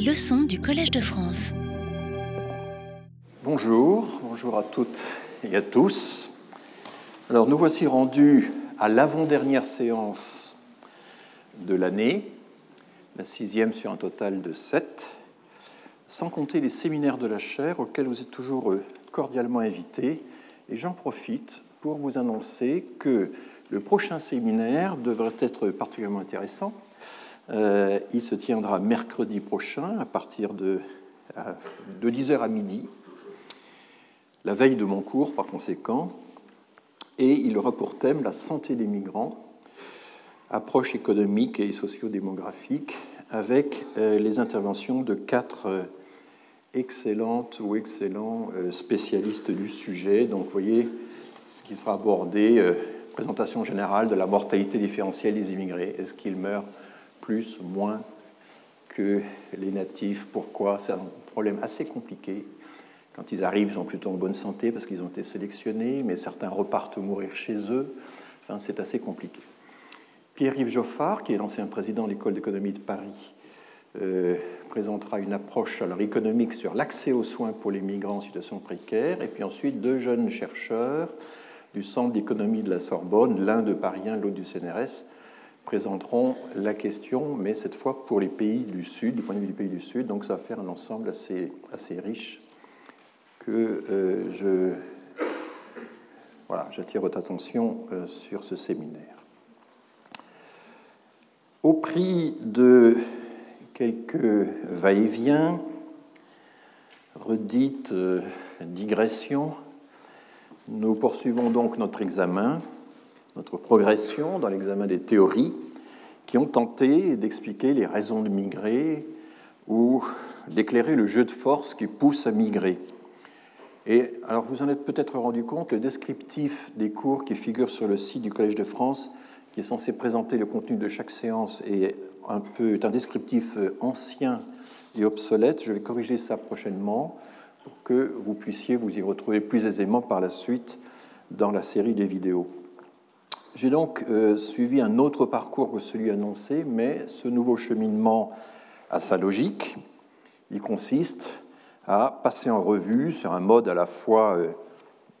Leçons du Collège de France. Bonjour, bonjour à toutes et à tous. Alors nous voici rendus à l'avant-dernière séance de l'année, la sixième sur un total de sept, sans compter les séminaires de la chaire auxquels vous êtes toujours cordialement invités. Et j'en profite pour vous annoncer que le prochain séminaire devrait être particulièrement intéressant. Euh, il se tiendra mercredi prochain à partir de, de 10h à midi, la veille de mon cours par conséquent, et il aura pour thème la santé des migrants, approche économique et sociodémographique, avec euh, les interventions de quatre euh, excellentes ou excellents spécialistes du sujet. Donc vous voyez ce qui sera abordé présentation générale de la mortalité différentielle des immigrés. Est-ce qu'ils meurent plus, moins que les natifs Pourquoi? C'est un problème assez compliqué. Quand ils arrivent, ils sont plutôt en bonne santé parce qu'ils ont été sélectionnés, mais certains repartent mourir chez eux. Enfin, c'est assez compliqué. Pierre-Yves Joffard, qui est l'ancien président de l'École d'économie de Paris, euh, présentera une approche alors économique sur l'accès aux soins pour les migrants en situation précaire. Et puis ensuite, deux jeunes chercheurs du Centre d'économie de la Sorbonne, l'un de Paris 1, l'autre du CNRS, présenteront la question, mais cette fois pour les pays du Sud, du point de vue du pays du Sud. Donc ça va faire un ensemble assez, assez riche que euh, je, voilà, j'attire votre attention euh, sur ce séminaire. Au prix de quelques va-et-vient, redites euh, digressions, nous poursuivons donc notre examen, notre progression dans l'examen des théories qui ont tenté d'expliquer les raisons de migrer ou d'éclairer le jeu de force qui pousse à migrer. Et alors vous en êtes peut-être rendu compte, le descriptif des cours qui figure sur le site du Collège de France, qui est censé présenter le contenu de chaque séance, est un peu un descriptif ancien et obsolète. Je vais corriger ça prochainement pour que vous puissiez vous y retrouver plus aisément par la suite dans la série des vidéos. J'ai donc euh, suivi un autre parcours que celui annoncé, mais ce nouveau cheminement a sa logique. Il consiste à passer en revue sur un mode à la fois euh,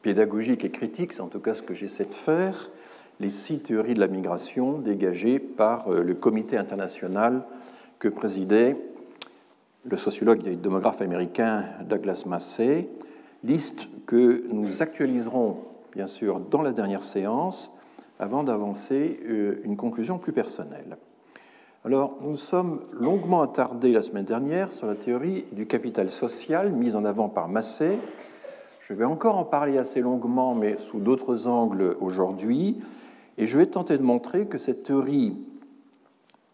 pédagogique et critique, c'est en tout cas ce que j'essaie de faire, les six théories de la migration dégagées par euh, le comité international que présidait le sociologue et démographe américain Douglas Massey, liste que nous actualiserons bien sûr dans la dernière séance avant d'avancer euh, une conclusion plus personnelle. Alors, nous sommes longuement attardés la semaine dernière sur la théorie du capital social mise en avant par Massey. Je vais encore en parler assez longuement, mais sous d'autres angles aujourd'hui, et je vais tenter de montrer que cette théorie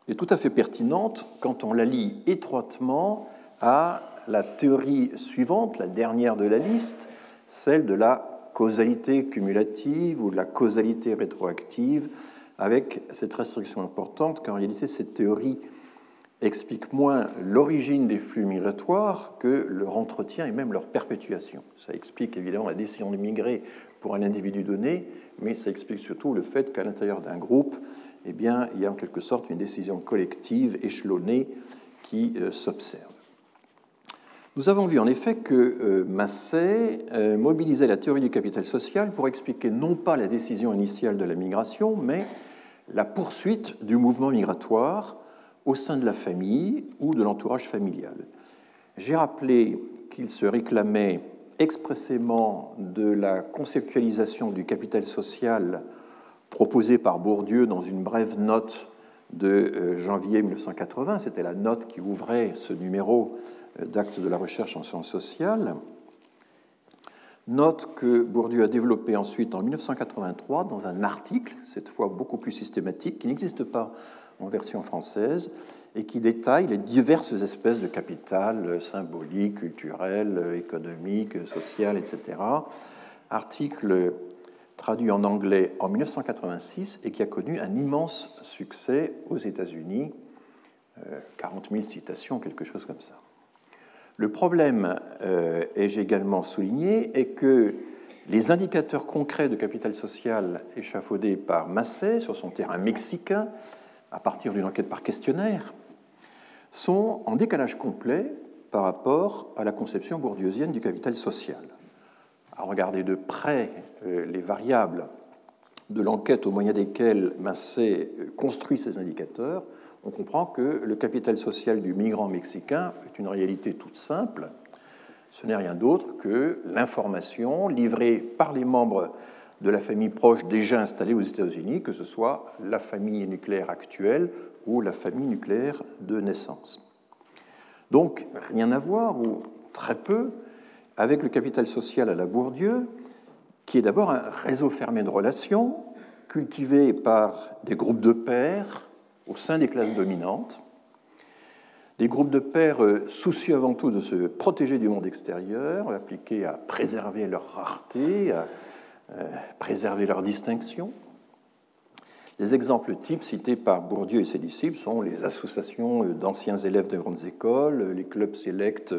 est tout à fait pertinente quand on la lit étroitement à la théorie suivante, la dernière de la liste, celle de la causalité cumulative ou de la causalité rétroactive, avec cette restriction importante qu'en réalité cette théorie explique moins l'origine des flux migratoires que leur entretien et même leur perpétuation. Ça explique évidemment la décision de migrer pour un individu donné, mais ça explique surtout le fait qu'à l'intérieur d'un groupe, eh bien, il y a en quelque sorte une décision collective, échelonnée, qui euh, s'observe. Nous avons vu en effet que euh, Massey euh, mobilisait la théorie du capital social pour expliquer non pas la décision initiale de la migration, mais la poursuite du mouvement migratoire au sein de la famille ou de l'entourage familial. J'ai rappelé qu'il se réclamait expressément de la conceptualisation du capital social proposée par Bourdieu dans une brève note de euh, janvier 1980. C'était la note qui ouvrait ce numéro d'actes de la recherche en sciences sociales. Note que Bourdieu a développée ensuite en 1983 dans un article, cette fois beaucoup plus systématique, qui n'existe pas en version française, et qui détaille les diverses espèces de capital euh, symbolique, culturel, économique, social, etc. Article traduit en anglais en 1986 et qui a connu un immense succès aux États-Unis, 40 euh, 000 citations, quelque chose comme ça. Le problème, euh, ai-je également souligné, est que les indicateurs concrets de capital social échafaudés par Massé sur son terrain mexicain, à partir d'une enquête par questionnaire, sont en décalage complet par rapport à la conception bourdieusienne du capital social. À regarder de près euh, les variables de l'enquête au moyen desquelles Massé construit ses indicateurs, on comprend que le capital social du migrant mexicain est une réalité toute simple. Ce n'est rien d'autre que l'information livrée par les membres de la famille proche déjà installée aux États-Unis, que ce soit la famille nucléaire actuelle ou la famille nucléaire de naissance. Donc rien à voir, ou très peu, avec le capital social à la Bourdieu, qui est d'abord un réseau fermé de relations, cultivé par des groupes de pairs au sein des classes dominantes, des groupes de pairs euh, soucieux avant tout de se protéger du monde extérieur, appliqués à préserver leur rareté, à euh, préserver leur distinction. Les exemples types cités par Bourdieu et ses disciples sont les associations d'anciens élèves de grandes écoles, les clubs sélects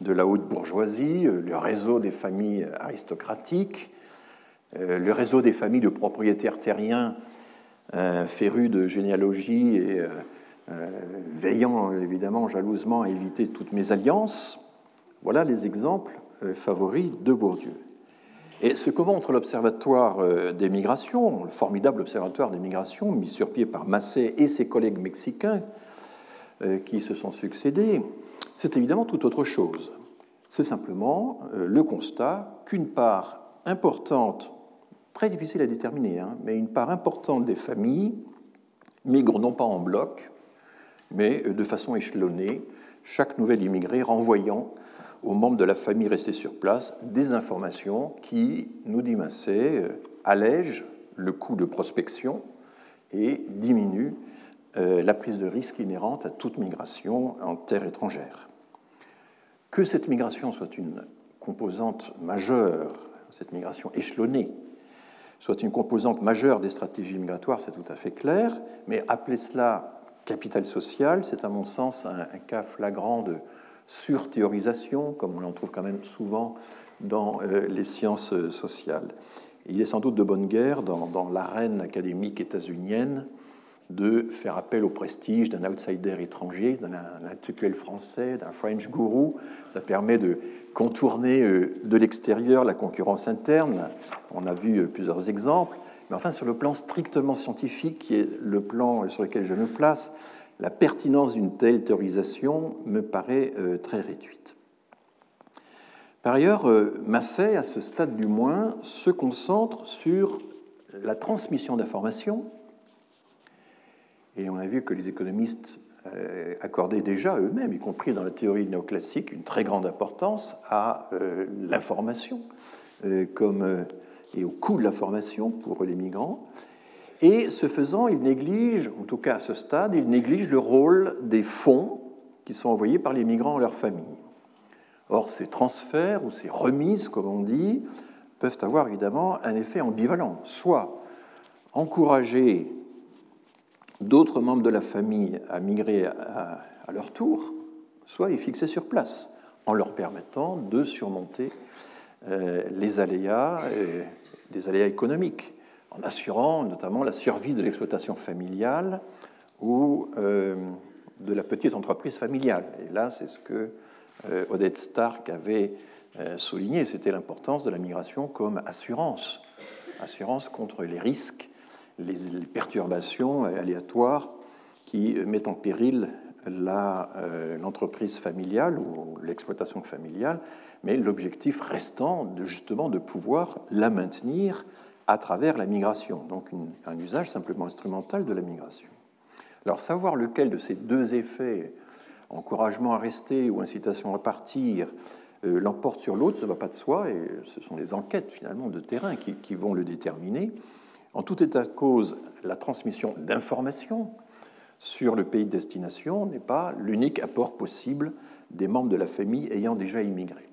de la haute bourgeoisie, le réseau des familles aristocratiques, euh, le réseau des familles de propriétaires terriens euh, férus de généalogie et veillant évidemment jalousement à éviter toutes mes alliances. Voilà les exemples favoris de Bourdieu. Et ce que montre l'Observatoire euh, des migrations, le formidable Observatoire des migrations mis sur pied par Massé et ses collègues mexicains euh, qui se sont succédés, c'est évidemment tout autre chose. C'est simplement euh, le constat qu'une part importante, très difficile à déterminer, hein, mais une part importante des familles migrent non pas en bloc, mais de façon échelonnée, chaque nouvel immigré renvoyant aux membres de la famille restés sur place des informations qui, nous dit Massé, euh, allègent le coût de prospection et diminuent euh, la prise de risque inhérente à toute migration en terre étrangère. Que cette migration soit une composante majeure, cette migration échelonnée, soit une composante majeure des stratégies migratoires, c'est tout à fait clair, mais appeler cela capital social, c'est à mon sens un, cas flagrant de, surthéorisation, comme on en trouve quand même souvent dans euh, les sciences euh, sociales. il est sans doute de bonne guerre dans, l'arène académique états-unienne de faire appel au prestige d'un outsider étranger, d'un intellectuel français, d'un French guru. Ça permet de contourner euh, de l'extérieur la concurrence interne. On a vu plusieurs exemples. Mais enfin, sur le plan strictement scientifique, qui est le plan sur lequel je me place, la pertinence d'une telle théorisation me paraît euh, très réduite. Par ailleurs, euh, Massey, à ce stade du moins, se concentre sur la transmission d'informations. Et on a vu que les économistes euh, accordaient déjà eux-mêmes, y compris dans la théorie néoclassique, une très grande importance à l'information comme, et au coût de l'information pour les migrants. Et ce faisant, il néglige, en tout cas à ce stade, il néglige le rôle des fonds qui sont envoyés par les migrants à leurs familles. Or, ces transferts ou ces remises, comme on dit, peuvent avoir évidemment un effet ambivalent. Soit encourager d'autres membres de la famille à migrer à, leur tour, soit les fixer sur place, en leur permettant de surmonter euh, les aléas, euh, aléas économiques en assurant notamment la survie de l'exploitation familiale ou euh, de la petite entreprise familiale. Et là, c'est ce que Odette Stark avait souligné, c'était l'importance de la migration comme assurance, assurance contre les risques, les, perturbations aléatoires qui mettent en péril l'entreprise familiale ou l'exploitation familiale, mais l'objectif restant de, justement de pouvoir la maintenir à travers la migration, donc un usage simplement instrumental de la migration. Alors savoir lequel de ces deux effets, encouragement à rester ou incitation à partir, euh, l'emporte sur l'autre, ça ne va pas de soi, et ce sont les enquêtes finalement de terrain qui vont le déterminer. En tout état de cause, la transmission d'informations sur le pays de destination n'est pas l'unique apport possible des membres de la famille ayant déjà immigré.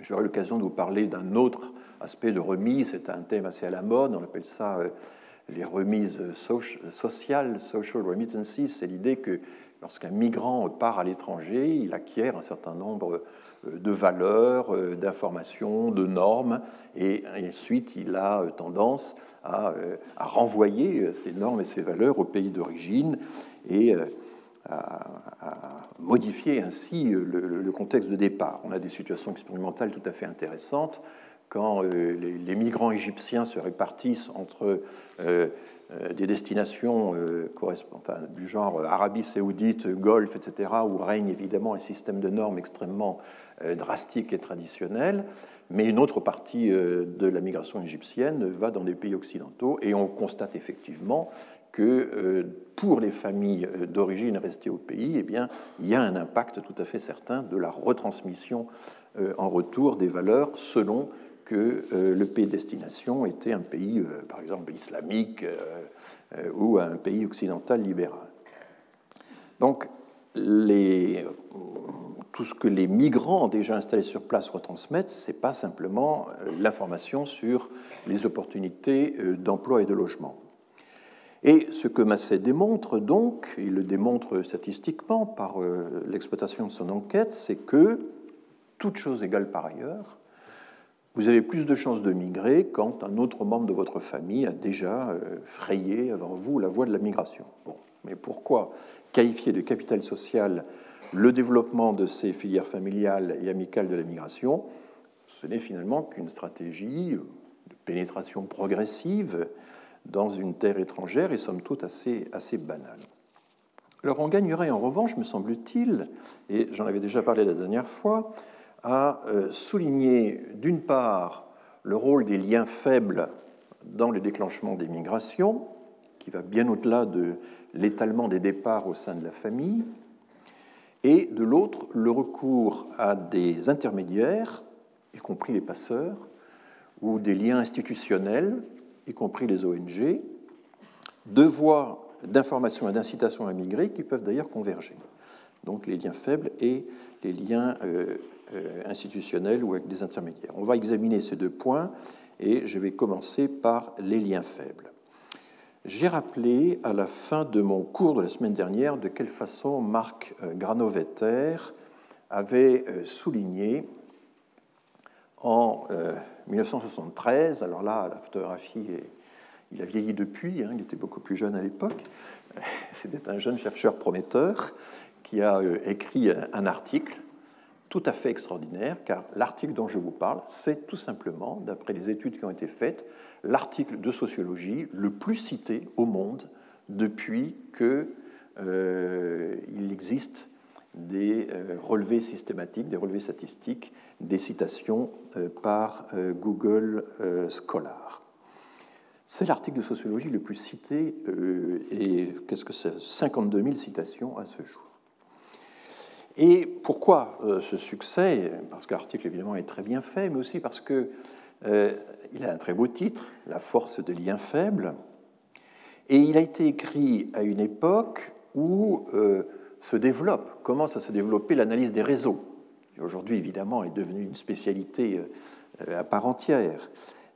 J'aurai l'occasion de vous parler d'un autre aspect de remise, c'est un thème assez à la mode, on appelle ça euh, les remises sociales, social remittances, c'est l'idée que lorsqu'un migrant part à l'étranger, il acquiert un certain nombre euh, de valeurs, euh, d'informations, de normes, et ensuite il a tendance à, renvoyer ces normes et ces valeurs au pays d'origine et à, modifier ainsi le, contexte de départ. On a des situations expérimentales tout à fait intéressantes quand euh, les, migrants égyptiens se répartissent entre euh, des destinations du genre Arabie saoudite, Golfe, etc., où règne évidemment un système de normes extrêmement drastique et traditionnel, mais une autre partie de la migration égyptienne va dans des pays occidentaux, et on constate effectivement que euh, pour les familles euh, d'origine restées au pays, eh bien, il y a un impact tout à fait certain de la retransmission euh, en retour des valeurs selon que le pays de destination était un pays, par exemple, islamique ou un pays occidental libéral. Donc, tout ce que les migrants déjà installés sur place retransmettent, ce n'est pas simplement l'information sur les opportunités d'emploi et de logement. Et ce que Massé démontre donc, il le démontre statistiquement par euh, l'exploitation de son enquête, c'est que, toute chose égale par ailleurs, vous avez plus de chances de migrer quand un autre membre de votre famille a déjà euh, frayé avant vous la voie de la migration. Bon, mais pourquoi? Qualifier de capital social le développement de ces filières familiales et amicales de la migration Ce n'est finalement qu'une stratégie de pénétration progressive dans une terre étrangère et somme toute assez, assez banale. Alors on gagnerait en revanche, me semble-t-il, et j'en avais déjà parlé la dernière fois, à euh, souligner d'une part le rôle des liens faibles dans le déclenchement des migrations, qui va bien au-delà de l'étalement des départs au sein de la famille, et de l'autre le recours à des intermédiaires, y compris les passeurs, ou des liens institutionnels y compris les ONG, deux voies d'information et d'incitation à migrer qui peuvent d'ailleurs converger. Donc les liens faibles et les liens euh, euh, institutionnels ou avec des intermédiaires. On va examiner ces deux points et je vais commencer par les liens faibles. J'ai rappelé à la fin de mon cours de la semaine dernière de quelle façon Marc euh, Granovetter avait souligné en 1973, alors là, la photographie, il a vieilli depuis, hein, il était beaucoup plus jeune à l'époque. C'était un jeune chercheur prometteur qui a euh, écrit un article tout à fait extraordinaire, car l'article dont je vous parle, c'est tout simplement, d'après les études qui ont été faites, l'article de sociologie le plus cité au monde depuis qu'il euh, existe des euh, relevés systématiques, des relevés statistiques, des citations euh, par euh, Google Scholar. C'est l'article de sociologie le plus cité, et qu'est-ce que c'est? 52 000 citations à ce jour. Et pourquoi ce succès? Parce que l'article, évidemment, est très bien fait, mais aussi parce qu'il a un très beau titre, La force des liens faibles, et il a été écrit à une époque où se développe, commence à se développer l'analyse des réseaux. Aujourd'hui, évidemment, est devenue une spécialité euh, à part entière,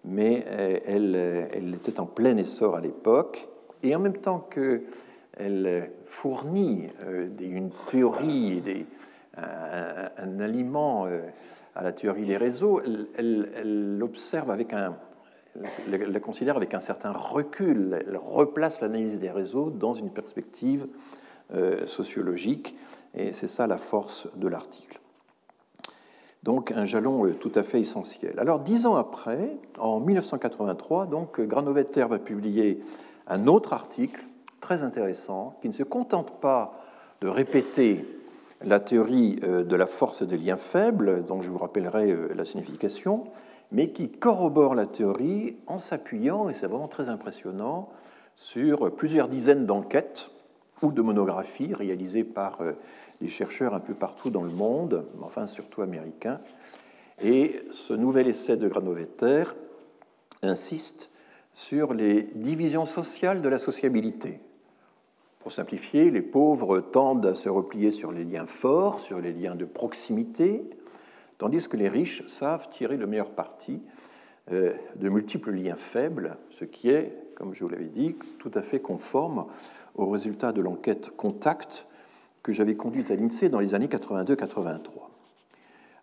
mais euh, elle, était en plein essor à l'époque, et en même temps qu'elle fournit euh, une théorie, des, un, aliment à la théorie des réseaux, elle, l'observe avec un, la considère avec un certain recul, elle replace l'analyse des réseaux dans une perspective euh, sociologique, et c'est ça la force de l'article. Donc un jalon euh, tout à fait essentiel. Alors dix ans après, en 1983, donc Granovetter va publier un autre article très intéressant qui ne se contente pas de répéter la théorie euh, de la force des liens faibles, dont je vous rappellerai la signification, mais qui corrobore la théorie en s'appuyant, et c'est vraiment très impressionnant, sur plusieurs dizaines d'enquêtes ou de monographies réalisées par euh, des chercheurs un peu partout dans le monde, enfin surtout américains. Et ce nouvel essai de Granovetter insiste sur les divisions sociales de la sociabilité. Pour simplifier, les pauvres tendent à se replier sur les liens forts, sur les liens de proximité, tandis que les riches savent tirer le meilleur parti euh, de multiples liens faibles, ce qui est, comme je vous l'avais dit, tout à fait conforme au résultat de l'enquête Contact que j'avais conduite à l'INSEE dans les années 82-83.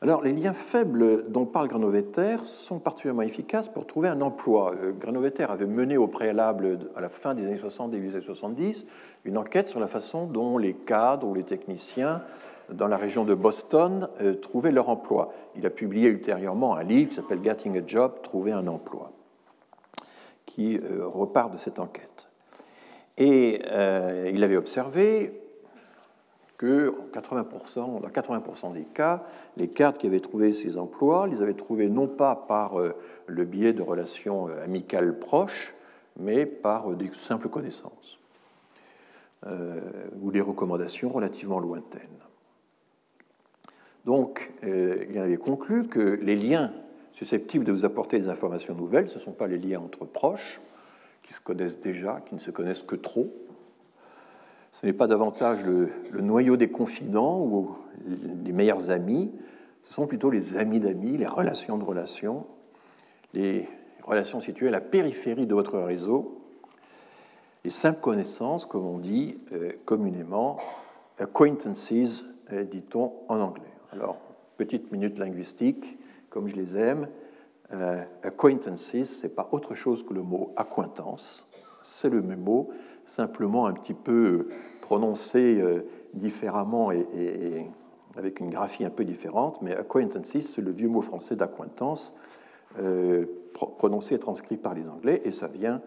Alors, les liens faibles dont parle Granovetter sont particulièrement efficaces pour trouver un emploi. Euh, Granovetter avait mené au préalable, à la fin des années 60, début des années 70, une enquête sur la façon dont les cadres ou les techniciens dans la région de Boston euh, trouvaient leur emploi. Il a publié ultérieurement un livre qui s'appelle Getting a Job, Trouver un emploi, qui euh, repart de cette enquête. Et il avait observé que 80%, dans 80% des cas, les cadres qui avaient trouvé ces emplois les avaient trouvés non pas par euh, le biais de relations euh, amicales proches, mais par euh, des simples connaissances ou des recommandations relativement lointaines. Donc, il en avait conclu que les liens susceptibles de vous apporter des informations nouvelles, ce ne sont pas les liens entre proches, qui se connaissent déjà, qui ne se connaissent que trop, ce n'est pas davantage le, noyau des confidents ou les meilleurs amis, ce sont plutôt les amis d'amis, les relations de relations, les relations situées à la périphérie de votre réseau, les simples connaissances, comme on dit euh, communément, acquaintances, euh, dit-on en anglais. Alors, petite minute linguistique, comme je les aime, euh, acquaintances, ce n'est pas autre chose que le mot acquaintance, c'est le même mot, simplement un petit peu prononcé euh, différemment et, avec une graphie un peu différente, mais acquaintances, c'est le vieux mot français d'acquaintance, euh, prononcé et transcrit par les Anglais, et ça vient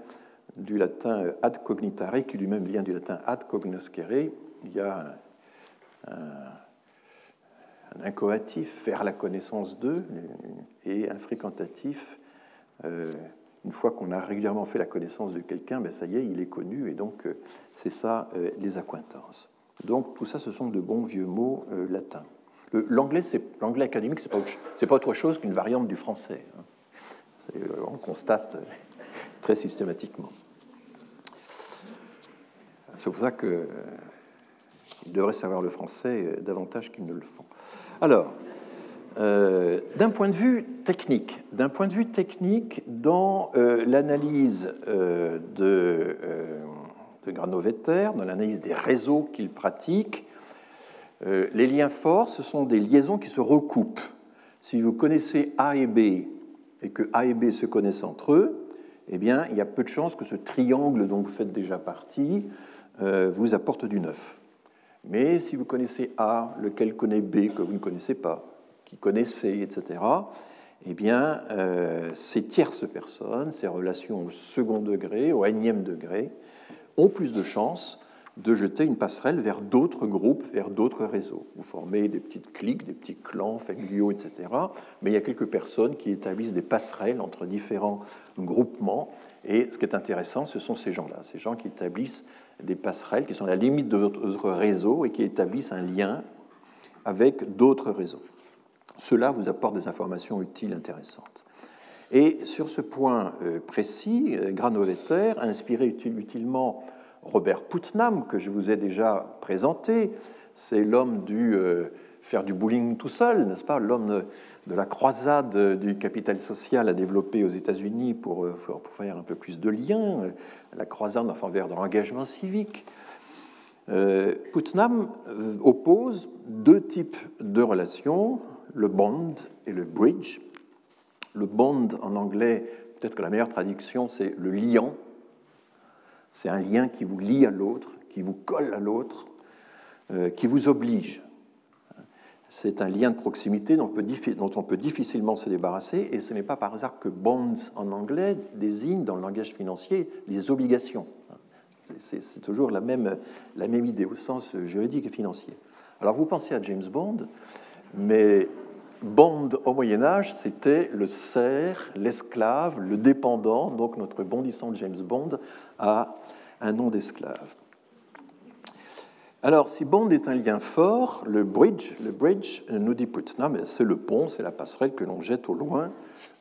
du latin ad cognitare, qui lui-même vient du latin ad cognoscere. Il y a un, un incoatif, faire la connaissance d'eux, et un fréquentatif, euh, une fois qu'on a régulièrement fait la connaissance de quelqu'un, ben ça y est, il est connu, et donc euh, c'est ça euh, les acquaintances. Donc tout ça, ce sont de bons vieux mots euh, latins. L'anglais, l'anglais académique, c'est pas, pas autre chose qu'une variante du français. Hein. On constate très systématiquement. C'est pour ça qu'ils devraient savoir le français davantage qu'ils ne le font. Alors, euh, d'un point de vue technique, d'un point de vue technique, dans euh, l'analyse euh, de, de Granovetter, dans l'analyse des réseaux qu'il pratique, les liens forts, ce sont des liaisons qui se recoupent. Si vous connaissez A et B et que A et B se connaissent entre eux, eh bien, il y a peu de chances que ce triangle dont vous faites déjà partie vous apporte du neuf. Mais si vous connaissez A, lequel connaît B que vous ne connaissez pas, qui connaissaient, etc., eh bien, euh, ces tierces personnes, ces relations au second degré, au énième degré, ont plus de chances de jeter une passerelle vers d'autres groupes, vers d'autres réseaux. Vous formez des petites cliques, des petits clans familiaux, etc. Mais il y a quelques personnes qui établissent des passerelles entre différents groupements. Et ce qui est intéressant, ce sont ces gens-là, ces gens qui établissent des passerelles qui sont à la limite de votre réseau et qui établissent un lien avec d'autres réseaux. Cela vous apporte des informations utiles, intéressantes. Et sur ce point euh, précis, euh, Granovetter a inspiré utilement Robert Putnam, que je vous ai déjà présenté. C'est l'homme du euh, faire du bowling tout seul, n'est-ce pas? L'homme de la croisade du capital social à développer aux États-Unis pour, faire un peu plus de liens, la croisade enfin vers de l'engagement civique. Putnam oppose deux types de relations le bond et le bridge. Le bond en anglais, peut-être que la meilleure traduction, c'est le liant. C'est un lien qui vous lie à l'autre, qui vous colle à l'autre, euh, qui vous oblige. C'est un lien de proximité dont on, peut, difficilement se débarrasser, et ce n'est pas par hasard que bonds en anglais désigne dans le langage financier les obligations. C'est toujours la même idée au sens juridique et financier. Alors vous pensez à James Bond, mais Bond au Moyen Âge, c'était le serf, l'esclave, le dépendant. Donc notre bondissant James Bond a un nom d'esclave. Alors, si Bond est un lien fort, le bridge, le bridge nous dit Putnam, c'est le pont, c'est la passerelle que l'on jette au loin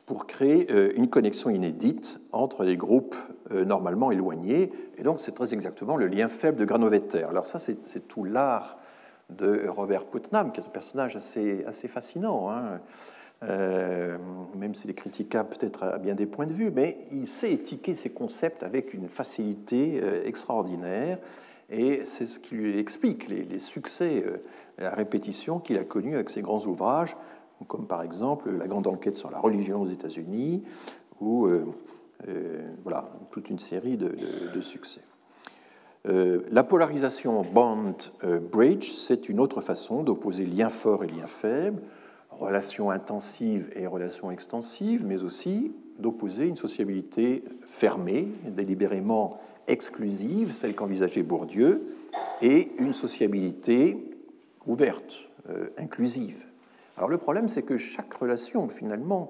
pour créer euh, une connexion inédite entre les groupes euh, normalement éloignés. Et donc, c'est très exactement le lien faible de Granovetter. Alors ça, c'est tout l'art de Robert Putnam, qui est un personnage assez, assez fascinant, hein. euh, même s'il est critiquable peut-être à bien des points de vue, mais il sait étiquer ses concepts avec une facilité euh, extraordinaire, et c'est ce qui lui explique les, succès euh, à répétition qu'il a connus avec ses grands ouvrages, comme par exemple la grande enquête sur la religion aux États-Unis, ou voilà, toute une série de, succès. La polarisation bond-bridge, c'est une autre façon d'opposer lien fort et lien faible, relations intensives et relations extensives, mais aussi d'opposer une sociabilité fermée, délibérément exclusive, celle qu'envisageait Bourdieu, et une sociabilité ouverte, euh, inclusive. Alors le problème, c'est que chaque relation, finalement,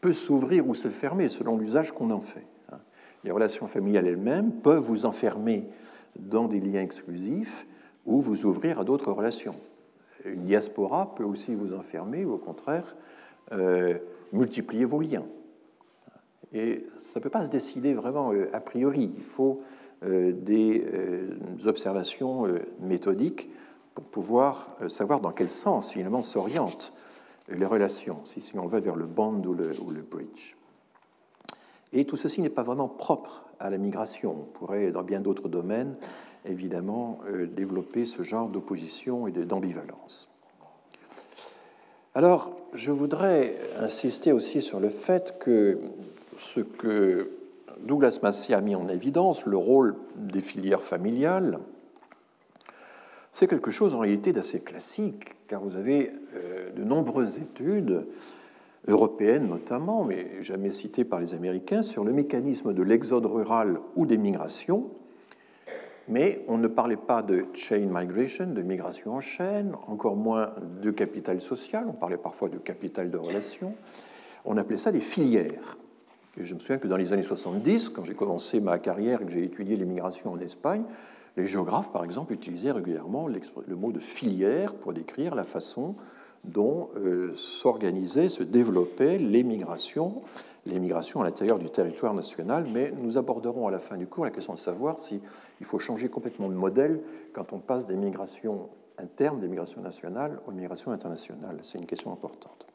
peut s'ouvrir ou se fermer selon l'usage qu'on en fait. Hein. Les relations familiales elles-mêmes peuvent vous enfermer dans des liens exclusifs ou vous ouvrir à d'autres relations. Une diaspora peut aussi vous enfermer ou au contraire euh, multiplier vos liens. Et ça ne peut pas se décider vraiment euh, a priori. Il faut euh, des observations méthodiques pour pouvoir savoir dans quel sens finalement s'orientent les relations, si on va vers le bond ou le bridge. Et tout ceci n'est pas vraiment propre à la migration. On pourrait, dans bien d'autres domaines, évidemment euh, développer ce genre d'opposition et d'ambivalence. Alors, je voudrais insister aussi sur le fait que ce que Douglas Massey a mis en évidence, le rôle des filières familiales, c'est quelque chose en réalité d'assez classique, car vous avez euh, de nombreuses études, européennes notamment, mais jamais citées par les Américains, sur le mécanisme de l'exode rural ou des migrations, mais on ne parlait pas de chain migration, de migration en chaîne, encore moins de capital social, on parlait parfois de capital de relation, on appelait ça des filières. Et je me souviens que dans les années 70, quand j'ai commencé ma carrière et que j'ai étudié les migrations en Espagne, les géographes, par exemple, utilisaient régulièrement le mot de filière pour décrire la façon dont euh, s'organisaient, se développaient les migrations les migrations à l'intérieur du territoire national, mais nous aborderons à la fin du cours la question de savoir s'il faut changer complètement de modèle quand on passe des migrations internes, des migrations nationales aux migrations internationales. C'est une question importante.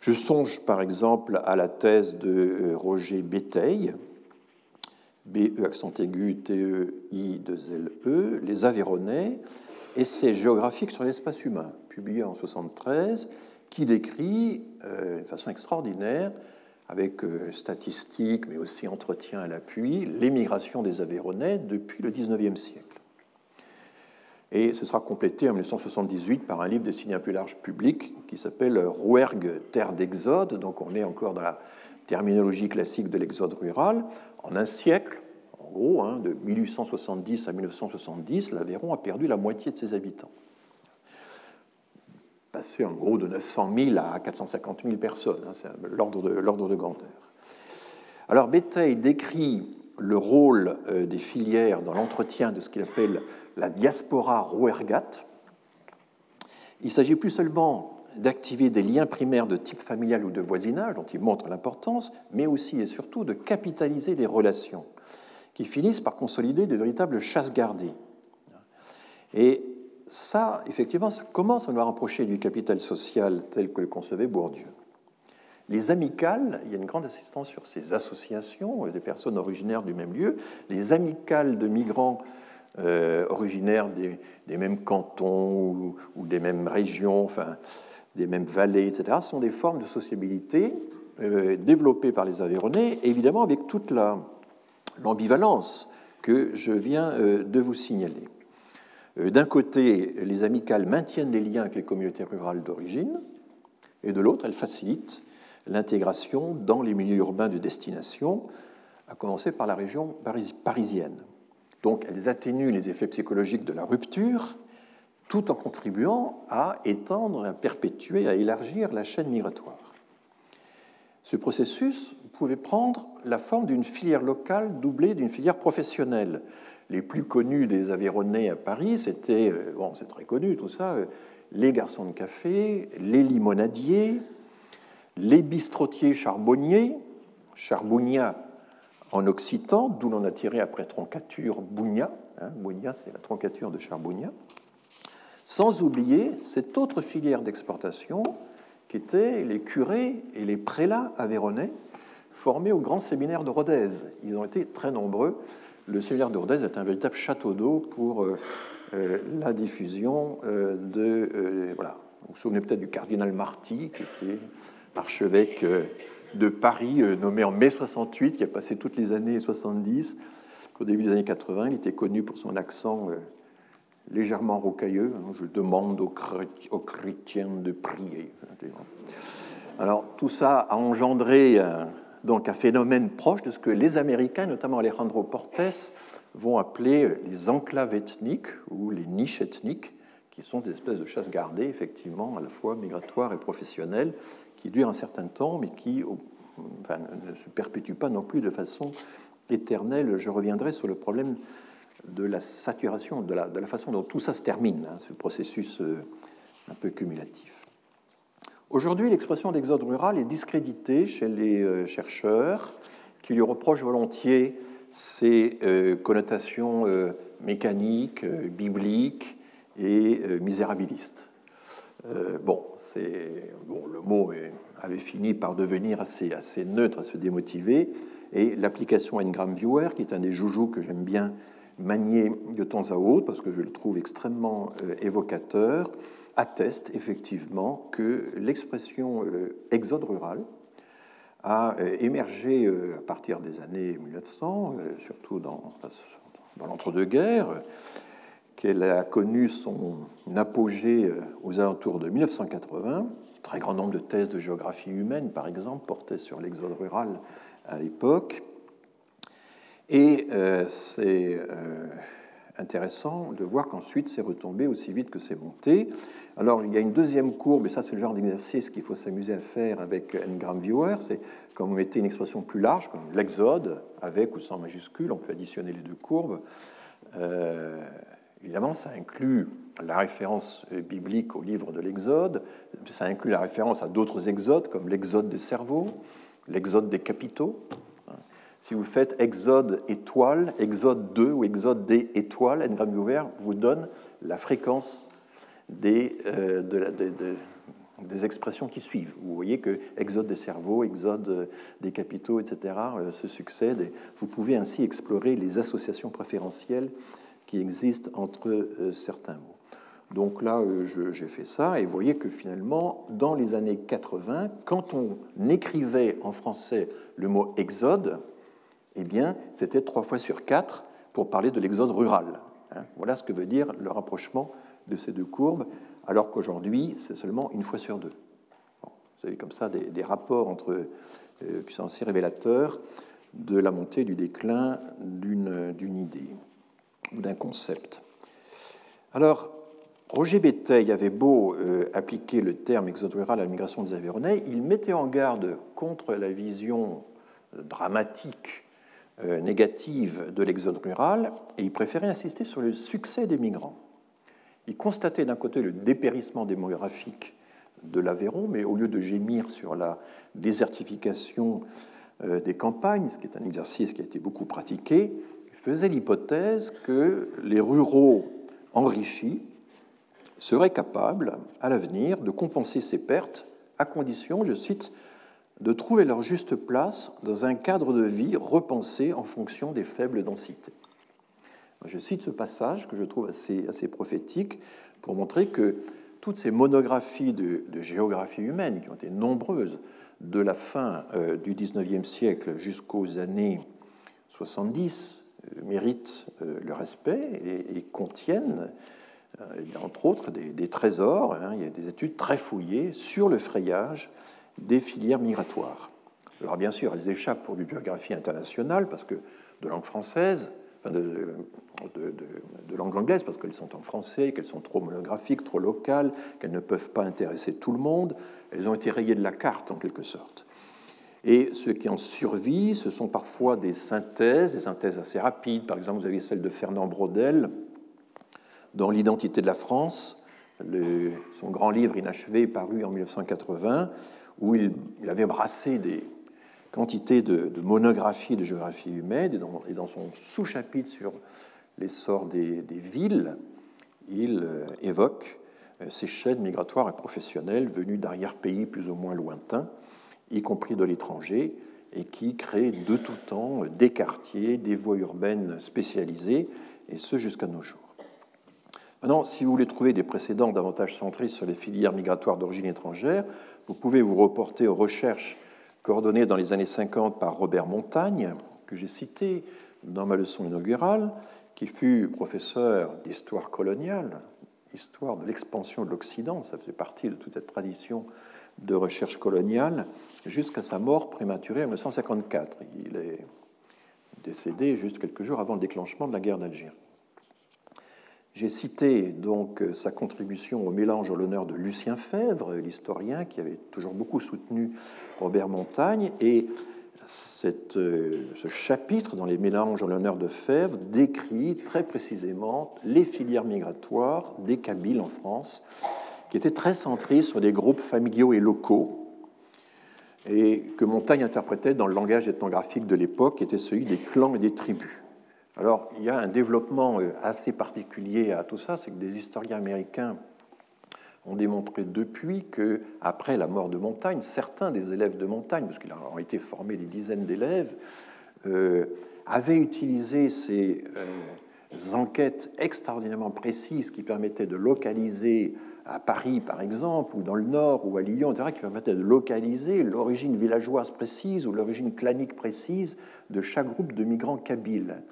Je songe par exemple à la thèse de euh, Roger Béteille, B-E accent aigu, T-E-I-2-L-E, Les Aveyronais, essai géographique sur l'espace humain, publié en 1973, qui décrit euh, de façon extraordinaire avec euh, statistiques, mais aussi entretien à l'appui, l'émigration des Aveyronais depuis le XIXe siècle. Et ce sera complété en 1978 par un livre destiné à un plus large public qui s'appelle Rouergue, terre d'exode. Donc on est encore dans la terminologie classique de l'exode rural. En un siècle, en gros, hein, de 1870 à 1970, l'Aveyron a perdu la moitié de ses habitants passé en gros de 900 000 à 450 000 personnes. Hein, c'est l'ordre de, de, grandeur. Alors Béteille décrit le rôle euh, des filières dans l'entretien de ce qu'il appelle la diaspora rouergate. Il s'agit plus seulement d'activer des liens primaires de type familial ou de voisinage, dont il montre l'importance, mais aussi et surtout de capitaliser des relations qui finissent par consolider de véritables chasses gardées. Et ça, effectivement, commence à nous rapprocher du capital social tel que le concevait Bourdieu. Les amicales, il y a une grande assistance sur ces associations des personnes originaires du même lieu. Les amicales de migrants euh, originaires des, mêmes cantons ou, des mêmes régions, enfin, des mêmes vallées, etc., sont des formes de sociabilité euh, développées par les Aveyronais, évidemment avec toute l'ambivalence que je viens euh, de vous signaler. Euh, d'un côté, les amicales maintiennent les liens avec les communautés rurales d'origine, et de l'autre, elles facilitent l'intégration dans les milieux urbains de destination, à commencer par la région parisienne. Donc elles atténuent les effets psychologiques de la rupture, tout en contribuant à étendre, à perpétuer, à élargir la chaîne migratoire. Ce processus pouvait prendre la forme d'une filière locale doublée d'une filière professionnelle, les plus connus des Aveyronais à Paris, c'était, euh, bon, c'est très connu tout ça, euh, les garçons de café, les limonadiers, les bistrotiers charbonniers, charbounia en occitan, d'où l'on a tiré après troncature bounia, hein, bounia c'est la troncature de charbounia, sans oublier cette autre filière d'exportation qui était les curés et les prélats aveyronnais formés au grand séminaire de Rodez. Ils ont été très nombreux le séminaire d'Ordez est un véritable château d'eau pour euh, euh, la diffusion euh, de, voilà, Vous vous souvenez peut-être du cardinal Marty, qui était archevêque de Paris, nommé en mai 68, qui a passé toutes les années 70. Au début des années 80, il était connu pour son accent légèrement rocailleux. Hein. Je demande aux, chrétiens de prier. Alors tout ça a engendré donc un phénomène proche de ce que les Américains, notamment Alejandro Portes, vont appeler les enclaves ethniques ou les niches ethniques, qui sont des espèces de chasse gardées, effectivement, à la fois migratoires et professionnelles, qui durent un certain temps, mais qui ne se perpétuent pas non plus de façon éternelle. Je reviendrai sur le problème de la saturation, de la, façon dont tout ça se termine, hein, ce processus euh, un peu cumulatif. Aujourd'hui, l'expression d'exode rural est discréditée chez les euh, chercheurs qui lui reprochent volontiers ses euh, connotations mécaniques, bibliques et misérabilistes. Bon, le mot avait fini par devenir assez, neutre, assez démotivé, et l'application Ngram Viewer, qui est un des joujoux que j'aime bien manier de temps à autre, parce que je le trouve extrêmement euh, évocateur, atteste effectivement que l'expression euh, exode rural a euh, émergé à partir des années 1900, surtout dans, l'entre-deux-guerres, qu'elle a connu son apogée aux alentours de 1980. Très grand nombre de thèses de géographie humaine, par exemple, portaient sur l'exode rural à l'époque. Et euh, c'est euh, intéressant de voir qu'ensuite c'est retombé aussi vite que c'est monté. Alors il y a une deuxième courbe, et ça c'est le genre d'exercice qu'il faut s'amuser à faire avec Ngram Viewer, c'est quand vous mettez une expression plus large, comme l'exode, avec ou sans majuscule, on peut additionner les deux courbes. Euh, évidemment, ça inclut la référence biblique au livre de l'Exode, ça inclut la référence à d'autres exodes, comme l'exode des cerveaux, l'exode des capitaux, si vous faites Exode étoile, Exode 2 ou Exode des étoiles, Ngram ouvert vous donne la fréquence des, euh, des expressions qui suivent. Vous voyez que Exode des cerveaux, Exode des capitaux, etc. Euh, se succèdent. Vous pouvez ainsi explorer les associations préférentielles qui existent entre euh, certains mots. Donc là, j'ai fait ça, et vous voyez que finalement, dans les années 80, quand on écrivait en français le mot exode, eh bien, c'était trois fois sur quatre pour parler de l'exode rural. Hein. Voilà ce que veut dire le rapprochement de ces deux courbes, alors qu'aujourd'hui, c'est seulement une fois sur deux. vous avez comme ça des, rapports entre, euh, qui sont assez révélateurs de la montée du déclin d'une idée ou d'un concept. Alors, Roger Béteille avait beau euh, appliquer le terme exode rural à la migration des Aveyronais, il mettait en garde contre la vision dramatique euh, négative de l'exode rural et il préférait insister sur le succès des migrants. Il constatait d'un côté le dépérissement démographique de l'Aveyron, mais au lieu de gémir sur la désertification euh, des campagnes, ce qui est un exercice qui a été beaucoup pratiqué, il faisait l'hypothèse que les ruraux enrichis seraient capables, à l'avenir, de compenser ces pertes à condition, je cite, de trouver leur juste place dans un cadre de vie repensé en fonction des faibles densités. Je cite ce passage que je trouve assez, assez prophétique pour montrer que toutes ces monographies de, géographie humaine, qui ont été nombreuses de la fin euh, du XIXe siècle jusqu'aux années 70, euh, méritent euh, le respect et, contiennent, entre autres, des, trésors. Hein. il y a des études très fouillées sur le frayage des filières migratoires. Alors bien sûr, elles échappent pour bibliographie internationale parce que de langue française, enfin de, langue anglaise parce qu'elles sont en français, qu'elles sont trop monographiques, trop locales, qu'elles ne peuvent pas intéresser tout le monde. Elles ont été rayées de la carte en quelque sorte. Et ce qui en survit, ce sont parfois des synthèses, des synthèses assez rapides. Par exemple, vous avez celle de Fernand Braudel dans L'identité de la France, son grand livre inachevé paru en 1980, où il, avait brassé des quantités de, monographies de géographie humaine, et dans, son sous-chapitre sur l'essor des, villes, il euh, évoque euh, ces chaînes migratoires et professionnelles venues d'arrière-pays plus ou moins lointains, y compris de l'étranger, et qui créent de tout temps des quartiers, des voies urbaines spécialisées, et ce jusqu'à nos jours. Maintenant, si vous voulez trouver des précédents davantage centrés sur les filières migratoires d'origine étrangère, vous pouvez vous reporter aux recherches coordonnées dans les années 50 par Robert Montagne, que j'ai cité dans ma leçon inaugurale, qui fut professeur d'histoire coloniale, histoire de l'expansion de l'Occident, ça fait partie de toute cette tradition de recherche coloniale, jusqu'à sa mort prématurée en 1954. Il est décédé juste quelques jours avant le déclenchement de la guerre d'Algérie. J'ai cité donc sa contribution au mélange en l'honneur de Lucien Fèvre, l'historien qui avait toujours beaucoup soutenu Robert Montagne, et euh, ce chapitre dans les mélanges en l'honneur de Fèvre décrit très précisément les filières migratoires des Kabyles en France, qui étaient très centrées sur des groupes familiaux et locaux, et que Montaigne interprétait dans le langage ethnographique de l'époque, qui était celui des clans et des tribus. Alors, il y a un développement euh, assez particulier à tout ça, c'est que des historiens américains ont démontré depuis que, après la mort de Montaigne, certains des élèves de Montaigne, parce qu'il a été formé des dizaines d'élèves, euh, avaient utilisé ces euh, enquêtes extraordinairement précises qui permettaient de localiser à Paris, par exemple, ou dans le Nord, ou à Lyon, etc., qui permettaient de localiser l'origine villageoise précise ou l'origine clanique précise de chaque groupe de migrants kabyles.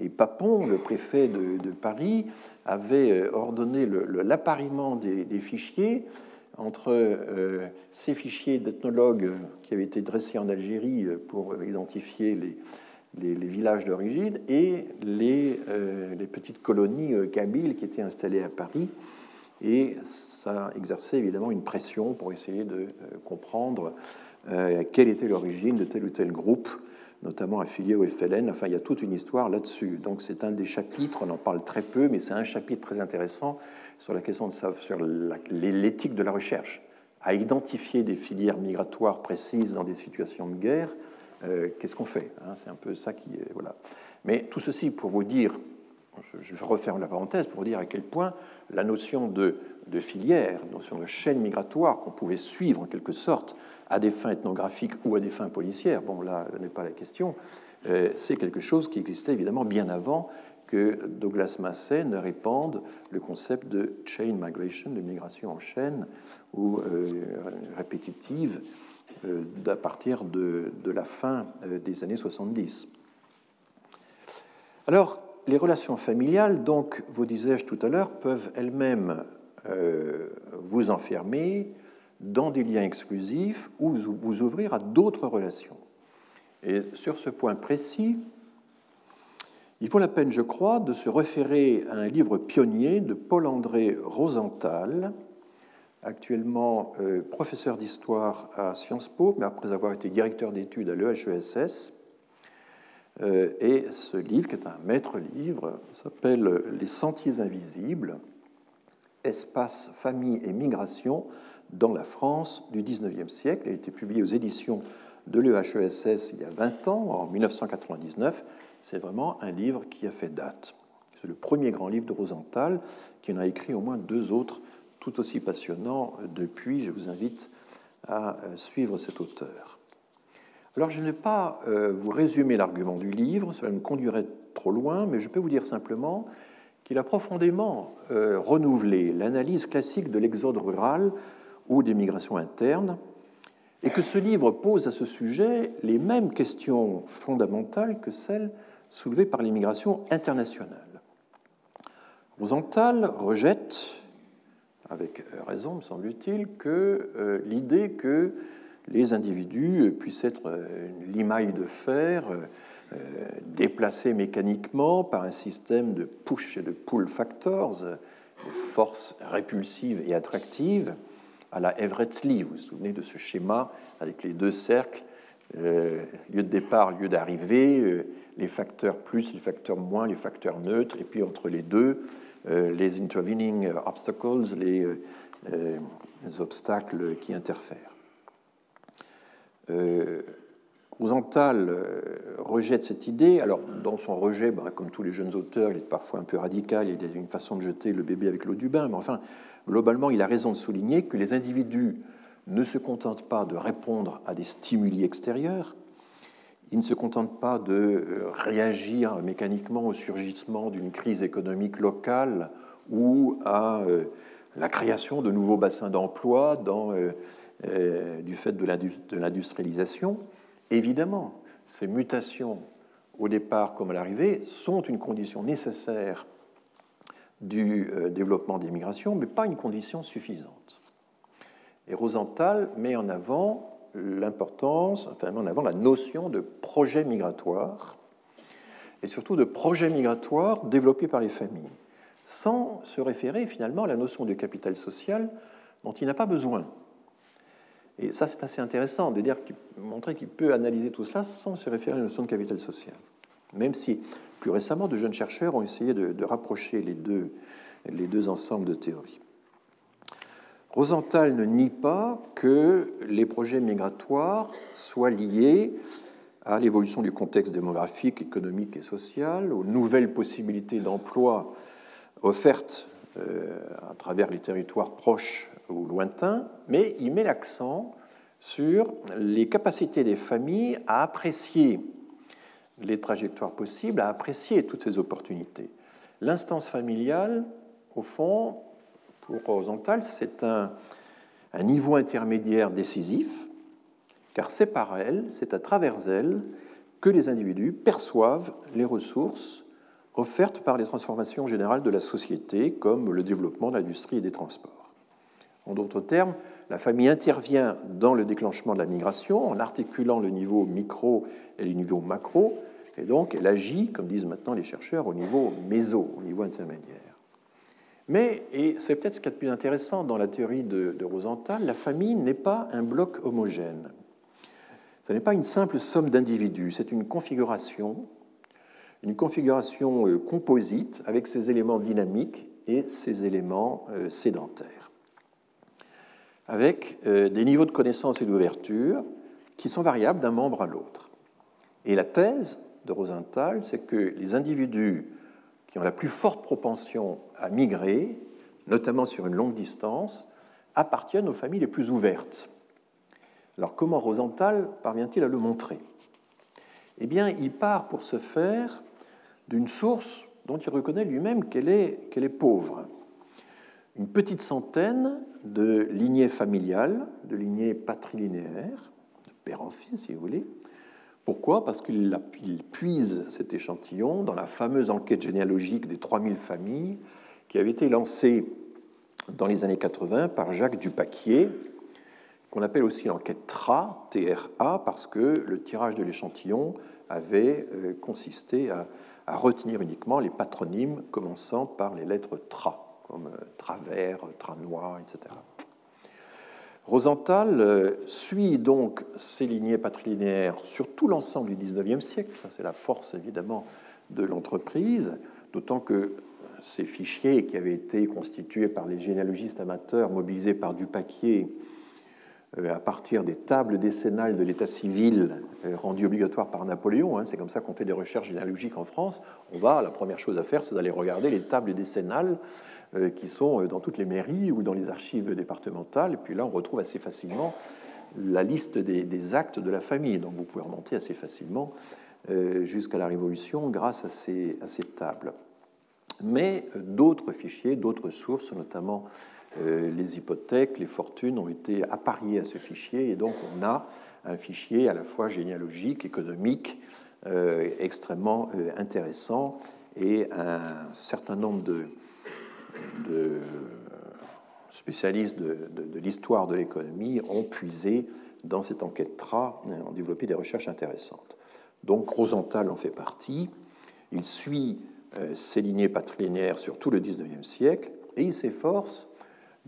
Et Papon, le préfet de, Paris, avait euh, ordonné l'appariement des, fichiers entre euh, ces fichiers d'ethnologues qui avaient été dressés en Algérie euh, pour identifier les, villages d'origine et les, petites colonies kabyles qui étaient installées à Paris. Et ça exerçait évidemment une pression pour essayer de comprendre quelle était l'origine de tel ou tel groupe notamment affilié au FLN. Enfin, il y a toute une histoire là-dessus. Donc, c'est un des chapitres, on en parle très peu, mais c'est un chapitre très intéressant sur la question de sur l'éthique de la recherche, à identifier des filières migratoires précises dans des situations de guerre. Euh, qu'est-ce qu'on fait hein? C'est un peu ça qui est voilà. Mais tout ceci pour vous dire, je refaire la parenthèse pour dire à quel point la notion de, filière, la notion de chaîne migratoire qu'on pouvait suivre en quelque sorte à des fins ethnographiques ou à des fins policières, bon là, n'est pas la question, euh, c'est quelque chose qui existait évidemment bien avant que Douglas Massey ne répande le concept de chain migration, de migration en chaîne ou euh, répétitive euh, à partir de, de, la fin des années 70. Alors, les relations familiales, donc, vous disais-je tout à l'heure, peuvent elles-mêmes vous enfermer, dans des liens exclusifs ou vous ouvrir à d'autres relations. Et sur ce point précis, il vaut la peine, je crois, de se référer à un livre pionnier de Paul-André Rosenthal, actuellement euh, professeur d'histoire à Sciences Po, mais après avoir été directeur d'études à l'EHESS. Euh, et ce livre, qui est un maître livre, s'appelle Les Sentiers invisibles, espace, famille et migration dans la France du XIXe siècle. Il a été publié aux éditions de l'EHESS il y a 20 ans, en 1999. C'est vraiment un livre qui a fait date. C'est le premier grand livre de Rosenthal, qui en a écrit au moins deux autres tout aussi passionnants depuis. Je vous invite à euh, suivre cet auteur. Alors je ne vais pas euh, vous résumer l'argument du livre, cela me conduirait trop loin, mais je peux vous dire simplement qu'il a profondément euh, renouvelé l'analyse classique de l'exode rural ou des migrations internes, et que ce livre pose à ce sujet les mêmes questions fondamentales que celles soulevées par l'immigration internationale. Rosenthal rejette, avec raison me semble-t-il, que euh, l'idée que les individus puissent être euh, une limaille de fer euh, déplacés mécaniquement par un système de push et de pull factors, de forces répulsives et attractives, à la Everett Lee. Vous vous souvenez de ce schéma avec les deux cercles, euh, lieu de départ, lieu d'arrivée, euh, les facteurs plus, les facteurs moins, les facteurs neutres, et puis entre les deux, euh, les intervening obstacles, les, les obstacles qui interfèrent. Rosenthal rejette cette idée. Alors, dans son rejet, bah, comme tous les jeunes auteurs, il est parfois un peu radical, il y a une façon de jeter le bébé avec l'eau du bain, mais enfin, globalement, il a raison de souligner que les individus ne se contentent pas de répondre à des stimuli extérieurs, ils ne se contentent pas de euh, réagir mécaniquement au surgissement d'une crise économique locale ou à la création de nouveaux bassins d'emploi du fait de l'industrialisation. Évidemment, ces mutations au départ comme à l'arrivée sont une condition nécessaire du développement des migrations, mais pas une condition suffisante. Et Rosenthal met en avant l'importance, enfin, en avant la notion de projet migratoire, et surtout de projet migratoire développé par les familles, sans se référer finalement à la notion de capital social dont il n'a pas besoin. Et ça, c'est assez intéressant de dire, qu'il peut analyser tout cela sans se référer à la notion de capital social. Même si, plus récemment, de jeunes chercheurs ont essayé de, rapprocher les deux, les deux ensembles de théories. Rosenthal ne nie pas que les projets migratoires soient liés à l'évolution du contexte démographique, économique et social, aux nouvelles possibilités d'emploi offertes à travers les territoires proches ou lointains, mais il met l'accent sur les capacités des familles à apprécier les trajectoires possibles, à apprécier toutes ces opportunités. L'instance familiale, au fond, pour Rosenthal, c'est un, niveau intermédiaire décisif, car c'est par elle, c'est à travers elle, que les individus perçoivent les ressources offertes par les transformations générales de la société, comme le développement de l'industrie et des transports. En d'autres termes, la famille intervient dans le déclenchement de la migration en articulant le niveau micro et le niveau macro, et donc elle agit, comme disent maintenant les chercheurs, au niveau méso, au niveau intermédiaire. Mais, et c'est peut-être ce qui est le plus intéressant dans la théorie de, Rosenthal, la famille n'est pas un bloc homogène. Ce n'est pas une simple somme d'individus, c'est une configuration, une configuration euh, composite avec ses éléments dynamiques et ses éléments euh, sédentaires, avec euh, des niveaux de connaissance et d'ouverture qui sont variables d'un membre à l'autre. Et la thèse de Rosenthal, c'est que les individus qui ont la plus forte propension à migrer, notamment sur une longue distance, appartiennent aux familles les plus ouvertes. Alors comment Rosenthal parvient-il à le montrer? Eh bien, il part pour ce faire d'une source dont il reconnaît lui-même qu'elle est, est pauvre. Une petite centaine de lignées familiales, de lignées patrilinéaires, de père en fils si vous voulez, pourquoi? Parce qu'il puise cet échantillon dans la fameuse enquête généalogique des 3000 familles qui avait été lancée dans les années 80 par Jacques Dupaquier, qu'on appelle aussi l'enquête TRA, TRA, parce que le tirage de l'échantillon avait euh, consisté à, retenir uniquement les patronymes commençant par les lettres TRA, comme euh, Travers, Tranois, etc. Rosenthal euh, suit donc ces lignées patrilinéaires sur tout l'ensemble du XIXe siècle. Ça, c'est la force évidemment de l'entreprise, d'autant que ces fichiers qui avaient été constitués par les généalogistes amateurs mobilisés par Dupaquier euh, à partir des tables décennales de l'état civil euh, rendues obligatoires par Napoléon, hein, c'est comme ça qu'on fait des recherches généalogiques en France, on va, la première chose à faire, c'est d'aller regarder les tables décennales euh, qui sont euh, dans toutes les mairies ou dans les archives départementales. Et puis là, on retrouve assez facilement la liste des, actes de la famille. Donc vous pouvez remonter assez facilement euh, jusqu'à la Révolution grâce à ces tables. Mais d'autres fichiers, d'autres sources, notamment les hypothèques, les fortunes, ont été appariées à ce fichier. Et donc on a un fichier à la fois généalogique, économique, extrêmement intéressant et un certain nombre de, spécialistes de, l'histoire de l'économie ont puisé dans cette enquête TRA, ont développé des recherches intéressantes. Donc Rosenthal en fait partie. Il suit euh, ces lignées patrilinéaires sur tout le XIXe siècle et il s'efforce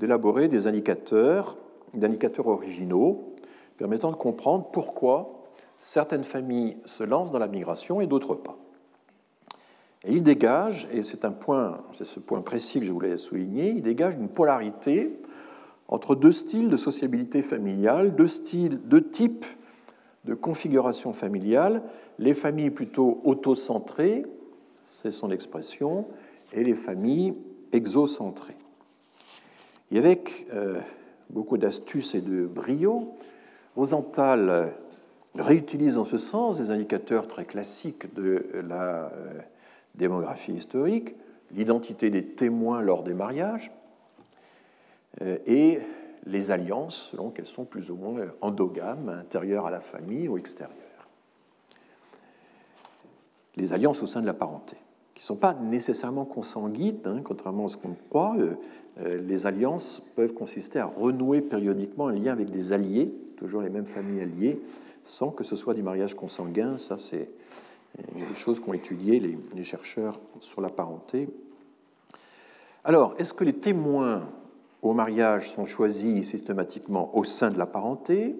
d'élaborer des indicateurs, d'indicateurs originaux permettant de comprendre pourquoi certaines familles se lancent dans la migration et d'autres pas. Et il dégage, et c'est un point, c'est ce point précis que je voulais souligner, il dégage une polarité entre deux styles de sociabilité familiale, deux styles, deux types de configuration familiale, les familles plutôt autocentrées, c'est son expression, et les familles exocentrées. Et avec euh, beaucoup d'astuce et de brio, Rosenthal réutilise en ce sens des indicateurs très classiques de la euh, démographie historique, l'identité des témoins lors des mariages et les alliances selon qu'elles sont plus ou moins endogames, intérieures à la famille ou extérieures. Les alliances au sein de la parenté, qui ne sont pas nécessairement consanguines, hein, contrairement à ce qu'on croit. Les alliances peuvent consister à renouer périodiquement un lien avec des alliés, toujours les mêmes familles alliées, sans que ce soit du mariage consanguin. Ça, c'est des choses qu'ont étudié les, chercheurs sur la parenté. Alors, est-ce que les témoins au mariage sont choisis systématiquement au sein de la parenté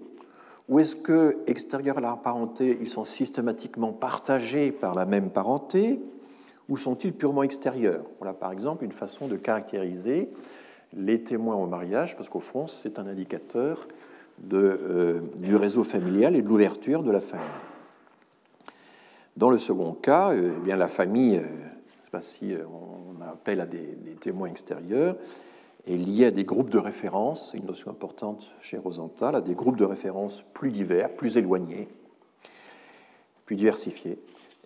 ou est-ce que, extérieurs à la parenté, ils sont systématiquement partagés par la même parenté? Ou sont-ils purement extérieurs? Voilà par exemple une façon de caractériser les témoins au mariage, parce qu'au fond, c'est un indicateur euh, du réseau familial et de l'ouverture de la famille. Dans le second cas, euh, eh bien, la famille, euh, je sais pas si on appelle à des, des, témoins extérieurs, est liée à des groupes de référence, une notion importante chez Rosenthal, à des groupes de référence plus divers, plus éloignés, plus diversifiés,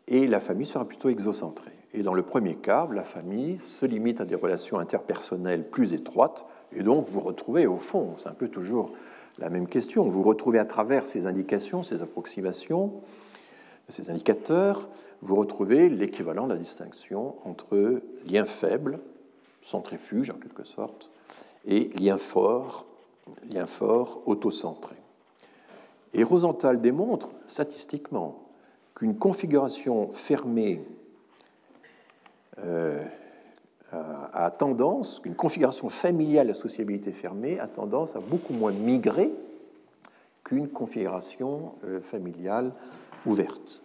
et la famille sera plutôt exocentrée. Et dans le premier cas, la famille se limite à des relations interpersonnelles plus étroites, et donc vous retrouvez au fond, c'est un peu toujours la même question. Vous retrouvez à travers ces indications, ces approximations, ces indicateurs, vous retrouvez l'équivalent de la distinction entre lien faible, centrifuge en quelque sorte, et lien fort, lien fort autocentré. Et Rosenthal démontre statistiquement qu'une configuration fermée euh, a, tendance, une configuration familiale à sociabilité fermée a tendance à beaucoup moins migrer qu'une configuration euh, familiale ouverte,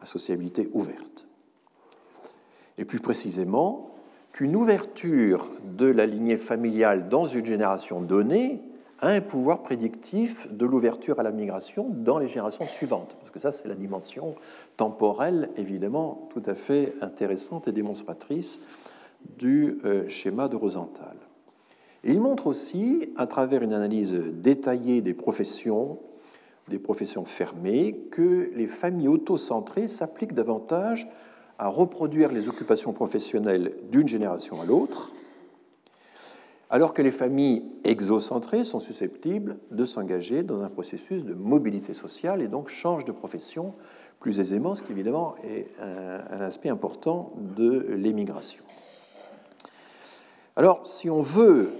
à sociabilité ouverte. Et plus précisément, qu'une ouverture de la lignée familiale dans une génération donnée un pouvoir prédictif de l'ouverture à la migration dans les générations suivantes. Parce que ça, c'est la dimension temporelle, évidemment, tout à fait intéressante et démonstratrice du euh, schéma de Rosenthal. il montre aussi, à travers une analyse détaillée des professions, des professions fermées, que les familles autocentrées s'appliquent davantage à reproduire les occupations professionnelles d'une génération à l'autre, alors que les familles exocentrées sont susceptibles de s'engager dans un processus de mobilité sociale et donc changent de profession plus aisément, ce qui évidemment est un aspect important de l'émigration. Alors, si on veut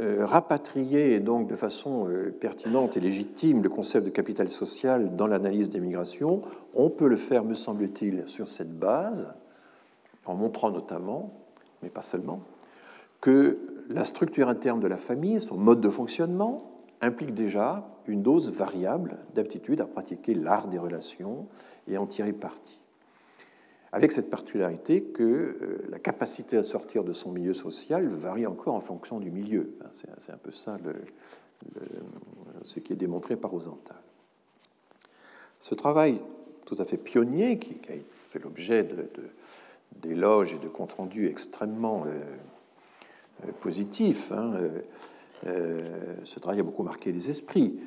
euh, rapatrier donc de façon euh, pertinente et légitime le concept de capital social dans l'analyse des migrations, on peut le faire, me semble-t-il, sur cette base, en montrant notamment, mais pas seulement, que la structure interne de la famille, son mode de fonctionnement, implique déjà une dose variable d'aptitude à pratiquer l'art des relations et en tirer parti avec cette particularité que euh, la capacité à sortir de son milieu social varie encore en fonction du milieu. C'est un peu ça ce qui est démontré par Rosenthal. Ce travail tout à fait pionnier, qui, a fait l'objet d'éloges et de comptes rendus extrêmement euh, euh, positifs, hein, ce travail a beaucoup marqué les esprits.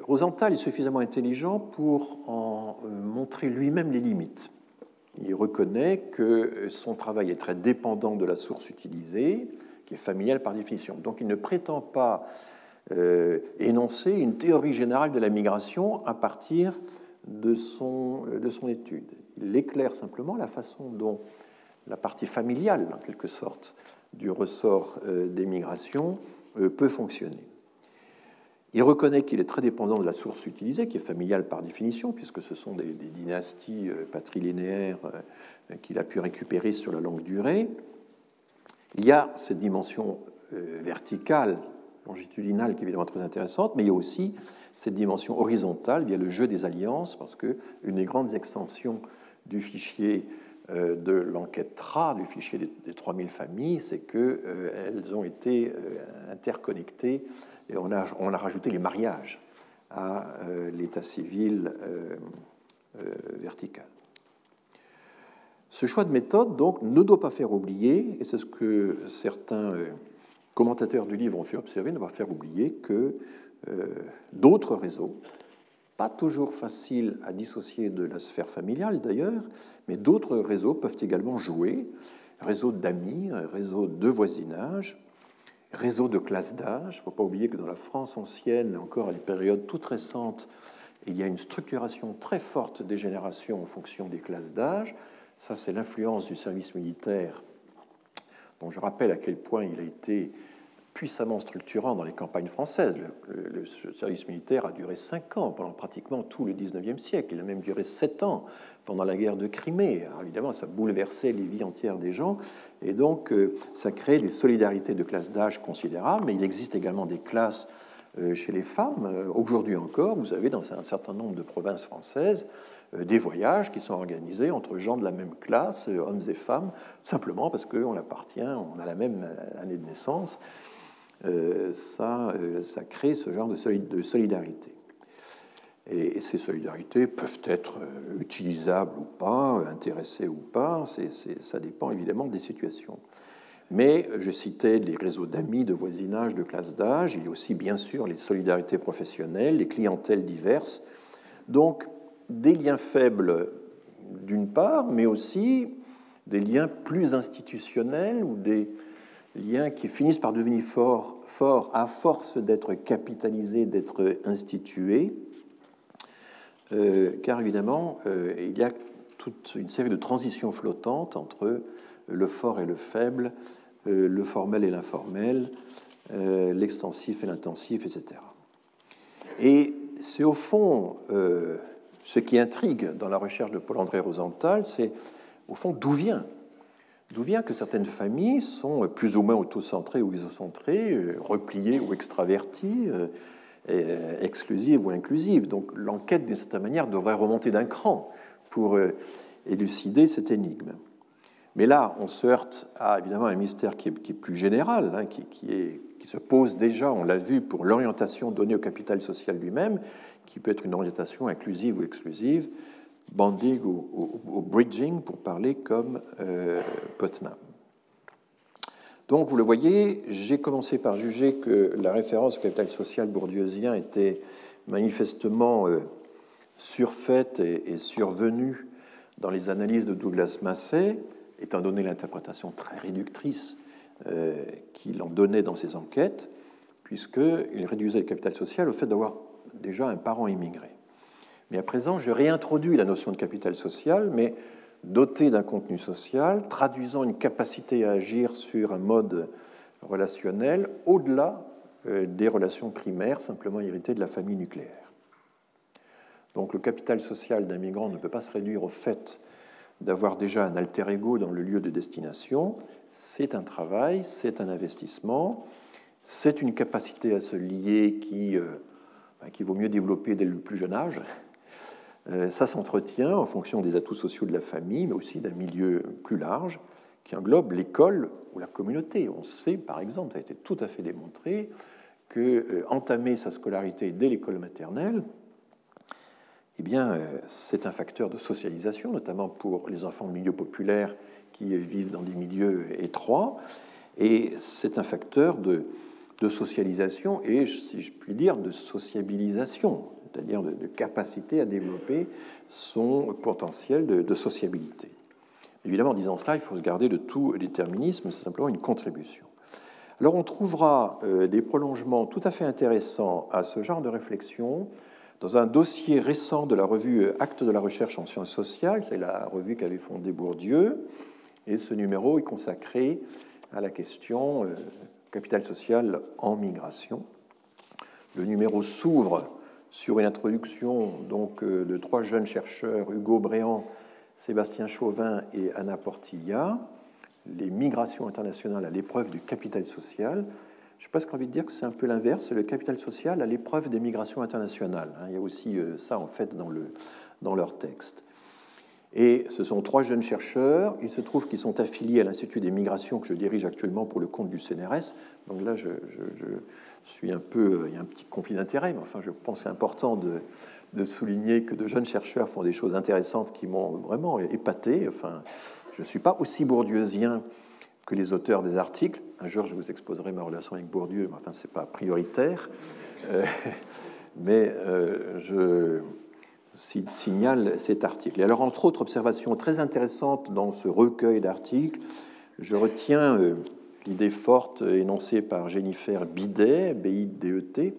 Rosenthal est suffisamment intelligent pour en montrer lui-même les limites il reconnaît que son travail est très dépendant de la source utilisée, qui est familiale par définition. Donc il ne prétend pas euh, énoncer une théorie générale de la migration à partir de son, de son étude. Il éclaire simplement la façon dont la partie familiale, en quelque sorte, du ressort euh, des migrations euh, peut fonctionner. Il reconnaît qu'il est très dépendant de la source utilisée, qui est familiale par définition, puisque ce sont des, dynasties euh, patrilinéaires qu'il a pu récupérer sur la longue durée. Il y a cette dimension verticale, longitudinale, qui est évidemment très intéressante, mais il y a aussi cette dimension horizontale via le jeu des alliances, parce qu'une des grandes extensions du fichier de l'enquête TRA, du fichier des 3000 familles, c'est qu'elles ont été interconnectées et on a, on a rajouté les mariages à euh, l'état civil euh, euh, vertical. Ce choix de méthode, donc, ne doit pas faire oublier, et c'est ce que certains commentateurs du livre ont fait observer, ne doit pas faire oublier que d'autres réseaux, pas toujours faciles à dissocier de la sphère familiale d'ailleurs, mais d'autres réseaux peuvent également jouer réseau d'amis, un réseau de voisinage, réseau de classes d'âge. Il ne faut pas oublier que dans la France ancienne, encore à des périodes toutes récentes, il y a une structuration très forte des générations en fonction des classes d'âge. Ça, c'est l'influence du service militaire, dont je rappelle à quel point il a été puissamment structurant dans les campagnes françaises. Le, service militaire a duré cinq ans pendant pratiquement tout le XIXe siècle. Il a même duré sept ans pendant la guerre de Crimée. Évidemment, ça bouleversait les vies entières des gens. Et donc, euh, ça crée des solidarités de classes d'âge considérables. Mais il existe également des classes euh, chez les femmes. Euh, aujourd'hui encore, vous avez dans un certain nombre de provinces françaises des voyages qui sont organisés entre gens de la même classe, hommes et femmes, simplement parce qu'on appartient, on a la même année de naissance. Euh, ça, euh, ça crée ce genre de solidarité. Et ces solidarités peuvent être euh, utilisables ou pas, intéressées ou pas, ça dépend évidemment des situations. Mais je citais les réseaux d'amis, de voisinage, de classe d'âge, il y a aussi bien sûr les solidarités professionnelles, les clientèles diverses. Donc des liens faibles d'une part, mais aussi des liens plus institutionnels ou des, liens qui finissent par devenir forts fort à force d'être capitalisés, d'être institués, euh, car évidemment, euh, il y a toute une série de transitions flottantes entre le fort et le faible, euh, le formel et l'informel, l'extensif et l'intensif, etc. Et c'est au fond ce qui intrigue dans la recherche de Paul-André Rosenthal, c'est au fond d'où vient D'où vient que certaines familles sont plus ou moins autocentrées ou isocentrées, euh, repliées ou extraverties, euh, exclusives ou inclusives. Donc l'enquête, d'une certaine manière, devrait remonter d'un cran pour euh, élucider cette énigme. Mais là, on se heurte à évidemment un mystère qui est, plus général, hein, qui, qui, se pose déjà, on l'a vu, pour l'orientation donnée au capital social lui-même, qui peut être une orientation inclusive ou exclusive, banding ou, bridging, pour parler comme euh, Putnam. Donc, vous le voyez, j'ai commencé par juger que la référence au capital social bourdieusien était manifestement euh, surfaite et, survenue dans les analyses de Douglas Massey, étant donné l'interprétation très réductrice euh, qu'il en donnait dans ses enquêtes, puisqu'il réduisait le capital social au fait d'avoir déjà un parent immigré. Mais à présent, je réintroduis la notion de capital social, mais doté d'un contenu social, traduisant une capacité à agir sur un mode relationnel au-delà euh, des relations primaires simplement héritées de la famille nucléaire. Donc le capital social d'un migrant ne peut pas se réduire au fait d'avoir déjà un alter ego dans le lieu de destination. C'est un travail, c'est un investissement, c'est une capacité à se lier qui, euh, ben, qui vaut mieux développer dès le plus jeune âge, ça s'entretient en fonction des atouts sociaux de la famille, mais aussi d'un milieu plus large qui englobe l'école ou la communauté. On sait, par exemple, ça a été tout à fait démontré, que euh, entamer sa scolarité dès l'école maternelle, eh bien, euh, c'est un facteur de socialisation, notamment pour les enfants de milieux populaires qui vivent dans des milieux étroits, et c'est un facteur de, de socialisation et, si je puis dire, de sociabilisation c'est-à-dire de, capacité à développer son potentiel de, sociabilité. Évidemment, en disant cela, il faut se garder de tout déterminisme, c'est simplement une contribution. Alors on trouvera euh, des prolongements tout à fait intéressants à ce genre de réflexion dans un dossier récent de la revue Actes de la recherche en sciences sociales, c'est la revue qu'avait fondée Bourdieu, et ce numéro est consacré à la question euh, capital social en migration. Le numéro s'ouvre sur une introduction donc, euh, de trois jeunes chercheurs, Hugo Bréant, Sébastien Chauvin et Anna Portilla, les migrations internationales à l'épreuve du capital social. Je pense qu'on envie de dire que c'est un peu l'inverse, le capital social à l'épreuve des migrations internationales. Hein. Il y a aussi euh, ça en fait dans, le, dans leur texte. Et ce sont trois jeunes chercheurs. Il se trouve qu'ils sont affiliés à l'Institut des migrations que je dirige actuellement pour le compte du CNRS. Donc là, je, suis un peu, il y a un petit conflit d'intérêt, mais enfin, je pense c'est important de, souligner que de jeunes chercheurs font des choses intéressantes qui m'ont vraiment épaté. Enfin, je ne suis pas aussi bourdieusien que les auteurs des articles. Un jour, je vous exposerai ma relation avec Bourdieu, mais enfin, ce n'est pas prioritaire. Euh, mais euh, je signale cet article. Et alors, entre autres observations très intéressantes dans ce recueil d'articles, je retiens l'idée forte énoncée par Jennifer Bidet, B-I-D-E-T,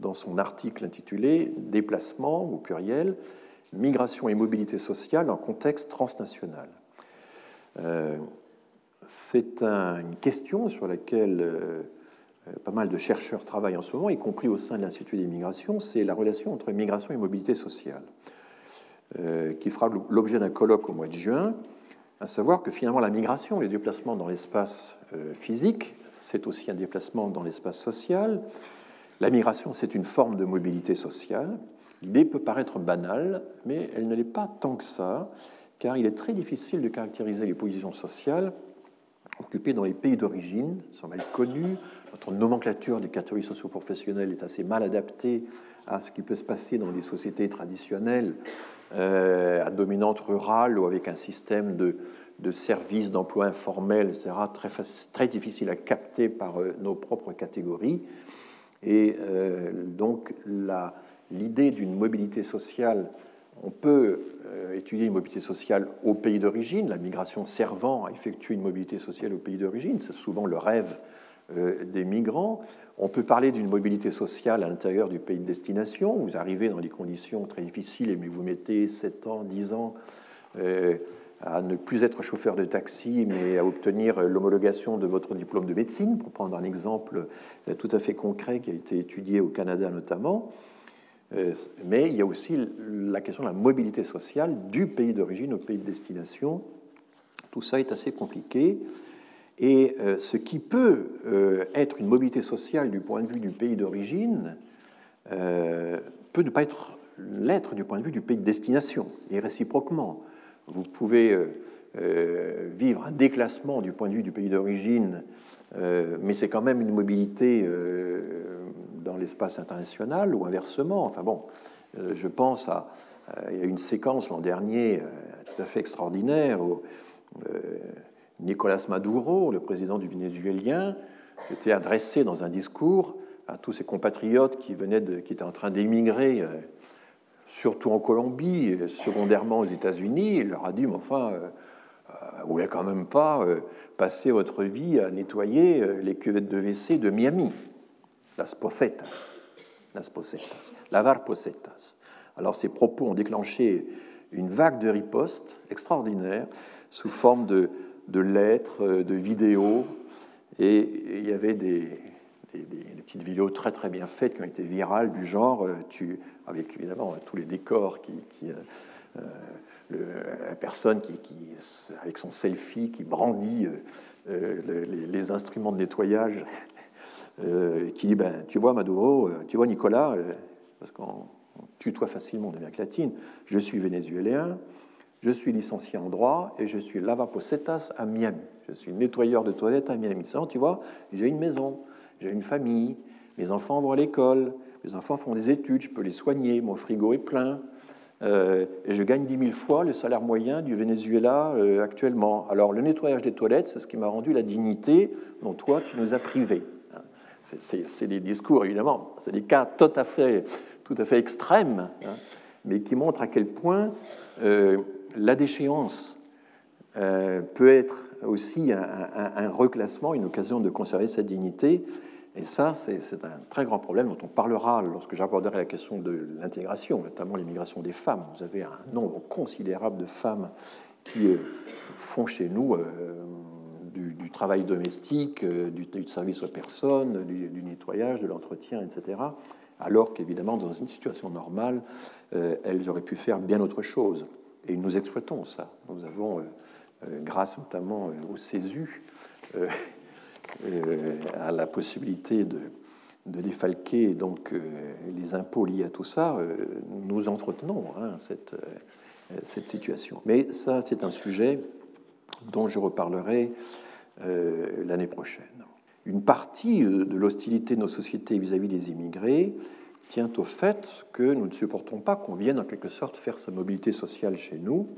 dans son article intitulé Déplacement au pluriel, migration et mobilité sociale en contexte transnational. Euh, c'est une question sur laquelle euh, pas mal de chercheurs travaillent en ce moment, y compris au sein de l'Institut des migrations, c'est la relation entre migration et mobilité sociale, euh, qui fera l'objet d'un colloque au mois de juin, à savoir que finalement la migration, les déplacements dans l'espace physique, c'est aussi un déplacement dans l'espace social. La migration, c'est une forme de mobilité sociale. L'idée peut paraître banale, mais elle ne l'est pas tant que ça, car il est très difficile de caractériser les positions sociales occupées dans les pays d'origine, sont mal connues. Notre nomenclature des catégories socio-professionnelles est assez mal adaptée à ce qui peut se passer dans les sociétés traditionnelles euh, à dominante rurale ou avec un système de, de services, d'emploi informel, etc., très, très difficile à capter par euh, nos propres catégories. Et euh, donc l'idée d'une mobilité sociale, on peut euh, étudier une mobilité sociale au pays d'origine, la migration servant à effectuer une mobilité sociale au pays d'origine, c'est souvent le rêve des migrants. On peut parler d'une mobilité sociale à l'intérieur du pays de destination. Vous arrivez dans des conditions très difficiles, mais vous mettez 7 ans, 10 ans euh, à ne plus être chauffeur de taxi, mais à obtenir l'homologation de votre diplôme de médecine, pour prendre un exemple tout à fait concret qui a été étudié au Canada notamment. Euh, mais il y a aussi la question de la mobilité sociale du pays d'origine au pays de destination. Tout ça est assez compliqué. Et euh, ce qui peut euh, être une mobilité sociale du point de vue du pays d'origine peut ne pas être l'être du point de vue du pays de destination, et réciproquement. Vous pouvez vivre un déclassement du point de vue du pays d'origine, mais c'est quand même une mobilité dans l'espace international ou inversement. Enfin bon, euh, je pense à, une séquence l'an dernier euh, tout à fait extraordinaire où euh, Nicolas Maduro, le président du Vénézuélien, s'était adressé dans un discours à tous ses compatriotes qui venaient étaient en train d'émigrer, surtout en Colombie, et secondairement aux États-Unis. Il leur a dit, mais enfin, vous voulez quand même pas passer votre vie à nettoyer les cuvettes de WC de Miami las pocetas, las pocetas, lavar pocetas. Alors ces propos ont déclenché une vague de ripostes extraordinaire sous forme de, de lettres, de vidéos, et il y avait des, petites vidéos très très bien faites qui ont été virales du genre, euh, tu, avec évidemment tous les décors qui, qui euh, euh, la personne qui, avec son selfie qui brandit les, instruments de nettoyage. Euh, qui dit ben, Tu vois, Maduro, euh, tu vois, Nicolas, euh, parce qu'on tutoie facilement d'Amérique latine, je suis vénézuélien, je suis licencié en droit et je suis lavaposetas à Miami. Je suis nettoyeur de toilettes à Miami. Ça, tu vois, j'ai une maison, j'ai une famille, mes enfants vont à l'école, mes enfants font des études, je peux les soigner, mon frigo est plein. et je gagne 10 000 fois le salaire moyen du Venezuela actuellement. Alors, le nettoyage des toilettes, c'est ce qui m'a rendu la dignité dont toi, tu nous as privés. C'est des discours, évidemment, c'est des cas tout à fait, tout à fait extrêmes, hein, mais qui montrent à quel point euh, la déchéance euh, peut être aussi un, reclassement, une occasion de conserver sa dignité. Et ça, c'est un très grand problème dont on parlera lorsque j'aborderai la question de l'intégration, notamment l'immigration des femmes. Vous avez un nombre considérable de femmes qui euh, font chez nous du, travail domestique, euh, du, service aux personnes, du, nettoyage, de l'entretien, etc. Alors qu'évidemment, dans une situation normale, euh, elles auraient pu faire bien autre chose. Et nous exploitons ça. Nous avons, euh, grâce notamment au CESU, à la possibilité de, de défalquer donc, les impôts liés à tout ça, nous entretenons hein, cette, cette situation. Mais ça, c'est un sujet dont je reparlerai euh, l'année prochaine. Une partie euh, de l'hostilité de nos sociétés vis-à-vis des immigrés tient au fait que nous ne supportons pas qu'on vienne en quelque sorte faire sa mobilité sociale chez nous.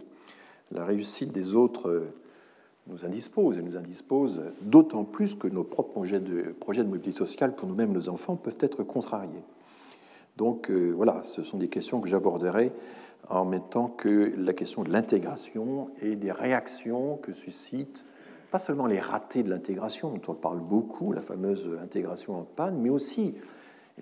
La réussite des autres euh, nous indispose, et nous indispose d'autant plus que nos propres projets de, mobilité sociale pour nous-mêmes, nos enfants, peuvent être contrariés. Donc voilà, ce sont des questions que j'aborderai en mettant que la question de l'intégration et des réactions que suscite pas seulement les ratés de l'intégration, dont on parle beaucoup, la fameuse intégration en panne, mais aussi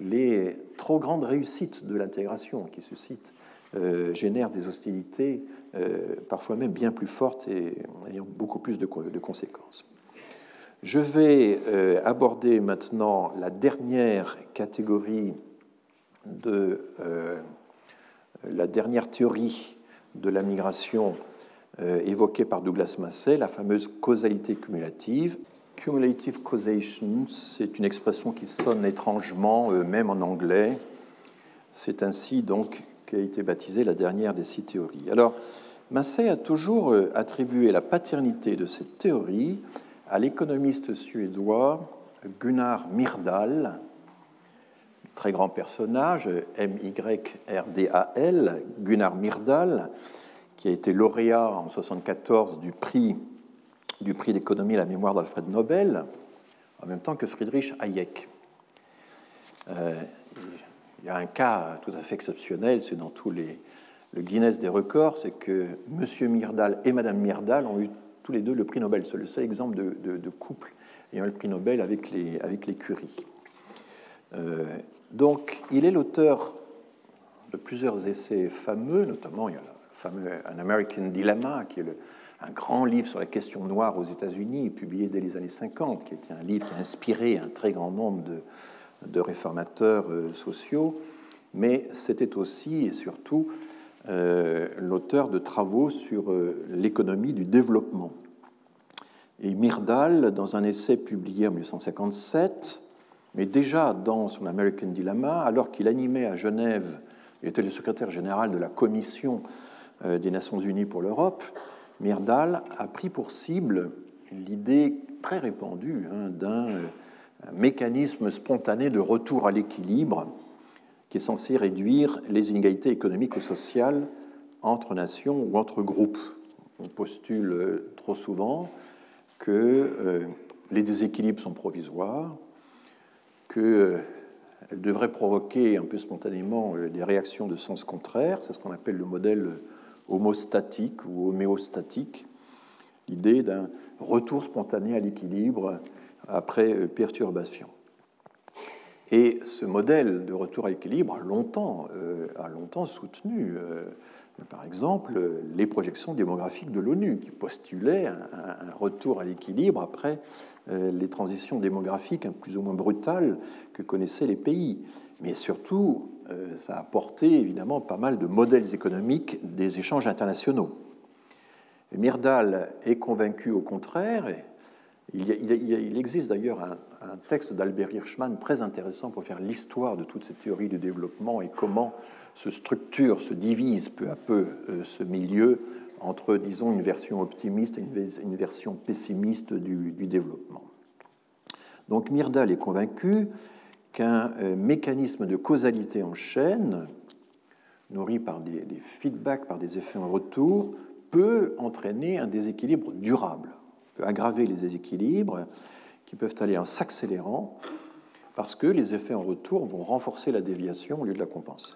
les trop grandes réussites de l'intégration qui suscitent, euh, génèrent des hostilités euh, parfois même bien plus fortes et ayant beaucoup plus de, conséquences. Je vais euh, aborder maintenant la dernière catégorie de la dernière théorie de la migration évoquée par Douglas Massey, la fameuse causalité cumulative. Cumulative causation, c'est une expression qui sonne étrangement, euh, même en anglais. C'est ainsi donc qu'a été baptisée la dernière des six théories. Alors, Massey a toujours euh, attribué la paternité de cette théorie à l'économiste suédois Gunnar Myrdal, très grand personnage, M-Y-R-D-A-L, Gunnar Myrdal, qui a été lauréat en 1974 du prix du prix d'économie la mémoire d'Alfred Nobel, en même temps que Friedrich Hayek. Euh, il y a un cas tout à fait exceptionnel, c'est dans tous les, le Guinness des records, c'est que M. Myrdal et Mme Myrdal ont eu tous les deux le prix Nobel. C'est le seul exemple de, couple ayant le prix Nobel avec les, avec les Curie. Euh, donc, il est l'auteur de plusieurs essais fameux, notamment il y a le fameux An American Dilemma, qui est le, un grand livre sur la question noire aux États-Unis, publié dès les années 50, qui était un livre qui a inspiré un très grand nombre de, réformateurs euh, sociaux, mais c'était aussi et surtout euh, l'auteur de travaux sur euh, l'économie du développement. Et Myrdal, dans un essai publié en 1957, mais déjà dans son American Dilemma, alors qu'il animait à Genève, il était le secrétaire général de la Commission des Nations Unies pour l'Europe, Myrdal a pris pour cible l'idée très répandue hein, d'un euh, mécanisme spontané de retour à l'équilibre qui est censé réduire les inégalités économiques ou sociales entre nations ou entre groupes. On postule euh, trop souvent que euh, les déséquilibres sont provisoires, qu'elles devraient provoquer un peu spontanément des réactions de sens contraire, c'est ce qu'on appelle le modèle homostatique ou homéostatique, l'idée d'un retour spontané à l'équilibre après euh, perturbation. Et ce modèle de retour à l'équilibre a longtemps, euh, a longtemps soutenu, euh, par exemple, les projections démographiques de l'ONU, qui postulaient un, retour à l'équilibre après les transitions démographiques plus ou moins brutales que connaissaient les pays. Mais surtout, ça a apporté évidemment pas mal de modèles économiques des échanges internationaux. Myrdal est convaincu au contraire, et il, existe d'ailleurs un, texte d'Albert Hirschman très intéressant pour faire l'histoire de toute cette théorie du développement et comment se structure, se divise peu à peu euh, ce milieu entre, disons, une version optimiste et une, version pessimiste du, du développement. Donc Myrdal est convaincu qu'un euh, mécanisme de causalité en chaîne, nourri par des, feedbacks, par des effets en retour, peut entraîner un déséquilibre durable, peut aggraver les déséquilibres qui peuvent aller en s'accélérant parce que les effets en retour vont renforcer la déviation au lieu de la compenser.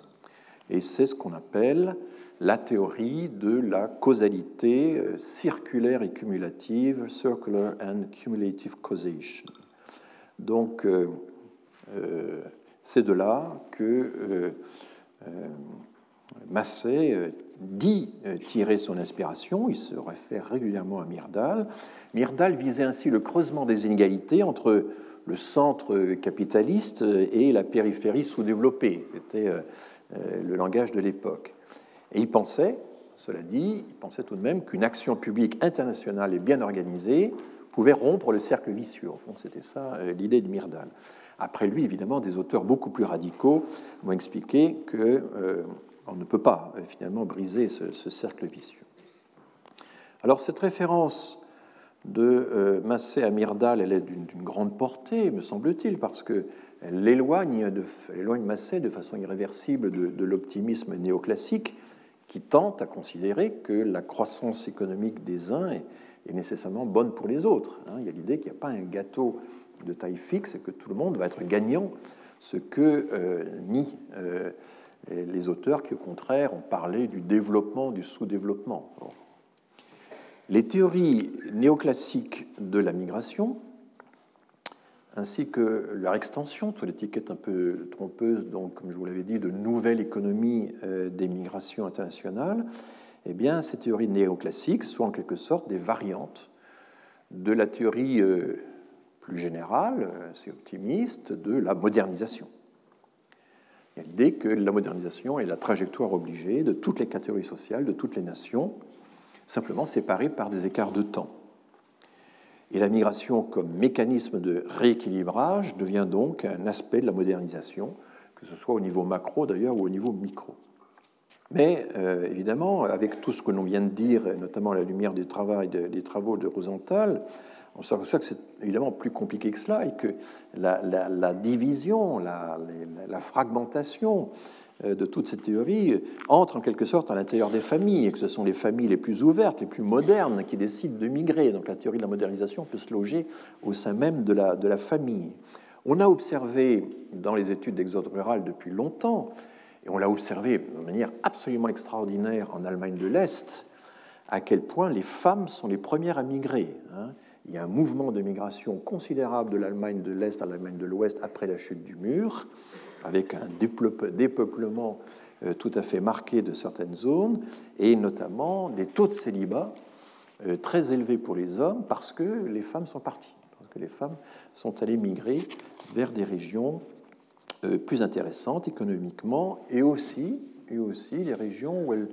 Et c'est ce qu'on appelle la théorie de la causalité euh, circulaire et cumulative, circular and cumulative causation. Donc, euh, c'est de là que euh, euh, Massé dit tirer son inspiration, il se réfère régulièrement à Myrdal. Myrdal visait ainsi le creusement des inégalités entre le centre capitaliste et la périphérie sous-développée. C'était le langage de l'époque. Et il pensait, cela dit, il pensait tout de même qu'une action publique internationale et bien organisée pouvait rompre le cercle vicieux. c'était ça l'idée de Myrdal. Après lui, évidemment, des auteurs beaucoup plus radicaux m'ont expliqué qu'on euh, ne peut pas euh, finalement briser ce, cercle vicieux. Alors cette référence de euh, Massé à Myrdal, elle est d'une grande portée, me semble-t-il, parce qu'elle éloigne Massé de façon irréversible de, l'optimisme néoclassique qui tente à considérer que la croissance économique des uns est, nécessairement bonne pour les autres. Hein. Il y a l'idée qu'il n'y a pas un gâteau de taille fixe et que tout le monde va être gagnant, ce que euh, euh, les auteurs qui, au contraire, ont parlé du développement, du sous-développement. Les théories néoclassiques de la migration, ainsi que leur extension sous l'étiquette un peu trompeuse, donc, comme je vous l'avais dit, de nouvelle économie euh, des migrations internationales, eh bien, ces théories néoclassiques sont en quelque sorte des variantes de la théorie euh, plus générale, assez optimiste, de la modernisation. Il y a l'idée que la modernisation est la trajectoire obligée de toutes les catégories sociales, de toutes les nations, simplement séparées par des écarts de temps. Et la migration comme mécanisme de rééquilibrage devient donc un aspect de la modernisation, que ce soit au niveau macro d'ailleurs ou au niveau micro. Mais euh, évidemment, avec tout ce que l'on vient de dire, notamment à la lumière des travaux de Rosenthal, on s'aperçoit que c'est évidemment plus compliqué que cela et que la, division, la, fragmentation euh, de toute cette théorie entre en quelque sorte à l'intérieur des familles et que ce sont les familles les plus ouvertes, les plus modernes qui décident de migrer. Donc la théorie de la modernisation peut se loger au sein même de la, de famille. On a observé dans les études d'exode rural depuis longtemps et on l'a observé de manière absolument extraordinaire en Allemagne de l'Est, à quel point les femmes sont les premières à migrer. Hein. Il y a un mouvement de migration considérable de l'Allemagne de l'Est à l'Allemagne de l'Ouest après la chute du mur, avec un dépeuplement euh, tout à fait marqué de certaines zones, et notamment des taux de célibat euh, très élevés pour les hommes parce que les femmes sont parties, parce que les femmes sont allées migrer vers des régions euh, plus intéressantes économiquement et aussi, et aussi les régions où elles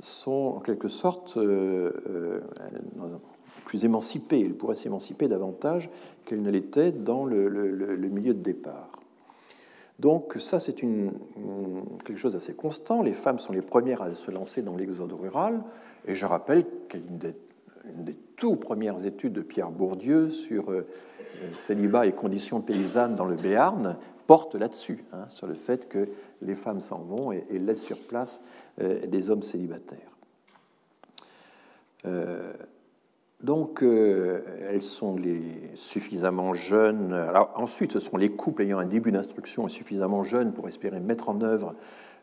sont en quelque sorte plus émancipées. Elles pourraient s'émanciper davantage qu'elles ne l'étaient dans le, milieu de départ. Donc ça, c'est une, quelque chose d'assez constant. Les femmes sont les premières à se lancer dans l'exode rural. Et je rappelle qu'une des, des, tout premières études de Pierre Bourdieu sur célibat et conditions paysannes dans le Béarn porte là-dessus, hein, sur le fait que les femmes s'en vont et, laissent sur place euh, des hommes célibataires. Euh, donc, euh, elles sont les suffisamment jeunes. Ensuite, ce sont les couples ayant un début d'instruction et suffisamment jeunes pour espérer mettre en œuvre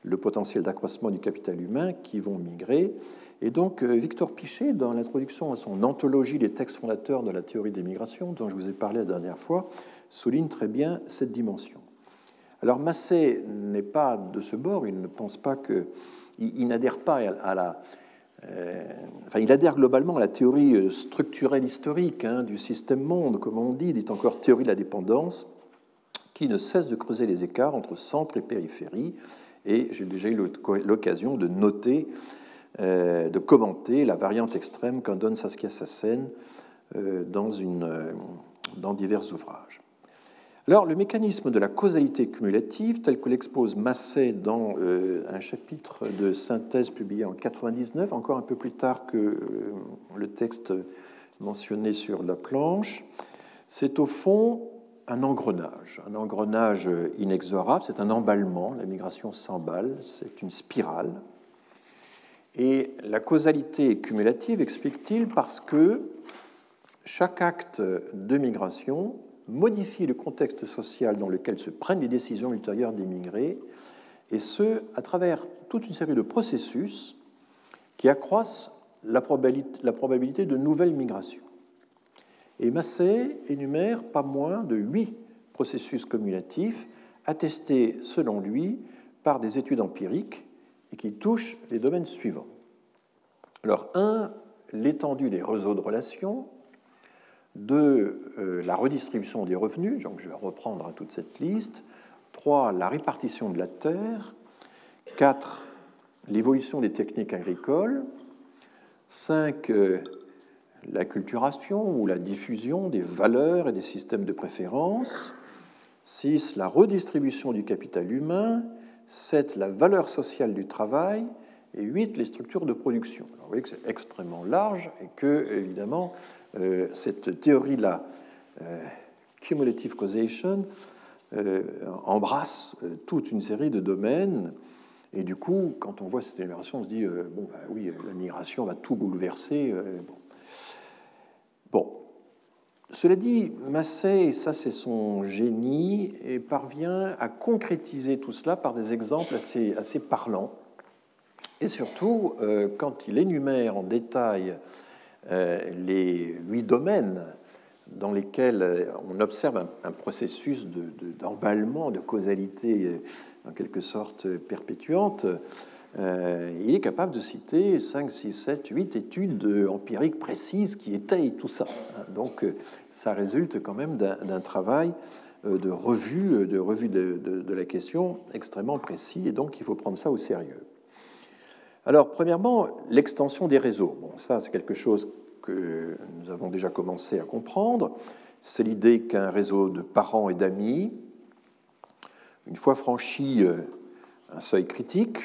le potentiel d'accroissement du capital humain qui vont migrer. Et donc, Victor Pichet, dans l'introduction à son anthologie des textes fondateurs de la théorie des migrations, dont je vous ai parlé la dernière fois, souligne très bien cette dimension. Alors Massé n'est pas de ce bord, il ne pense pas que. Il, n'adhère pas à la. Euh, enfin, il adhère globalement à la théorie euh, structurelle historique hein, du système monde, comme on dit, dit encore théorie de la dépendance, qui ne cesse de creuser les écarts entre centre et périphérie. Et j'ai déjà eu l'occasion de noter, euh, de commenter la variante extrême qu'en donne Saskia Sassen dans, divers ouvrages. Alors, le mécanisme de la causalité cumulative, tel que l'expose Masset dans euh, un chapitre de synthèse publié en 99, encore un peu plus tard que euh, le texte mentionné sur la planche, c'est au fond un engrenage, un engrenage inexorable, c'est un emballement, la migration s'emballe, c'est une spirale. Et la causalité cumulative, explique-t-il, parce que chaque acte de migration modifier le contexte social dans lequel se prennent les décisions ultérieures d'émigrer, et ce, à travers toute une série de processus qui accroissent la probabilité, la probabilité de nouvelles migrations. Et Massé énumère pas moins de huit processus cumulatifs attestés, selon lui, par des études empiriques et qui touchent les domaines suivants. Alors, un, l'étendue des réseaux de relations, deux, euh, la redistribution des revenus, donc je vais reprendre toute cette liste. Trois, la répartition de la terre. Quatre, l'évolution des techniques agricoles. Cinq, euh, la culturation ou la diffusion des valeurs et des systèmes de préférence. Six, la redistribution du capital humain. Sept, la valeur sociale du travail. Et huit, les structures de production. vous voyez que c'est extrêmement large et que, évidemment, euh, cette théorie de la euh, cumulative causation euh, embrasse toute une série de domaines. Et du coup, quand on voit cette énumération, on se dit bon, bah oui, la migration va tout bouleverser. bon. Cela dit, Massey, ça c'est son génie, et parvient à concrétiser tout cela par des exemples assez parlants. Et surtout, quand il énumère en détail les huit domaines dans lesquels on observe un, processus d'emballement, de, causalité en quelque sorte perpétuante, il est capable de citer 5, 6, 7, 8 études empiriques précises qui étayent tout ça. Donc ça résulte quand même d'un travail de revue, de, revue de, de, la question extrêmement précis, et donc il faut prendre ça au sérieux. Alors, premièrement, l'extension des réseaux. Bon, ça, c'est quelque chose que nous avons déjà commencé à comprendre. C'est l'idée qu'un réseau de parents et d'amis, une fois franchi euh, un seuil critique,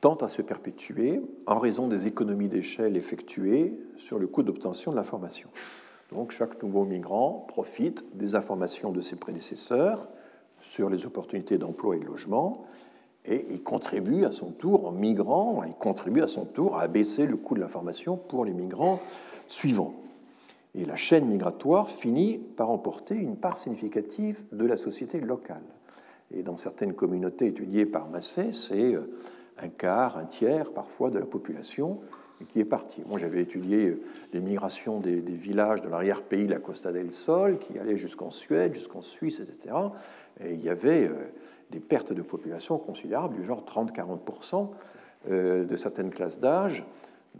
tente à se perpétuer en raison des économies d'échelle effectuées sur le coût d'obtention de l'information. Donc chaque nouveau migrant profite des informations de ses prédécesseurs sur les opportunités d'emploi et de logement et il contribue à son tour, en migrant, il contribue à son tour à abaisser le coût de l'information pour les migrants suivants. Et la chaîne migratoire finit par emporter une part significative de la société locale. Et dans certaines communautés étudiées par Massé, c'est euh, un quart, un tiers parfois de la population qui est partie. Moi, j'avais étudié euh, les migrations des, villages de l'arrière-pays de la Costa del Sol, qui allaient jusqu'en Suède, jusqu'en Suisse, etc. Et il y avait euh, des pertes de population considérables, du genre 30-40% euh, de certaines classes d'âge,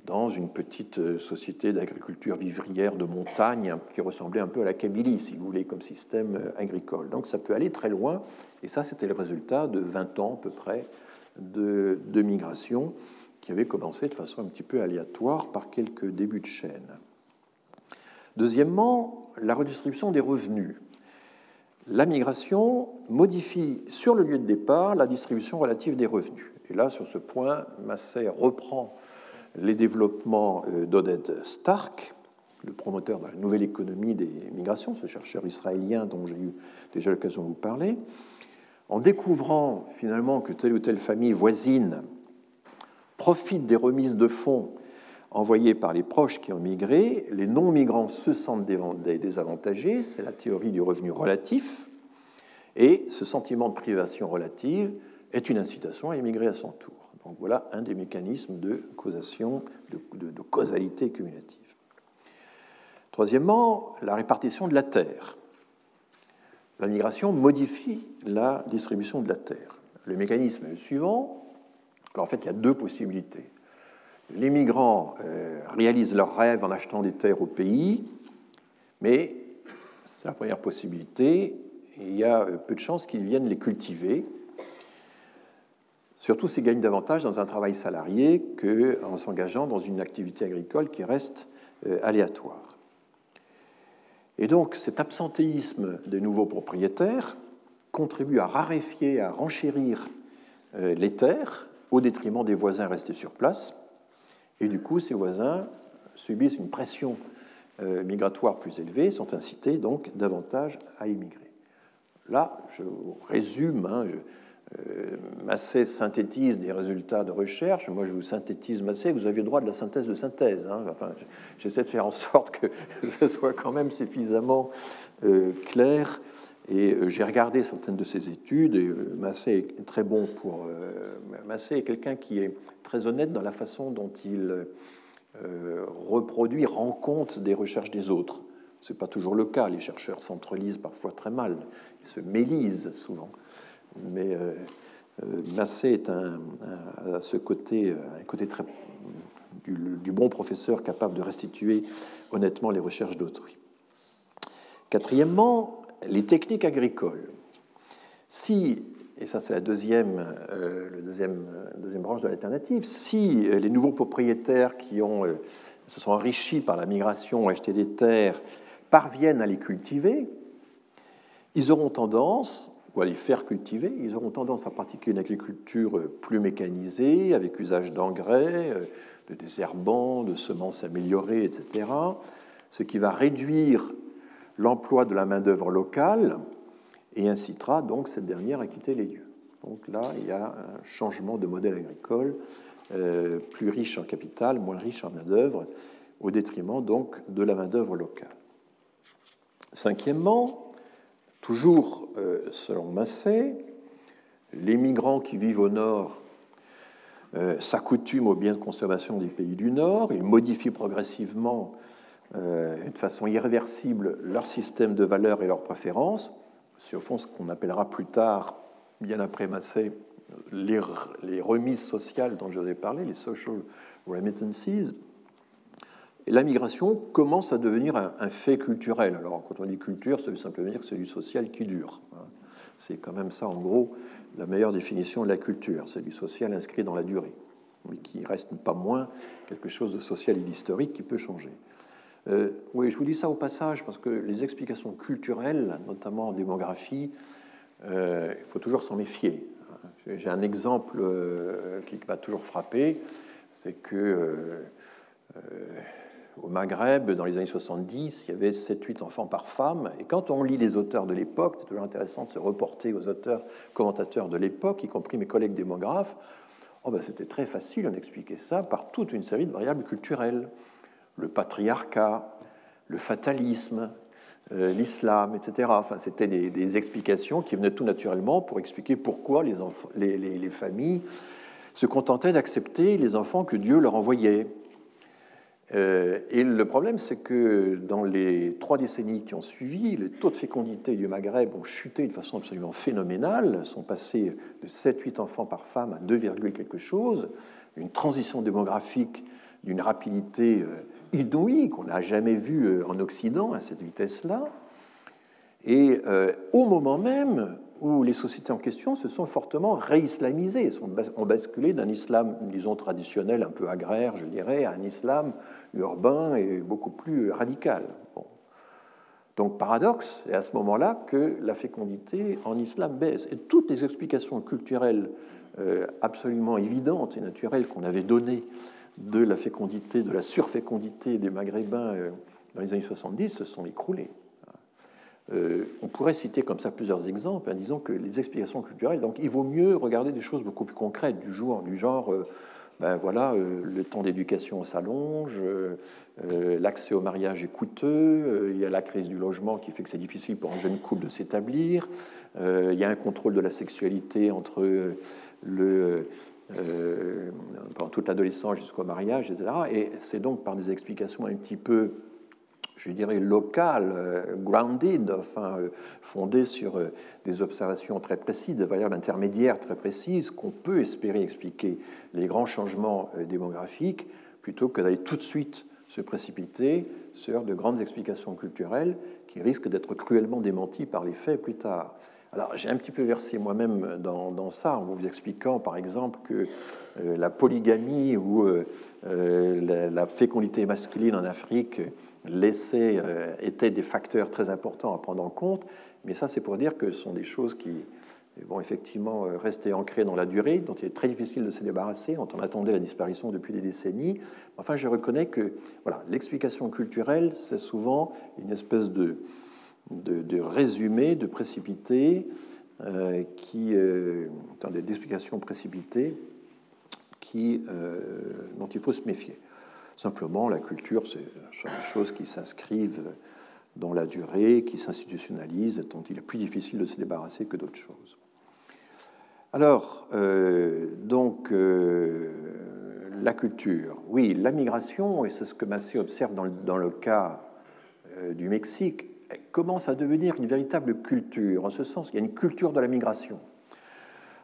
dans une petite euh, société d'agriculture vivrière de montagne qui ressemblait un peu à la Kabylie, si vous voulez, comme système euh, agricole. Donc ça peut aller très loin, et ça c'était le résultat de 20 ans à peu près de, de migration qui avait commencé de façon un petit peu aléatoire par quelques débuts de chaîne. Deuxièmement, la redistribution des revenus la migration modifie sur le lieu de départ la distribution relative des revenus. Et là, sur ce point, Massey reprend les développements euh, d'Oded Stark, le promoteur de la nouvelle économie des migrations, ce chercheur israélien dont j'ai eu déjà l'occasion de vous parler, en découvrant finalement que telle ou telle famille voisine profite des remises de fonds envoyés par les proches qui ont migré, les non-migrants se sentent désavantagés, c'est la théorie du revenu relatif, et ce sentiment de privation relative est une incitation à émigrer à son tour. Donc voilà un des mécanismes de causation, de, causalité cumulative. Troisièmement, la répartition de la terre. La migration modifie la distribution de la terre. Le mécanisme est le suivant. En fait, il y a deux possibilités les migrants euh, réalisent leurs rêves en achetant des terres au pays, mais c'est la première possibilité. il y a euh, peu de chances qu'ils viennent les cultiver, surtout s'ils gagnent davantage dans un travail salarié qu'en s'engageant dans une activité agricole qui reste euh, aléatoire. Et donc cet absentéisme des nouveaux propriétaires contribue à raréfier, à renchérir les terres au détriment des voisins restés sur place et du coup, ces voisins subissent une pression euh, migratoire plus élevée, sont incités donc davantage à immigrer. Là, je résume, hein, euh, Massé synthétise des résultats de recherche, moi je vous synthétise Massé, vous avez le droit de la synthèse de synthèse. Hein. Enfin, J'essaie de faire en sorte que ce soit quand même suffisamment euh, clair. Et j'ai regardé certaines de ces études, et Massé est très bon pour... Massé est quelqu'un qui est très honnête dans la façon dont il euh, reproduit, rend compte des recherches des autres. Ce n'est pas toujours le cas. Les chercheurs s'entrelisent parfois très mal. Ils se mélisent souvent. Mais euh, euh, Massé est un, ce côté, un côté très du, du, bon professeur capable de restituer honnêtement les recherches d'autrui. Quatrièmement, les techniques agricoles. Si et ça c'est la deuxième, euh, le deuxième, euh, deuxième branche de l'alternative, si euh, les nouveaux propriétaires qui ont, se sont enrichis par la migration, acheté des terres, parviennent à les cultiver, ils auront tendance, ou à les faire cultiver, ils auront tendance à pratiquer une agriculture plus mécanisée, avec usage d'engrais, de désherbants, de semences améliorées, etc., ce qui va réduire l'emploi de la main-d'œuvre locale et incitera donc cette dernière à quitter les lieux. Donc là, il y a un changement de modèle agricole, euh, plus riche en capital, moins riche en main-d'œuvre, au détriment donc de la main-d'œuvre locale. Cinquièmement, toujours euh, selon Massé, les migrants qui vivent au nord s'accoutument aux biens de consommation des pays du Nord, ils modifient progressivement de façon irréversible leur système de valeurs et leurs préférences. C'est au fond ce qu'on appellera plus tard, bien après Massé, les, remises sociales dont je vous ai parlé, les social remittances. Et la migration commence à devenir un, fait culturel. Alors, quand on dit culture, ça veut simplement dire que c'est du social qui dure. Hein. C'est quand même ça, en gros, la meilleure définition de la culture. C'est du social inscrit dans la durée, mais qui reste pas moins quelque chose de social et d'historique qui peut changer. Euh, oui, je vous dis ça au passage parce que les explications culturelles, notamment en démographie, euh, il faut toujours s'en méfier. J'ai un exemple euh, qui m'a toujours frappé, c'est que au Maghreb, dans les années 70, il y avait 7-8 enfants par femme. Et quand on lit les auteurs de l'époque, c'est toujours intéressant de se reporter aux auteurs, commentateurs de l'époque, y compris mes collègues démographes. Oh ben c'était très facile, on expliquait ça par toute une série de variables culturelles. Le patriarcat, le fatalisme, euh, l'islam, etc. Enfin, c'était des, explications qui venaient tout naturellement pour expliquer pourquoi les, les, les familles se contentaient d'accepter les enfants que Dieu leur envoyait. Euh, et le problème, c'est que dans les trois décennies qui ont suivi, les taux de fécondité du Maghreb ont chuté de façon absolument phénoménale, sont passés de 7-8 enfants par femme à 2, quelque chose, une transition démographique d'une rapidité euh, inouïe qu'on n'a jamais vue euh, en Occident à cette vitesse-là. Et au moment même où les sociétés en question se sont fortement réislamisées, ont basculé d'un islam, disons, traditionnel, un peu agraire, je dirais, à un islam urbain et beaucoup plus radical. Donc, paradoxe, et à ce moment-là que la fécondité en islam baisse. Et toutes les explications culturelles euh, absolument évidentes et naturelles qu'on avait données de la fécondité, de la surfécondité des Maghrébins euh, dans les années 70 se sont écroulées. Euh, on pourrait citer comme ça plusieurs exemples en disant que les explications culturelles, donc il vaut mieux regarder des choses beaucoup plus concrètes du jour, du genre, euh, ben voilà, le temps d'éducation s'allonge, l'accès au mariage est coûteux, il y a la crise du logement qui fait que c'est difficile pour un jeune couple de s'établir, il y a un contrôle de la sexualité entre le pendant toute l'adolescence jusqu'au mariage, etc. Et c'est donc par des explications un petit peu je dirais, local, euh, grounded, enfin, euh, fondé sur euh, des observations très précises, des variables intermédiaires très précises, qu'on peut espérer expliquer les grands changements démographiques, plutôt que d'aller tout de suite se précipiter sur de grandes explications culturelles qui risquent d'être cruellement démenties par les faits plus tard. Alors, j'ai un petit peu versé moi-même dans, ça en vous expliquant, par exemple, que la polygamie ou la, la, fécondité masculine en Afrique euh, étaient des facteurs très importants à prendre en compte, mais ça c'est pour dire que ce sont des choses qui vont effectivement euh, rester ancrées dans la durée, dont il est très difficile de se débarrasser, dont on attendait la disparition depuis des décennies. Enfin, je reconnais que voilà, l'explication culturelle, c'est souvent une espèce de, de, résumé, de précipité, euh, qui, euh, d'explications précipitées qui, dont il faut se méfier. Simplement, la culture, c'est des choses qui s'inscrivent dans la durée, qui s'institutionnalisent, dont il est plus difficile de se débarrasser que d'autres choses. Alors, euh, donc, euh, la culture. Oui, la migration, et c'est ce que Massé observe dans le, cas euh, du Mexique, commence à devenir une véritable culture, en ce sens qu'il y a une culture de la migration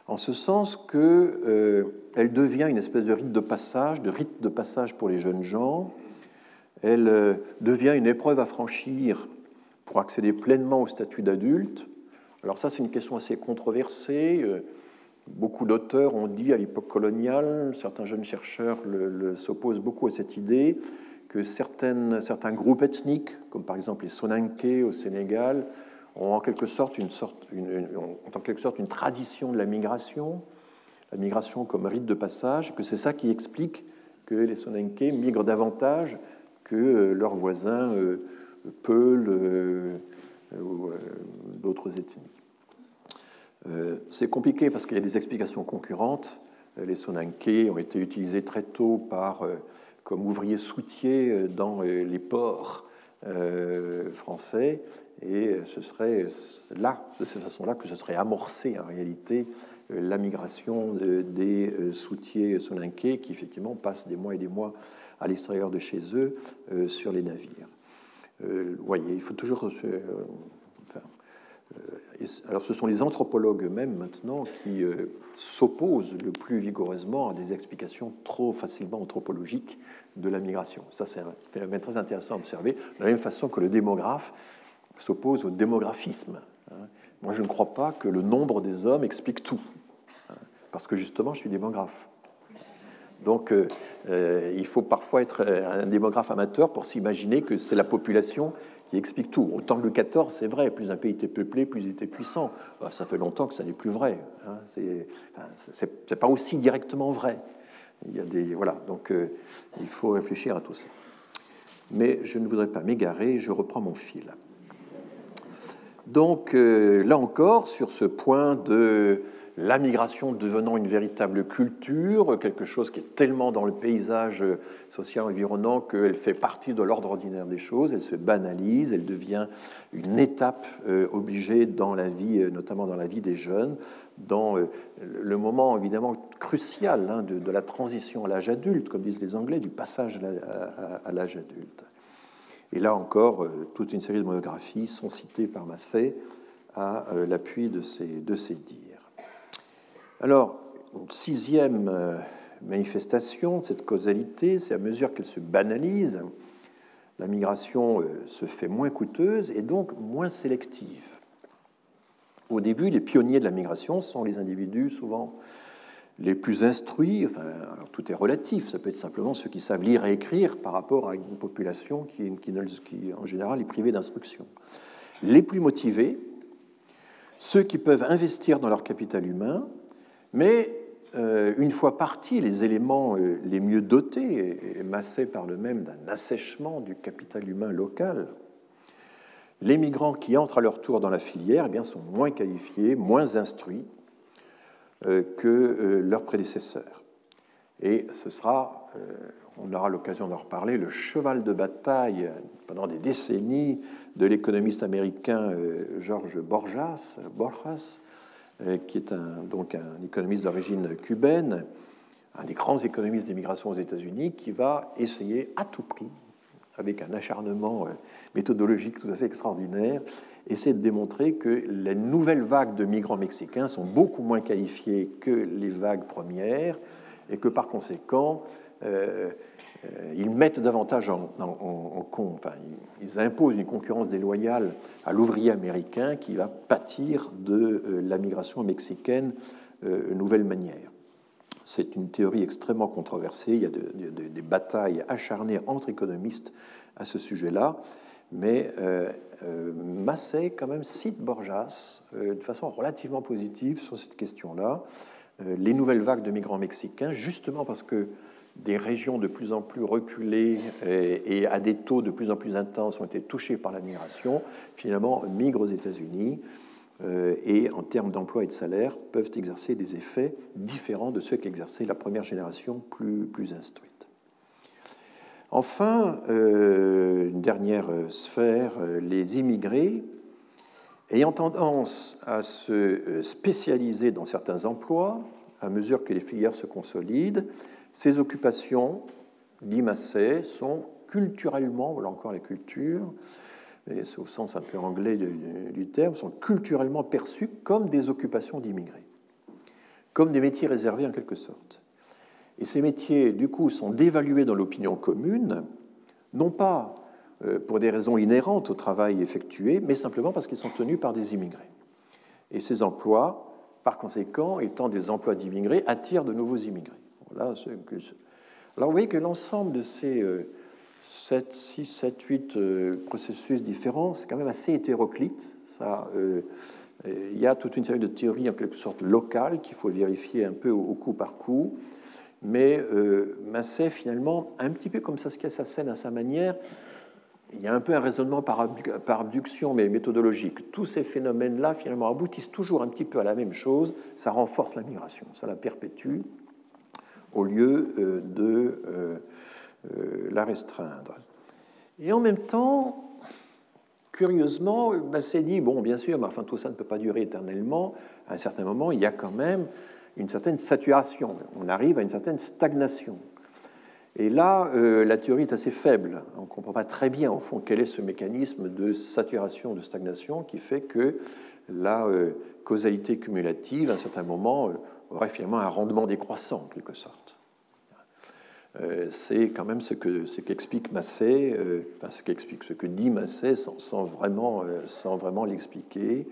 en ce sens qu'elle euh, devient une espèce de rite de passage, de rite de passage pour les jeunes gens. Elle euh, devient une épreuve à franchir pour accéder pleinement au statut d'adulte. Alors ça, c'est une question assez controversée. Euh, beaucoup d'auteurs ont dit à l'époque coloniale, certains jeunes chercheurs s'opposent beaucoup à cette idée, que certains groupes ethniques, comme par exemple les Soninké au Sénégal, ont en quelque sorte une, sorte, en quelque sorte une tradition de la migration, la migration comme rite de passage, que c'est ça qui explique que les Sonenke migrent davantage que euh, leurs voisins euh, Peuls euh, ou d'autres ethnies. C'est compliqué parce qu'il y a des explications concurrentes. Les Sonenke ont été utilisés très tôt par, comme ouvriers soutiers dans les ports français, et ce serait là, de cette façon-là, que ce serait amorcé en réalité la migration des soutiers soninqués qui effectivement passent des mois et des mois à l'extérieur de chez eux sur les navires. Vous voyez, il faut toujours euh, alors ce sont les anthropologues eux-mêmes maintenant qui euh, s'opposent le plus vigoureusement à des explications trop facilement anthropologiques de la migration. Ça, c'est très intéressant à observer, de la même façon que le démographe s'oppose au démographisme. Hein. Moi, je ne crois pas que le nombre des hommes explique tout, hein, parce que justement, je suis démographe. Donc, euh, il faut parfois être un démographe amateur pour s'imaginer que c'est la population explique tout. Autant que le XIV, c'est vrai, plus un pays était peuplé, plus il était puissant. Bah, ça fait longtemps que ça n'est plus vrai. Hein. C'est pas aussi directement vrai. Il y a des voilà, donc euh, il faut réfléchir à tout ça. Mais je ne voudrais pas m'égarer. Je reprends mon fil. Donc euh, là encore, sur ce point de la migration devenant une véritable culture, quelque chose qui est tellement dans le paysage social environnant qu'elle fait partie de l'ordre ordinaire des choses, elle se banalise, elle devient une étape euh, obligée dans la vie, euh, notamment dans la vie des jeunes, dans euh, le moment évidemment crucial hein, de, la transition à l'âge adulte, comme disent les Anglais, du passage à l'âge adulte. Et là encore, toute une série de monographies sont citées par Massé à l'appui de ces, de. Alors, sixième euh, manifestation de cette causalité, c'est à mesure qu'elle se banalise, la migration euh, se fait moins coûteuse et donc moins sélective. Au début, les pionniers de la migration sont les individus souvent les plus instruits, enfin, tout est relatif, ça peut être simplement ceux qui savent lire et écrire par rapport à une population qui en général, est privée d'instruction. Les plus motivés, ceux qui peuvent investir dans leur capital humain, mais euh, une fois partis les éléments euh, les mieux dotés, et Massé parle même d'un assèchement du capital humain local, les migrants qui entrent à leur tour dans la filière eh bien, sont moins qualifiés, moins instruits euh, que leurs prédécesseurs. Et ce sera, on aura l'occasion d'en reparler, le cheval de bataille pendant des décennies de l'économiste américain Georges Borjas, Borjas qui est un, donc un économiste d'origine cubaine, un des grands économistes d'immigration aux États-Unis, qui va essayer à tout prix, avec un acharnement euh, méthodologique tout à fait extraordinaire, essayer de démontrer que les nouvelles vagues de migrants mexicains sont beaucoup moins qualifiées que les vagues premières et que par conséquent, euh, euh, ils mettent davantage en, compte, enfin, ils imposent une concurrence déloyale à l'ouvrier américain qui va pâtir de euh, la migration mexicaine euh, nouvelle manière. C'est une théorie extrêmement controversée. Il y a des batailles acharnées entre économistes à ce sujet-là. Mais Massey, quand même, cite Borjas de façon relativement positive sur cette question-là. les nouvelles vagues de migrants mexicains, justement parce que des régions de plus en plus reculées et, à des taux de plus en plus intenses ont été touchées par la migration, finalement migrent aux États-Unis euh, et en termes d'emploi et de salaire peuvent exercer des effets différents de ceux qu'exerçait la première génération plus, plus instruite. Enfin, euh, une dernière sphère, euh, les immigrés ayant tendance à se spécialiser dans certains emplois à mesure que les filières se consolident, ces occupations, Massé, sont culturellement, voilà encore la culture, c'est au sens un peu anglais du, terme, sont culturellement perçues comme des occupations d'immigrés, comme des métiers réservés en quelque sorte. Et ces métiers, du coup, sont dévalués dans l'opinion commune, non pas euh, pour des raisons inhérentes au travail effectué, mais simplement parce qu'ils sont tenus par des immigrés. Et ces emplois, par conséquent, étant des emplois d'immigrés, attirent de nouveaux immigrés. Alors vous voyez que l'ensemble de ces 7, 6, 7, 8 processus différents, c'est quand même assez hétéroclite. Ça, euh, il y a toute une série de théories en quelque sorte locales qu'il faut vérifier un peu au, coup par coup. Mais euh, Massé, finalement, un petit peu comme ça se casse sa scène à sa manière, il y a un peu un raisonnement par abduction, mais méthodologique. Tous ces phénomènes-là, finalement, aboutissent toujours un petit peu à la même chose. Ça renforce la migration, ça la perpétue au lieu euh, de euh, euh, la restreindre. Et en même temps, Curieusement, Massé dit, bon, bien sûr, mais enfin, tout ça ne peut pas durer éternellement. À un certain moment, il y a quand même une certaine saturation. On arrive à une certaine stagnation. Et là, la théorie est assez faible. On ne comprend pas très bien, au fond, quel est ce mécanisme de saturation, de stagnation qui fait que la causalité cumulative, à un certain moment, euh, aurait finalement un rendement décroissant, en quelque sorte. C'est quand même ce que ce qu'explique Massé, enfin, ce qu'explique, ce que dit Massé sans, vraiment, sans vraiment l'expliquer.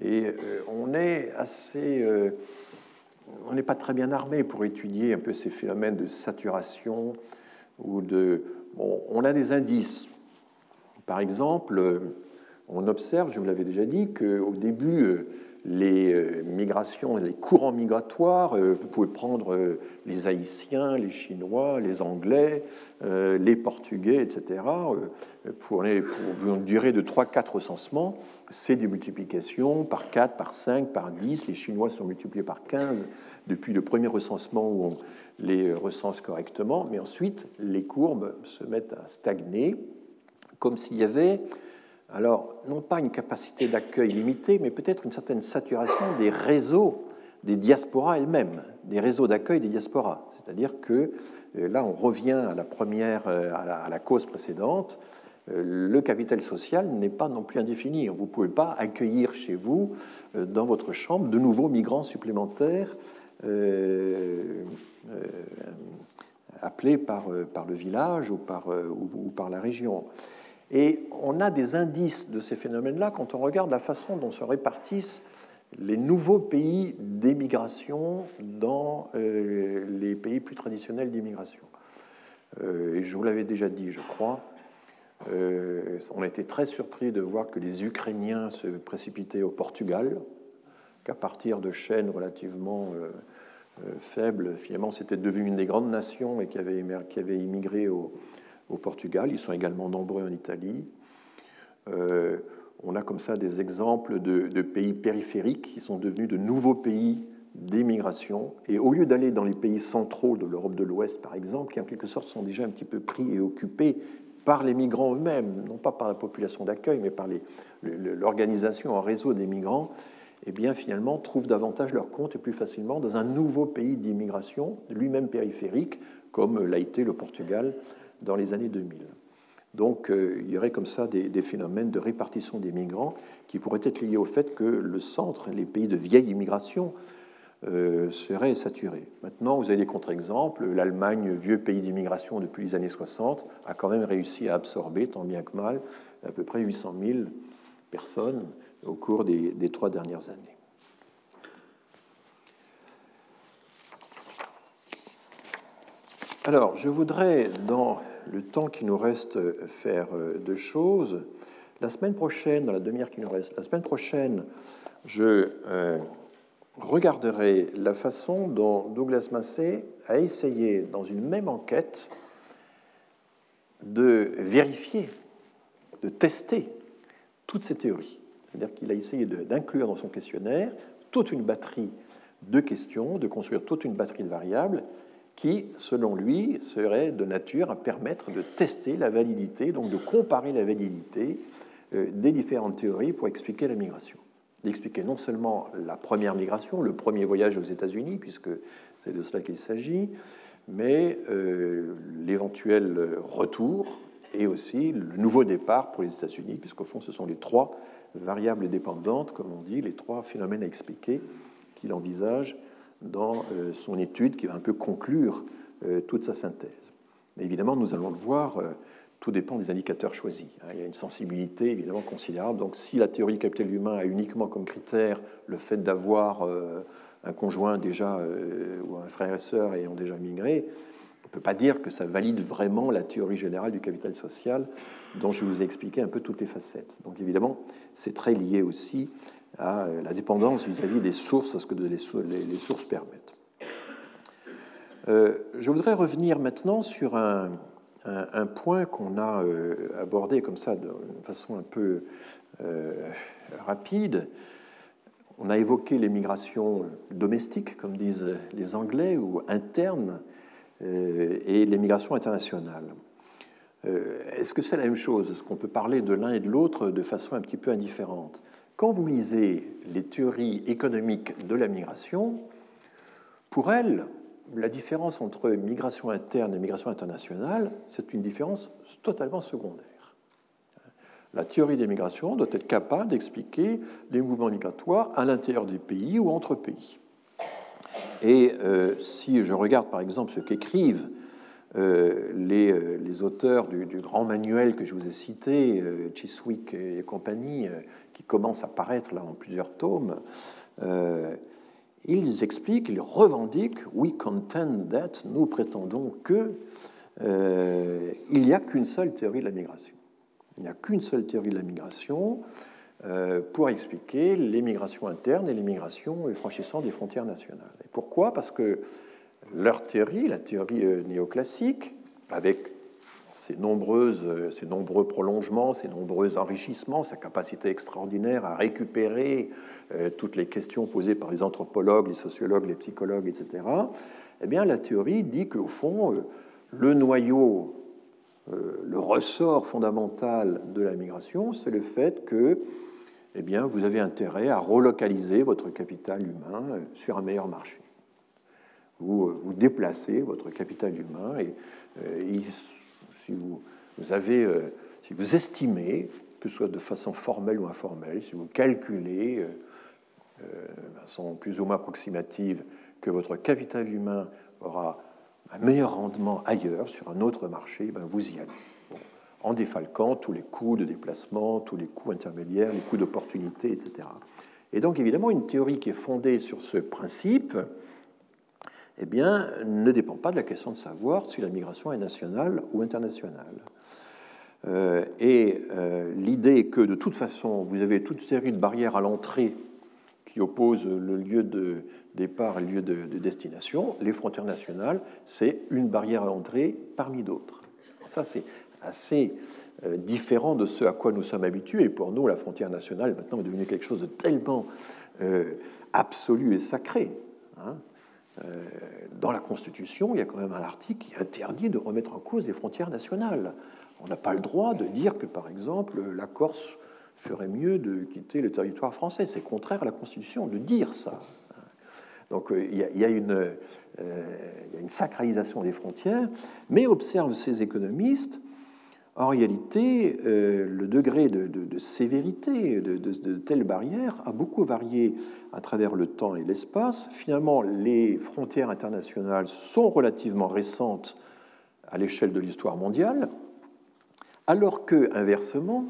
Et on est assez on n'est pas très bien armé pour étudier un peu ces phénomènes de saturation ou de. on a des indices. Par exemple, on observe, je vous l'avais déjà dit, qu'au début, les euh, migrations, les courants migratoires, euh, vous pouvez prendre euh, les Haïtiens, les Chinois, les Anglais, les Portugais, etc., pour, une durée de 3-4 recensements, c'est des multiplications par 4, par 5, par 10. Les Chinois sont multipliés par 15 depuis le premier recensement où on les recense correctement, mais ensuite les courbes se mettent à stagner, comme s'il y avait alors non pas une capacité d'accueil limitée, mais peut-être une certaine saturation des réseaux des diasporas elles-mêmes, des réseaux d'accueil des diasporas. C'est-à-dire que euh, là, on revient à la première, euh, à la, cause précédente. Euh, le capital social n'est pas non plus indéfini. Vous ne pouvez pas accueillir chez vous, dans votre chambre, de nouveaux migrants supplémentaires appelés par, le village ou par la région. Et on a des indices de ces phénomènes-là quand on regarde la façon dont se répartissent les nouveaux pays d'émigration dans euh, les pays plus traditionnels d'immigration. Euh, et je vous l'avais déjà dit, je crois, euh, on été très surpris de voir que les Ukrainiens se précipitaient au Portugal, qu'à partir de chaînes relativement faibles, finalement, c'était devenu une des grandes nations et qui avait, qui avait immigré au, au Portugal, ils sont également nombreux en Italie. Euh, on a comme ça des exemples de, pays périphériques qui sont devenus de nouveaux pays d'émigration. Et au lieu d'aller dans les pays centraux de l'Europe de l'Ouest, par exemple, qui en quelque sorte sont déjà un petit peu pris et occupés par les migrants eux-mêmes, non pas par la population d'accueil, mais par l'organisation en réseau des migrants, eh bien finalement trouvent davantage leur compte et plus facilement dans un nouveau pays d'immigration, lui-même périphérique, comme l'a été le Portugal dans les années 2000. Donc euh, il y aurait comme ça des, phénomènes de répartition des migrants qui pourraient être liés au fait que le centre, les pays de vieille immigration, euh, seraient saturés. Maintenant, vous avez des contre-exemples. L'Allemagne, vieux pays d'immigration depuis les années 60, a quand même réussi à absorber, tant bien que mal, à peu près 800 000 personnes au cours des trois dernières années. Alors, je voudrais, dans le temps qui nous reste faire euh, deux choses. La semaine prochaine, dans la demi-heure qui nous reste, la semaine prochaine, je euh, regarderai la façon dont Douglas Massey a essayé, dans une même enquête, de vérifier, de tester toutes ces théories. C'est-à-dire qu'il a essayé d'inclure dans son questionnaire toute une batterie de questions, de construire toute une batterie de variables, qui, selon lui, serait de nature à permettre de tester la validité, donc de comparer la validité euh, des différentes théories pour expliquer la migration. D'expliquer non seulement la première migration, le premier voyage aux États-Unis, puisque c'est de cela qu'il s'agit, mais euh, l'éventuel retour et aussi le nouveau départ pour les États-Unis, puisqu'au fond, ce sont les trois variables dépendantes, comme on dit, les trois phénomènes à expliquer qu'il envisage dans euh, son étude qui va un peu conclure euh, toute sa synthèse. Mais évidemment, nous allons le voir, euh, tout dépend des indicateurs choisis. Hein. Il y a une sensibilité évidemment considérable. Donc si la théorie du capital humain a uniquement comme critère le fait d'avoir un conjoint déjà ou un frère et sœur ayant déjà migré, on ne peut pas dire que ça valide vraiment la théorie générale du capital social dont je vous ai expliqué un peu toutes les facettes. Donc évidemment, c'est très lié aussi à euh, la dépendance vis-à-vis des sources, à ce que les sources permettent. Euh, je voudrais revenir maintenant sur un, point qu'on a euh, abordé comme ça de façon un peu rapide. On a évoqué les migrations domestiques, comme disent les Anglais, ou internes, et les migrations internationales. Est-ce que c'est la même chose? Est-ce qu'on peut parler de l'un et de l'autre de façon un petit peu indifférente? Quand vous lisez les théories économiques de la migration, pour elles, la différence entre migration interne et migration internationale, c'est une différence totalement secondaire. La théorie des migrations doit être capable d'expliquer les mouvements migratoires à l'intérieur des pays ou entre pays. Et euh, si je regarde par exemple ce qu'écrivent euh, euh, les, auteurs du, grand manuel que je vous ai cité, Chiswick et compagnie, qui commence à paraître là en plusieurs tomes, ils expliquent, ils revendiquent, we contend that, nous prétendons que il n'y a qu'une seule théorie de la migration. Il n'y a qu'une seule théorie de la migration euh, pour expliquer les migrations internes et les migrations franchissant des frontières nationales. Et pourquoi? Parce que leur théorie, la théorie euh, néoclassique, avec ses, nombreuses, euh, ses nombreux prolongements, ses nombreux enrichissements, sa capacité extraordinaire à récupérer toutes les questions posées par les anthropologues, les sociologues, les psychologues, etc., eh bien, la théorie dit qu'au fond, le noyau le ressort fondamental de la migration, c'est le fait que eh bien, vous avez intérêt à relocaliser votre capital humain euh, sur un meilleur marché. Vous, euh, vous déplacez votre capital humain et, euh, si, vous, avez, si vous estimez, que ce soit de façon formelle ou informelle, si vous calculez de façon plus ou moins approximative que votre capital humain aura un meilleur rendement ailleurs, sur un autre marché, ben vous y allez en défalquant tous les coûts de déplacement, tous les coûts intermédiaires, les coûts d'opportunité, etc. Et donc, évidemment, une théorie qui est fondée sur ce principe eh bien, ne dépend pas de la question de savoir si la migration est nationale ou internationale. Euh, et euh, l'idée que, de toute façon, vous avez toute série de barrières à l'entrée qui opposent le lieu de départ et le lieu de, de destination, les frontières nationales, c'est une barrière à l'entrée parmi d'autres. Ça, c'est assez euh, différent de ce à quoi nous sommes habitués. Et pour nous, la frontière nationale maintenant est devenue quelque chose de tellement absolu et sacré. Hein. Euh, dans la Constitution, il y a quand même un article qui interdit de remettre en cause les frontières nationales. On n'a pas le droit de dire que, par exemple, la Corse ferait mieux de quitter le territoire français. C'est contraire à la Constitution de dire ça. Donc a, une, il y a une sacralisation des frontières, mais observent ces économistes, en réalité, euh, le degré de, sévérité de, telles barrières a beaucoup varié à travers le temps et l'espace. Finalement, les frontières internationales sont relativement récentes à l'échelle de l'histoire mondiale, alors que, inversement,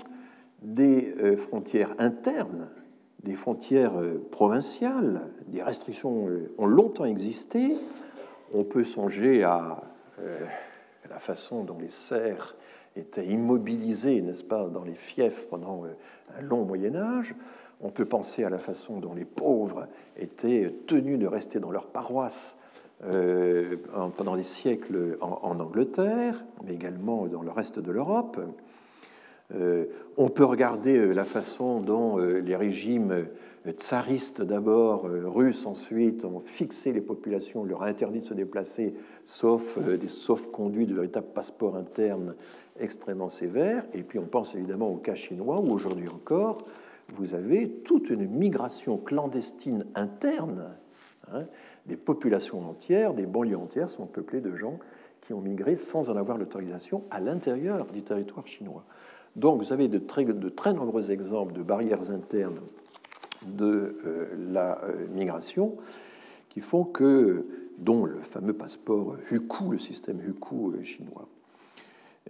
des euh, frontières internes, des frontières euh, provinciales, des restrictions ont longtemps existé. On peut songer à la façon dont les serfs étaient immobilisés, n'est-ce pas, dans les fiefs pendant euh, un long Moyen Âge. On peut penser à la façon dont les pauvres étaient tenus de rester dans leur paroisse euh, pendant des siècles en, Angleterre, mais également dans le reste de l'Europe. Euh, on peut regarder la façon dont les régimes tsaristes d'abord, russes ensuite, ont fixé les populations, leur interdit de se déplacer, sauf des sauf-conduits de véritables passeports internes extrêmement sévère. Et puis on pense évidemment au cas chinois, où aujourd'hui encore, vous avez toute une migration clandestine interne. Hein, des populations entières, des banlieues entières sont peuplées de gens qui ont migré sans en avoir l'autorisation à l'intérieur du territoire chinois. Donc vous avez de très, de très nombreux exemples de barrières internes de euh, la euh, migration qui font que, dont le fameux passeport Hukou, le système Hukou euh, chinois.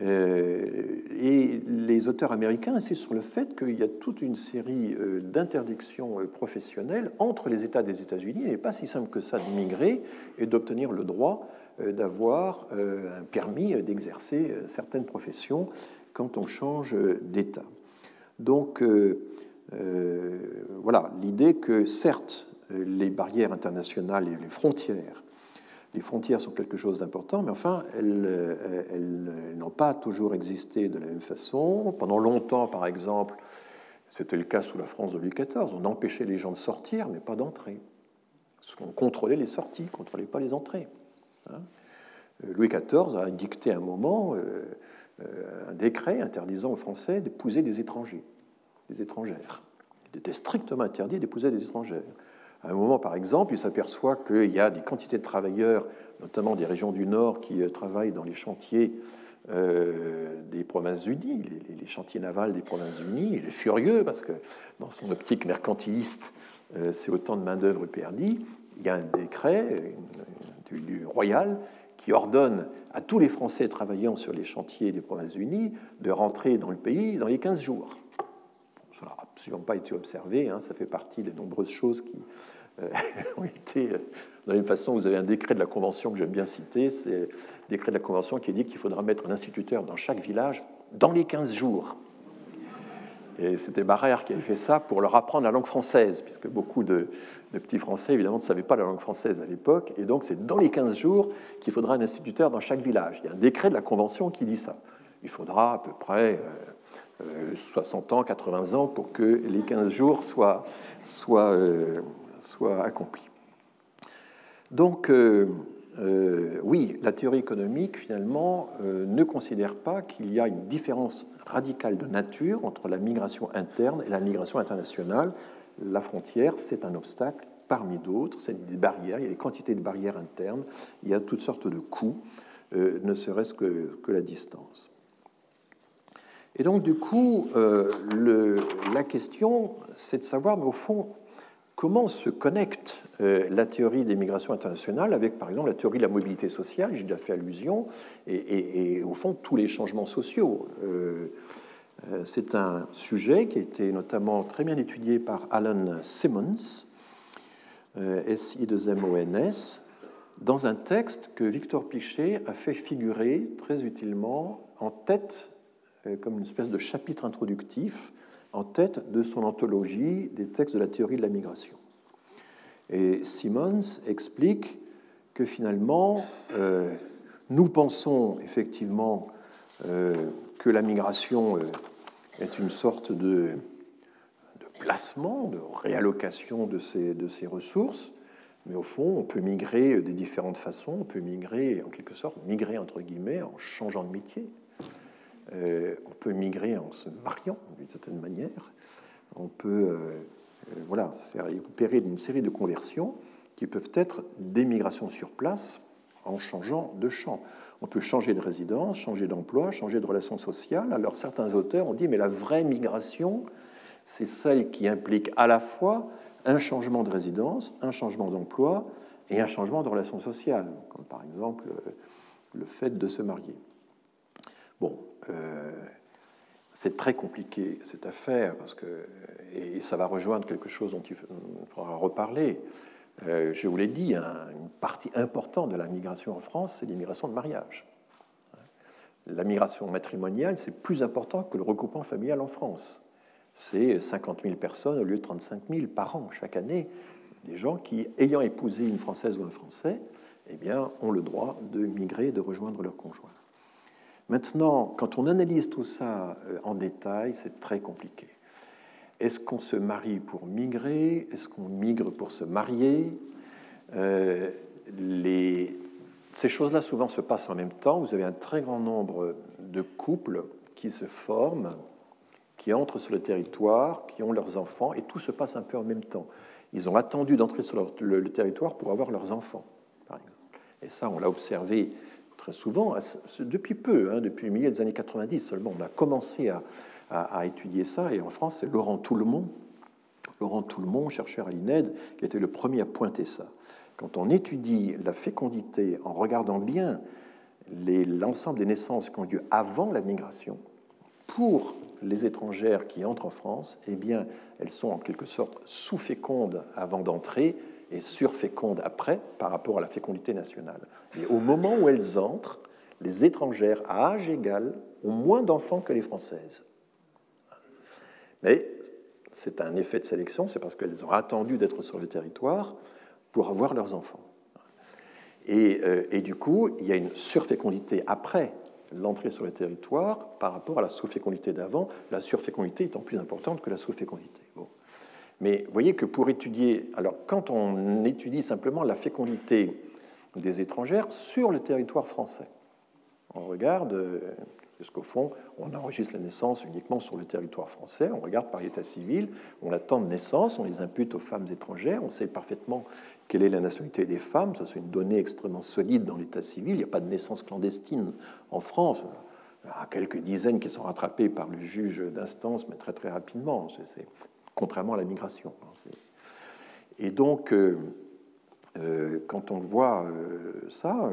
Et les auteurs américains insistent sur le fait qu'il y a toute une série d'interdictions professionnelles entre les États des États-Unis. Il n'est pas si simple que ça de migrer et d'obtenir le droit d'avoir un permis d'exercer certaines professions quand on change d'État. Donc voilà, l'idée que certes, les barrières internationales et les frontières les frontières sont quelque chose d'important, mais enfin, euh, elles, n'ont pas toujours existé de la même façon. Pendant longtemps, par exemple, c'était le cas sous la France de Louis XIV, on empêchait les gens de sortir, mais pas d'entrer. On contrôlait les sorties, on ne contrôlait pas les entrées. Hein. Louis XIV a dicté un moment euh, un décret interdisant aux Français d'épouser des étrangers, étrangères. Il était strictement interdit d'épouser des étrangères. À un moment, par exemple, il s'aperçoit qu'il y a des quantités de travailleurs, notamment des régions du Nord, qui travaillent dans les chantiers des Provinces-Unies, les, chantiers navals des Provinces-Unies. Il est furieux parce que dans son optique mercantiliste, c'est autant de main-d'œuvre perdue il y a un décret du, royal qui ordonne à tous les Français travaillant sur les chantiers des Provinces-Unies de rentrer dans le pays dans les 15 jours. Ça n'a absolument pas été observé, hein, ça fait partie des nombreuses choses qui euh, ont été. Euh, de la même façon, vous avez un décret de la Convention que j'aime bien citer, c'est le décret de la Convention qui dit qu'il faudra mettre un instituteur dans chaque village dans les 15 jours. Et c'était Barrère qui avait fait ça pour leur apprendre la langue française, puisque beaucoup de, petits Français, évidemment, ne savaient pas la langue française à l'époque. Et donc, c'est dans les 15 jours qu'il faudra un instituteur dans chaque village. Il y a un décret de la Convention qui dit ça. Il faudra à peu près 60 euh, euh, ans, 80 ans pour que les 15 jours soient, soient, euh, soient accomplis. Donc, euh, oui, la théorie économique, finalement, ne considère pas qu'il y a une différence radicale de nature entre la migration interne et la migration internationale. La frontière, c'est un obstacle parmi d'autres, c'est des barrières, il y a des quantités de barrières internes, il y a toutes sortes de coûts, ne serait-ce que, la distance. Et donc, du coup, le, la question, c'est de savoir, mais au fond, comment se connecte euh, la théorie des migrations internationales avec, par exemple, la théorie de la mobilité sociale, j'ai déjà fait allusion, et, au fond, tous les changements sociaux. Euh, euh, c'est un sujet qui a été notamment très bien étudié par Alan Simmons, S-I-2-M-O-N-S, dans un texte que Victor Pichet a fait figurer très utilement en tête, comme une espèce de chapitre introductif, en tête de son anthologie des textes de la théorie de la migration. Et Simmons explique que finalement, euh, nous pensons effectivement euh, que la migration euh, est une sorte de, placement, de réallocation de ces, de ces ressources, mais au fond, on peut migrer de différentes façons. On peut migrer, en quelque sorte, migrer entre guillemets en changeant de métier. Euh, on peut migrer en se mariant d'une certaine manière. On peut euh, euh, voilà, faire opérer une série de conversions qui peuvent être des migrations sur place en changeant de champ. On peut changer de résidence, changer d'emploi, changer de relations sociales. Alors certains auteurs ont dit, mais la vraie migration, c'est celle qui implique à la fois un changement de résidence, un changement d'emploi et un changement de relations sociales, comme par exemple le fait de se marier. Bon, euh, c'est très compliqué cette affaire, parce que, et ça va rejoindre quelque chose dont il faudra reparler. Euh, je vous l'ai dit, une partie importante de la migration en France, c'est l'immigration de mariage. La migration matrimoniale, c'est plus important que le regroupement familial en France. C'est 50 000 personnes au lieu de 35 000 par an chaque année. Des gens qui, ayant épousé une Française ou un Français, eh bien, ont le droit de migrer, de rejoindre leur conjoint. Maintenant, quand on analyse tout ça euh, en détail, c'est très compliqué. Est-ce qu'on se marie pour migrer? Est-ce qu'on migre pour se marier? Euh, Ces choses-là souvent se passent en même temps. Vous avez un très grand nombre de couples qui se forment, qui entrent sur le territoire, qui ont leurs enfants, et tout se passe un peu en même temps. Ils ont attendu d'entrer sur le, territoire pour avoir leurs enfants, par exemple. Et ça, on l'a observé très souvent, depuis peu, hein, depuis le milieu des années 90 seulement, on a commencé à, étudier ça, et en France, c'est Laurent Toulmont, Laurent Toulmont, chercheur à l'INED, qui était le premier à pointer ça. Quand on étudie la fécondité en regardant bien l'ensemble des naissances qui ont lieu avant la migration, pour les étrangères qui entrent en France, eh bien, elles sont en quelque sorte sous-fécondes avant d'entrer et surfécondes après par rapport à la fécondité nationale. Et au moment où elles entrent, les étrangères à âge égal ont moins d'enfants que les françaises. Mais c'est un effet de sélection, c'est parce qu'elles ont attendu d'être sur le territoire pour avoir leurs enfants. Et, euh, et, du coup, il y a une surfécondité après l'entrée sur le territoire par rapport à la sous-fécondité d'avant, la surfécondité étant plus importante que la sous-fécondité. Mais vous voyez que pour étudier, alors quand on étudie simplement la fécondité des étrangères sur le territoire français, on regarde euh, Puisqu'au fond, on enregistre la naissance uniquement sur le territoire français, on regarde par l'état civil, on attend de naissance, on les impute aux femmes étrangères, on sait parfaitement quelle est la nationalité des femmes, ça c'est une donnée extrêmement solide dans l'état civil, il n'y a pas de naissance clandestine en France. Il quelques dizaines qui sont rattrapées par le juge d'instance, mais très très rapidement, c'est, contrairement à la migration. Et donc, euh, euh, quand on voit euh, ça,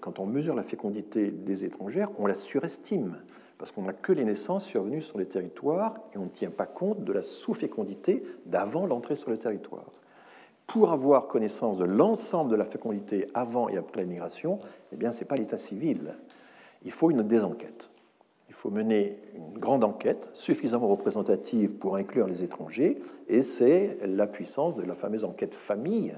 quand on mesure la fécondité des étrangères, on la surestime, parce qu'on n'a que les naissances survenues sur les territoires et on ne tient pas compte de la sous-fécondité d'avant l'entrée sur le territoire. Pour avoir connaissance de l'ensemble de la fécondité avant et après la migration, eh bien, ce n'est pas l'état civil. Il faut une désenquête. Il faut mener une grande enquête suffisamment représentative pour inclure les étrangers, et c'est la puissance de la fameuse enquête famille,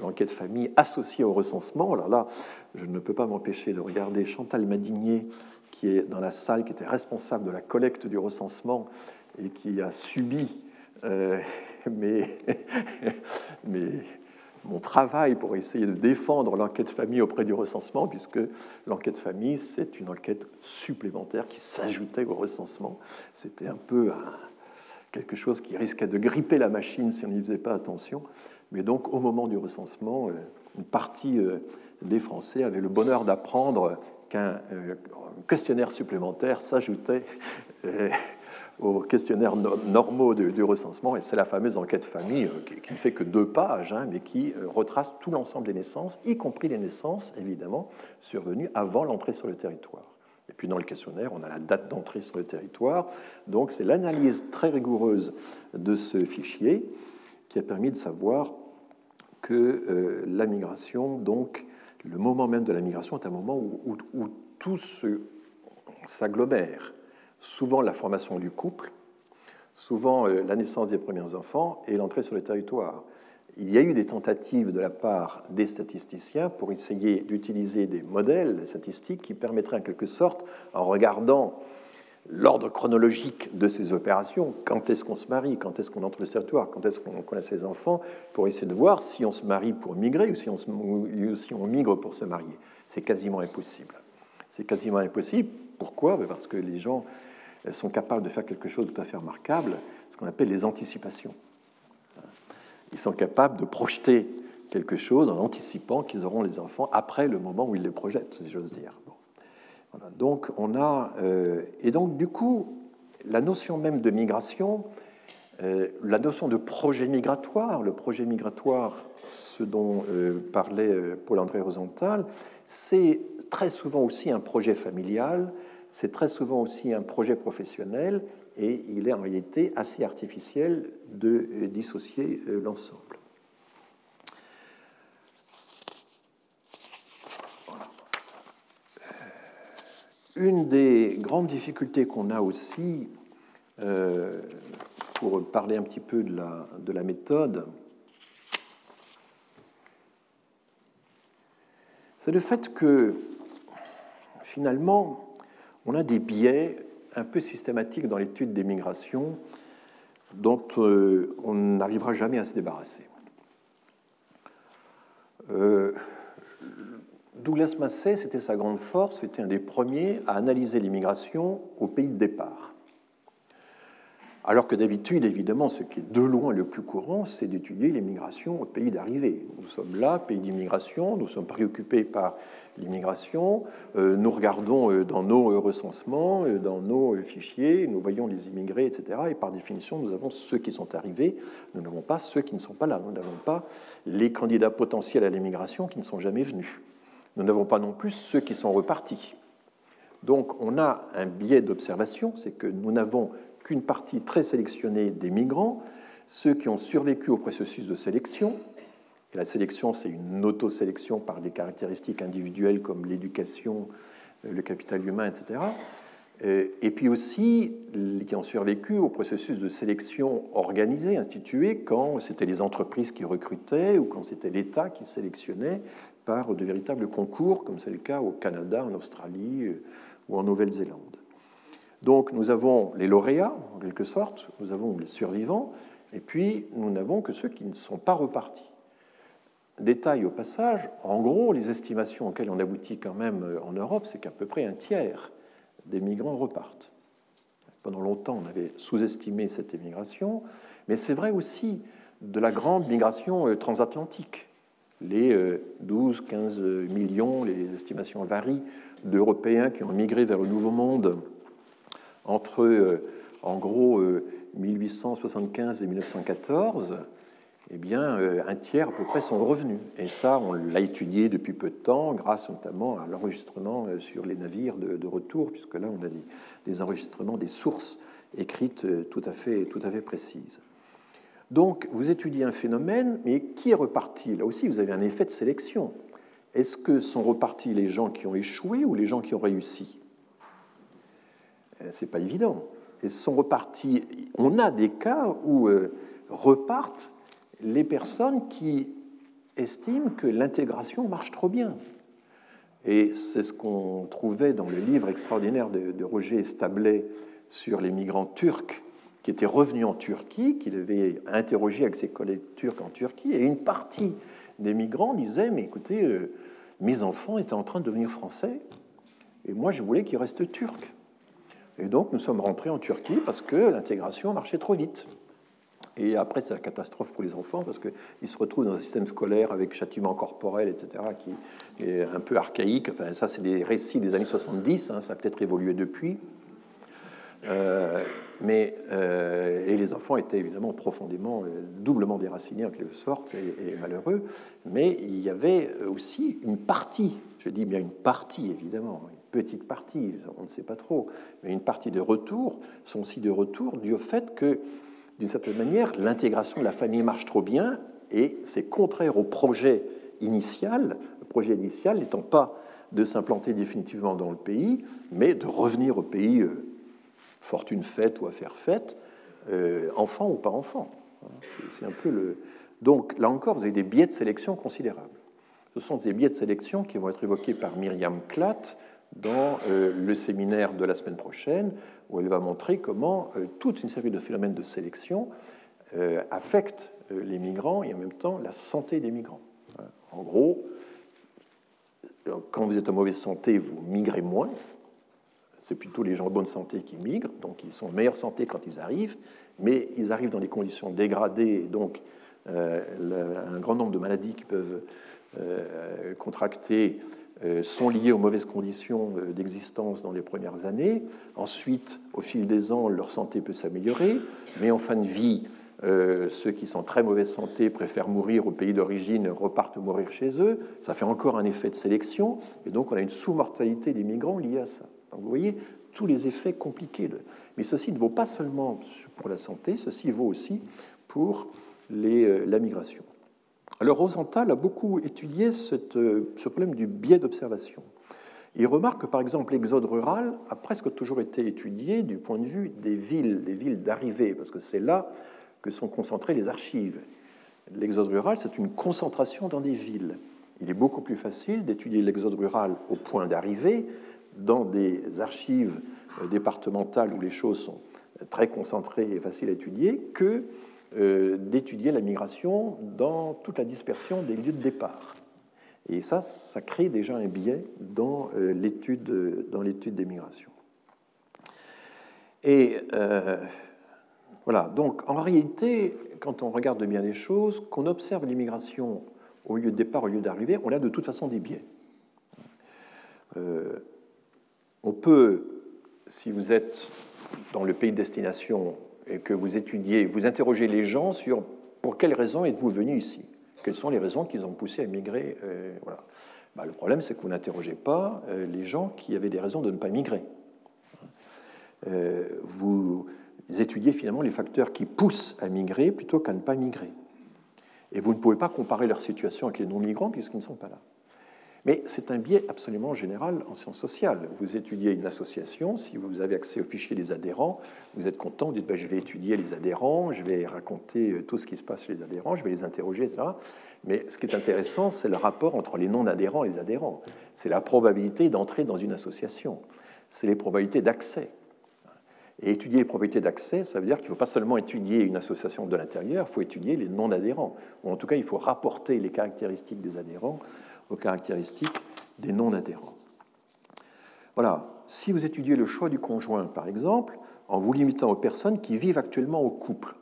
l'enquête famille associée au recensement. Alors là, je ne peux pas m'empêcher de regarder Chantal Madinier, qui est dans la salle, qui était responsable de la collecte du recensement et qui a subi euh, mes, mon travail pour essayer de défendre l'enquête famille auprès du recensement, puisque l'enquête famille, c'est une enquête supplémentaire qui s'ajoutait au recensement. C'était un peu quelque chose qui risquait de gripper la machine si on n'y faisait pas attention. Mais donc, au moment du recensement, euh, une partie euh, des Français avait le bonheur d'apprendre qu'un euh, questionnaire supplémentaire s'ajoutait aux questionnaires normaux du, recensement, et c'est la fameuse enquête famille euh, qui, ne fait que deux pages, hein, mais qui euh, retrace tout l'ensemble des naissances, y compris les naissances, évidemment, survenues avant l'entrée sur le territoire. Et puis dans le questionnaire, on a la date d'entrée sur le territoire. Donc c'est l'analyse très rigoureuse de ce fichier qui a permis de savoir que euh, la migration, donc le moment même de la migration, est un moment où, où, où tout s'agglomère souvent la formation du couple, souvent euh, la naissance des premiers enfants et l'entrée sur le territoire. Il y a eu des tentatives de la part des statisticiens pour essayer d'utiliser des modèles statistiques qui permettraient en quelque sorte, en regardant l'ordre chronologique de ces opérations, quand est-ce qu'on se marie, quand est-ce qu'on entre le territoire, quand est-ce qu'on connaît ses enfants, pour essayer de voir si on se marie pour migrer ou si on, si on migre pour se marier. C'est quasiment impossible. C'est quasiment impossible. Pourquoi? Ben Parce que les gens sont capables de faire quelque chose de tout à fait remarquable, ce qu'on appelle les anticipations. Ils sont capables de projeter quelque chose en anticipant qu'ils auront les enfants après le moment où ils les projettent, si j'ose dire. Donc on a euh, et donc du coup la notion même de migration, euh, la notion de projet migratoire, le projet migratoire, ce dont euh, parlait Paul-André Rosenthal, c'est très souvent aussi un projet familial, c'est très souvent aussi un projet professionnel et il est en réalité assez artificiel de euh, dissocier euh, l'ensemble. Une des grandes difficultés qu'on a aussi, euh, pour parler un petit peu de la méthode, c'est le fait que finalement, on a des biais un peu systématiques dans l'étude des migrations dont euh, on n'arrivera jamais à se débarrasser. Euh, Douglas Massey, c'était sa grande force, c'était un des premiers à analyser l'immigration au pays de départ. Alors que d'habitude, évidemment, ce qui est de loin le plus courant, c'est d'étudier l'immigration au pays d'arrivée. Nous sommes là, pays d'immigration, nous sommes préoccupés par l'immigration, euh, nous regardons euh, dans nos recensements, euh, dans nos fichiers, nous voyons les immigrés, etc. Et par définition, nous avons ceux qui sont arrivés, nous n'avons pas ceux qui ne sont pas là, nous n'avons pas les candidats potentiels à l'immigration qui ne sont jamais venus. Nous n'avons pas non plus ceux qui sont repartis. Donc on a un biais d'observation, c'est que nous n'avons qu'une partie très sélectionnée des migrants, ceux qui ont survécu au processus de sélection, et la sélection, c'est une auto-sélection par des caractéristiques individuelles comme l'éducation, euh, le capital humain, etc. Euh, et puis aussi, qui ont survécu au processus de sélection organisé, institué, quand c'était les entreprises qui recrutaient ou quand c'était l'État qui sélectionnait par de véritables concours, comme c'est le cas au Canada, en Australie euh, ou en Nouvelle-Zélande. Donc nous avons les lauréats, en quelque sorte, nous avons les survivants, et puis nous n'avons que ceux qui ne sont pas repartis. Détail au passage, en gros, les estimations auxquelles on aboutit quand même euh, en Europe, c'est qu'à peu près un tiers des migrants repartent. Pendant longtemps, on avait sous-estimé cette émigration, mais c'est vrai aussi de la grande migration transatlantique. Les 12-15 millions, les estimations varient, d'Européens qui ont migré vers le Nouveau Monde entre, en gros, 1875 et 1914, eh bien, euh, un tiers à peu près sont revenus. Et ça, on l'a étudié depuis peu de temps, grâce notamment à l'enregistrement euh, sur les navires de, retour, puisque là, on a des, enregistrements, des sources écrites euh, tout à fait, tout à fait précises. Donc, vous étudiez un phénomène, mais qui est reparti? Là aussi, vous avez un effet de sélection. Est-ce que sont repartis les gens qui ont échoué ou les gens qui ont réussi? C'est pas évident. Ils sont repartis. On a des cas où repartent les personnes qui estiment que l'intégration marche trop bien. Et c'est ce qu'on trouvait dans le livre extraordinaire de, Roger Stablet sur les migrants turcs qui étaient revenus en Turquie, qu'il avait interrogé avec ses collègues turcs en Turquie, et une partie des migrants disait, mais écoutez, euh, mes enfants étaient en train de devenir français, et moi je voulais qu'ils restent turcs. Et donc nous sommes rentrés en Turquie parce que l'intégration marchait trop vite. Et après, c'est la catastrophe pour les enfants parce qu'ils se retrouvent dans un système scolaire avec châtiment corporel, etc., qui est un peu archaïque. Enfin, ça, c'est des récits des années 70, hein, ça a peut-être évolué depuis. Euh, mais, euh, et les enfants étaient évidemment profondément, euh, doublement déracinés en quelque sorte et, malheureux. Mais il y avait aussi une partie, je dis bien une partie évidemment, une petite partie, on ne sait pas trop, mais une partie de retour sont aussi de retour dû au fait que d'une certaine manière, l'intégration de la famille marche trop bien et c'est contraire au projet initial, projet initial n'étant pas de s'implanter définitivement dans le pays, mais de revenir au pays, euh, fortune faite ou affaire faite, euh, enfant ou pas enfant. C'est un peu le. Donc là encore, vous avez des biais de sélection considérables. Ce sont des biais de sélection qui vont être évoqués par Myriam Klatt dans euh, le séminaire de la semaine prochaine, où elle va montrer comment euh, toute une série de phénomènes de sélection euh, affectent les migrants et en même temps la santé des migrants. En gros, quand vous êtes en mauvaise santé, vous migrez moins. C'est plutôt les gens en bonne santé qui migrent, donc ils sont en meilleure santé quand ils arrivent, mais ils arrivent dans des conditions dégradées, donc un grand nombre de maladies qui peuvent contracter sont liés aux mauvaises conditions d'existence dans les premières années. Ensuite, au fil des ans, leur santé peut s'améliorer, mais en fin de vie, euh, ceux qui sont en très mauvaise santé préfèrent mourir au pays d'origine, repartent mourir chez eux. Ça fait encore un effet de sélection, et donc on a une sous-mortalité des migrants liée à ça. Donc vous voyez tous les effets compliqués. Mais ceci ne vaut pas seulement pour la santé, ceci vaut aussi pour euh, la migration. Alors Rosenthal a beaucoup étudié euh, ce problème du biais d'observation. Il remarque que, par exemple, l'exode rural a presque toujours été étudié du point de vue des villes, des villes d'arrivée, parce que c'est là que sont concentrées les archives. L'exode rural, c'est une concentration dans des villes. Il est beaucoup plus facile d'étudier l'exode rural au point d'arrivée, dans des archives euh, départementales où les choses sont très concentrées et faciles à étudier, que euh, d'étudier la migration dans toute la dispersion des lieux de départ. Et ça, ça crée déjà un biais dans euh, l'étude dans l'étude des migrations. Et euh, voilà, donc en réalité, quand on regarde bien les choses, qu'on observe l'immigration au lieu de départ, au lieu d'arrivée, on a de toute façon des biais. on peut, si vous êtes dans le pays de destination, et que vous étudiez, vous interrogez les gens sur pour quelles raisons êtes-vous venu ici? Quelles sont les raisons qui ont poussé à migrer euh, voilà. Bah, le problème, c'est que vous n'interrogez pas euh, les gens qui avaient des raisons de ne pas migrer. Euh, vous étudiez finalement les facteurs qui poussent à migrer plutôt qu'à ne pas migrer. Et vous ne pouvez pas comparer leur situation avec les non-migrants puisqu'ils ne sont pas là. Mais c'est un biais absolument général en sciences sociales. Vous étudiez une association, si vous avez accès au fichier des adhérents, vous êtes content, vous dites ben, je vais étudier les adhérents, je vais raconter euh, tout ce qui se passe chez les adhérents, je vais les interroger, etc. Mais ce qui est intéressant, c'est le rapport entre les non-adhérents et les adhérents. C'est la probabilité d'entrer dans une association. C'est les probabilités d'accès. Et étudier les probabilités d'accès, ça veut dire qu'il ne faut pas seulement étudier une association de l'intérieur, il faut étudier les non-adhérents. Ou en tout cas, il faut rapporter les caractéristiques des adhérents aux caractéristiques des non-adhérents. Voilà. si vous étudiez le choix du conjoint, par exemple, en vous limitant aux personnes qui vivent actuellement au couple,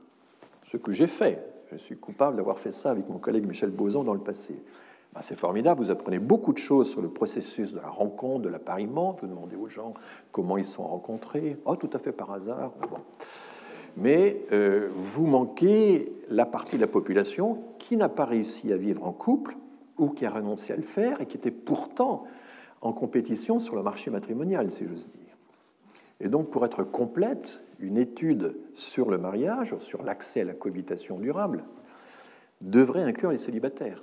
ce que j'ai fait, je suis coupable d'avoir fait ça avec mon collègue Michel Boson dans le passé. Ben, c'est formidable, vous apprenez beaucoup de choses sur le processus de la rencontre, de l'appariement. Vous demandez aux gens comment ils sont rencontrés. Oh, tout à fait par hasard. Bon. Mais euh, vous manquez la partie de la population qui n'a pas réussi à vivre en couple ou qui a renoncé à le faire et qui était pourtant en compétition sur le marché matrimonial, si j'ose dire. Et donc, pour être complète, une étude sur le mariage, sur l'accès à la cohabitation durable, devrait inclure les célibataires.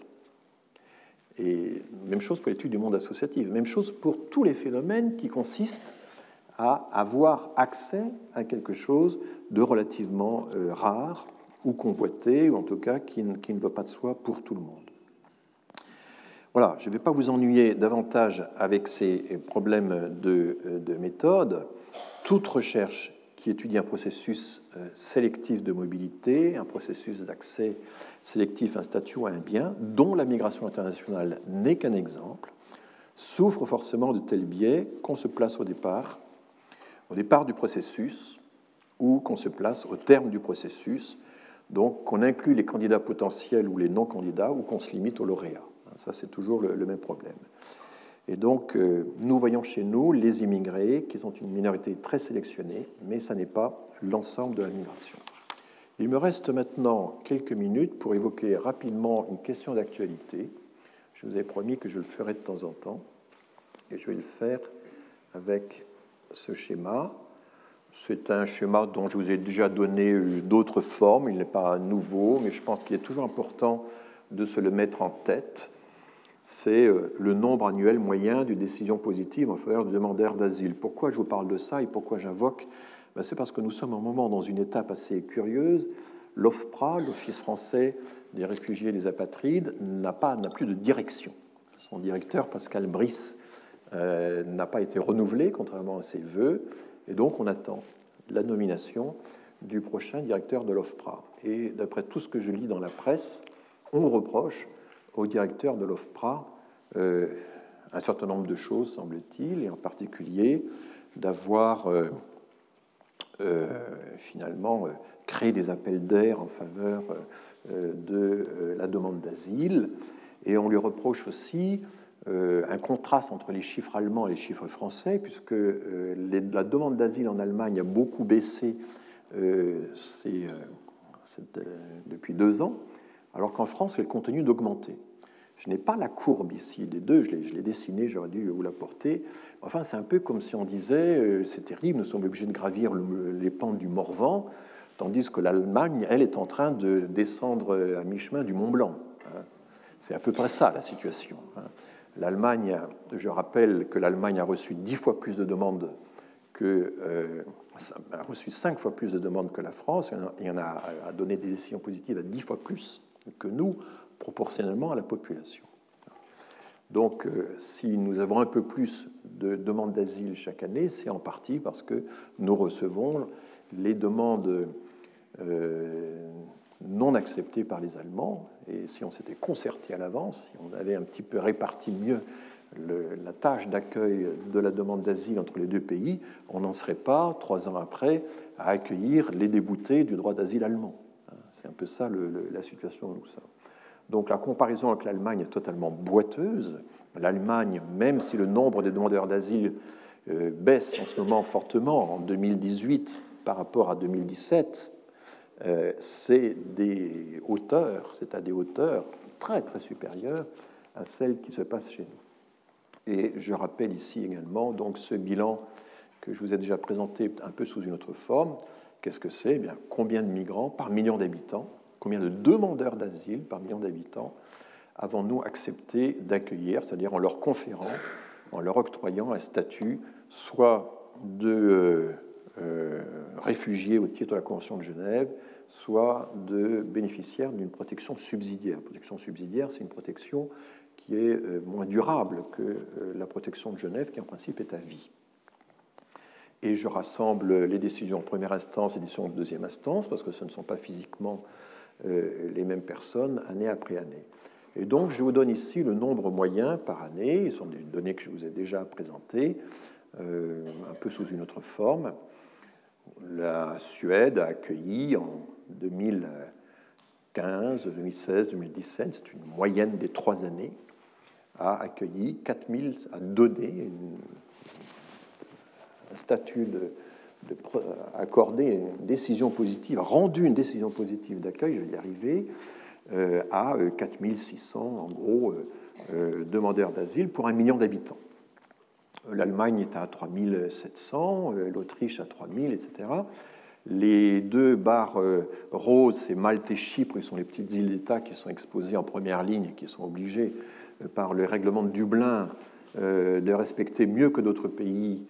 Et même chose pour l'étude du monde associatif, même chose pour tous les phénomènes qui consistent à avoir accès à quelque chose de relativement euh, rare ou convoité, ou en tout cas qui, qui ne va pas de soi pour tout le monde. Voilà, je ne vais pas vous ennuyer davantage avec ces problèmes de, de méthode. Toute recherche qui étudie un processus euh, sélectif de mobilité, un processus d'accès sélectif à un statut ou à un bien, dont la migration internationale n'est qu'un exemple, souffre forcément de tels biais qu'on se place au départ, au départ du processus, ou qu'on se place au terme du processus, donc qu'on inclut les candidats potentiels ou les non-candidats, ou qu'on se limite aux lauréats. Ça, c'est toujours le, même problème. Et donc, euh, nous voyons chez nous les immigrés, qui sont une minorité très sélectionnée, mais ça n'est pas l'ensemble de la migration. Il me reste maintenant quelques minutes pour évoquer rapidement une question d'actualité. Je vous ai promis que je le ferai de temps en temps, et je vais le faire avec ce schéma. C'est un schéma dont je vous ai déjà donné euh, d'autres formes, il n'est pas nouveau, mais je pense qu'il est toujours important de se le mettre en tête c'est euh, le nombre annuel moyen de décisions positives en faveur du demandeur d'asile. Pourquoi je vous parle de ça et pourquoi j'invoque? Ben, C'est parce que nous sommes un moment dans une étape assez curieuse. L'OFPRA, l'Office français des réfugiés et des apatrides, n'a plus de direction. Son directeur, Pascal Brice, euh, n'a pas été renouvelé, contrairement à ses voeux, et donc on attend la nomination du prochain directeur de l'OFPRA. Et d'après tout ce que je lis dans la presse, on reproche au directeur de l'OFPRA euh, un certain nombre de choses, semble-t-il, et en particulier d'avoir euh, euh, finalement créé des appels d'air en faveur de la demande d'asile. Et on lui reproche aussi un contraste entre les chiffres allemands et les chiffres français, puisque la demande d'asile en Allemagne a beaucoup baissé depuis deux ans, alors qu'en France, elle continue d'augmenter. Je n'ai pas la courbe ici des deux, je l'ai dessinée, j'aurais dû vous la porter. Enfin, c'est un peu comme si on disait, euh, c'est terrible, nous sommes obligés de gravir les pentes du Morvan, tandis que l'Allemagne, elle, est en train de descendre à mi-chemin du Mont Blanc. Hein. C'est à peu près ça la situation. Hein. L'Allemagne, je rappelle que l'Allemagne a reçu dix fois plus de demandes que, euh, a reçu cinq fois plus de demandes que la France, et en a, a donné des décisions positives à dix fois plus que nous, proportionnellement à la population. Donc, euh, si nous avons un peu plus de demandes d'asile chaque année, c'est en partie parce que nous recevons les demandes euh, non acceptées par les Allemands. Et si on s'était concerté à l'avance, si on avait un petit peu réparti mieux la tâche d'accueil de la demande d'asile entre les deux pays, on n'en serait pas, trois ans après, à accueillir les déboutés du droit d'asile allemand. C'est un peu ça la situation nous sommes. Donc la comparaison avec l'Allemagne est totalement boiteuse. L'Allemagne, même si le nombre des demandeurs d'asile euh, baisse en ce moment fortement en 2018 par rapport à 2017, euh, c'est des hauteurs, c'est à des hauteurs très très supérieures à celles qui se passent chez nous. Et je rappelle ici également donc ce bilan que je vous ai déjà présenté un peu sous une autre forme, Qu'est-ce que c'est? Eh bien, Combien de migrants par million d'habitants, combien de demandeurs d'asile par million d'habitants avons-nous accepté d'accueillir, c'est-à-dire en leur conférant, en leur octroyant un statut soit de euh, euh, réfugiés au titre de la Convention de Genève, soit de bénéficiaires d'une protection subsidiaire. protection subsidiaire, c'est une protection qui est euh, moins durable que la protection de Genève, qui en principe est à vie et je rassemble les décisions en première instance et les décisions en deuxième instance, parce que ce ne sont pas physiquement euh, les mêmes personnes année après année. Et donc, je vous donne ici le nombre moyen par année, ce sont des données que je vous ai déjà présentées, un peu sous une autre forme. La Suède a accueilli en 2015, 2016, 2017, c'est une moyenne des trois années, a accueilli 4000, a donné statut de, de, accordé une décision positive, rendu une décision positive d'accueil, je vais y arriver, euh, à 4600 euh, en gros euh, demandeurs d'asile pour un million d'habitants. L'Allemagne est à 3700, l'Autriche à 3000, etc. Les deux barres roses, c'est Malte et Chypre, qui sont les petites îles d'État qui sont exposées en première ligne et qui sont obligées par le règlement de Dublin de respecter mieux que d'autres pays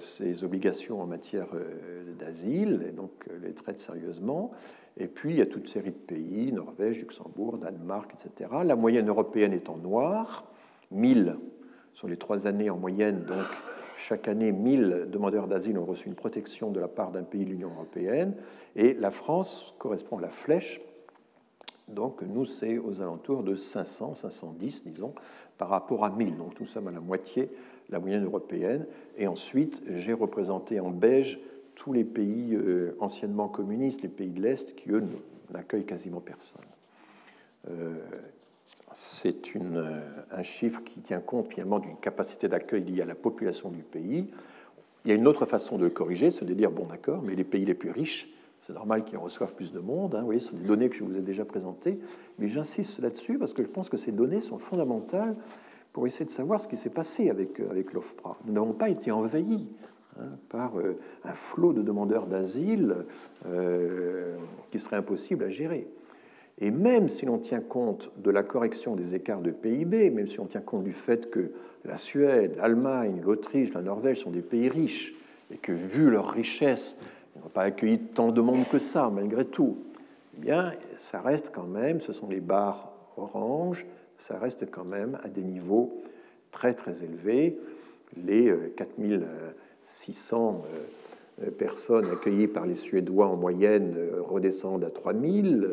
ses obligations en matière d'asile, et donc les traite sérieusement. Et puis, il y a toute série de pays, Norvège, Luxembourg, Danemark, etc. La moyenne européenne est en noir, 1000 sur les trois années en moyenne. Donc, chaque année, 1000 demandeurs d'asile ont reçu une protection de la part d'un pays de l'Union européenne. Et la France correspond à la flèche. Donc, nous, c'est aux alentours de 500, 510, disons, par rapport à 1000. Donc, nous sommes à la moitié la moyenne européenne. Et ensuite, j'ai représenté en beige tous les pays euh, anciennement communistes, les pays de l'Est, qui, eux, n'accueillent quasiment personne. Euh, c'est euh, un chiffre qui tient compte finalement d'une capacité d'accueil liée à la population du pays. Il y a une autre façon de le corriger, c'est de dire, bon d'accord, mais les pays les plus riches, c'est normal qu'ils reçoivent plus de monde. Hein, vous voyez, ce sont des données que je vous ai déjà présentées. Mais j'insiste là-dessus parce que je pense que ces données sont fondamentales pour essayer de savoir ce qui s'est passé avec, avec l'OFPRA. Nous n'avons pas été envahis Hein, par euh, un flot de demandeurs d'asile euh, qui serait impossible à gérer. Et même si l'on tient compte de la correction des écarts de PIB, même si on tient compte du fait que la Suède, l'Allemagne, l'Autriche, la Norvège sont des pays riches, et que vu leur richesse, ils n'ont pas accueilli tant de monde que ça, malgré tout, eh bien, ça reste quand même, ce sont les barres orange, ça reste quand même à des niveaux très très élevés. Les 4000 euh, 600 euh, personnes accueillies par les Suédois en moyenne euh, redescendent à 3000.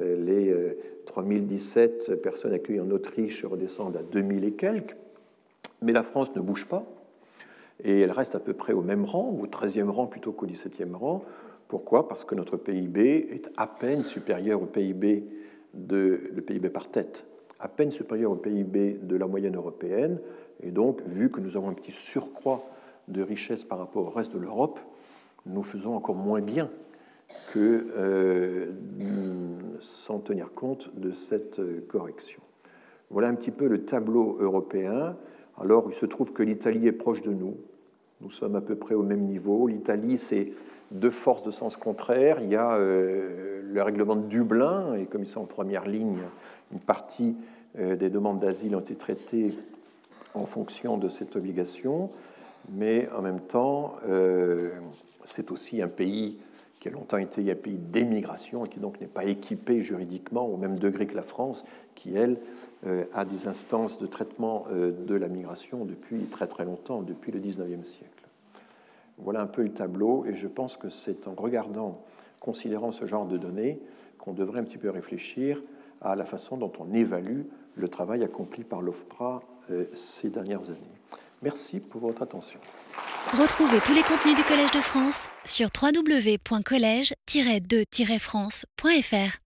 Euh, les 3017 personnes accueillies en Autriche redescendent à 2000 et quelques. Mais la France ne bouge pas et elle reste à peu près au même rang, au 13e rang plutôt qu'au 17e rang. Pourquoi? Parce que notre PIB est à peine supérieur au PIB, de, le PIB par tête, à peine supérieur au PIB de la moyenne européenne. Et donc, vu que nous avons un petit surcroît de richesse par rapport au reste de l'Europe, nous faisons encore moins bien que euh, sans tenir compte de cette correction. Voilà un petit peu le tableau européen. Alors, il se trouve que l'Italie est proche de nous. Nous sommes à peu près au même niveau. L'Italie, c'est deux forces de sens contraire. Il y a euh, le règlement de Dublin, et comme ils sont en première ligne, une partie euh, des demandes d'asile ont été traitées en fonction de cette obligation mais en même temps, euh, c'est aussi un pays qui a longtemps été un pays d'émigration et qui donc n'est pas équipé juridiquement au même degré que la France, qui, elle, euh, a des instances de traitement euh, de la migration depuis très très longtemps, depuis le 19e siècle. Voilà un peu le tableau, et je pense que c'est en regardant, considérant ce genre de données, qu'on devrait un petit peu réfléchir à la façon dont on évalue le travail accompli par l'OFPRA ces dernières années. Merci pour votre attention. Retrouvez tous les contenus du Collège de France sur www.colège-2-france.fr.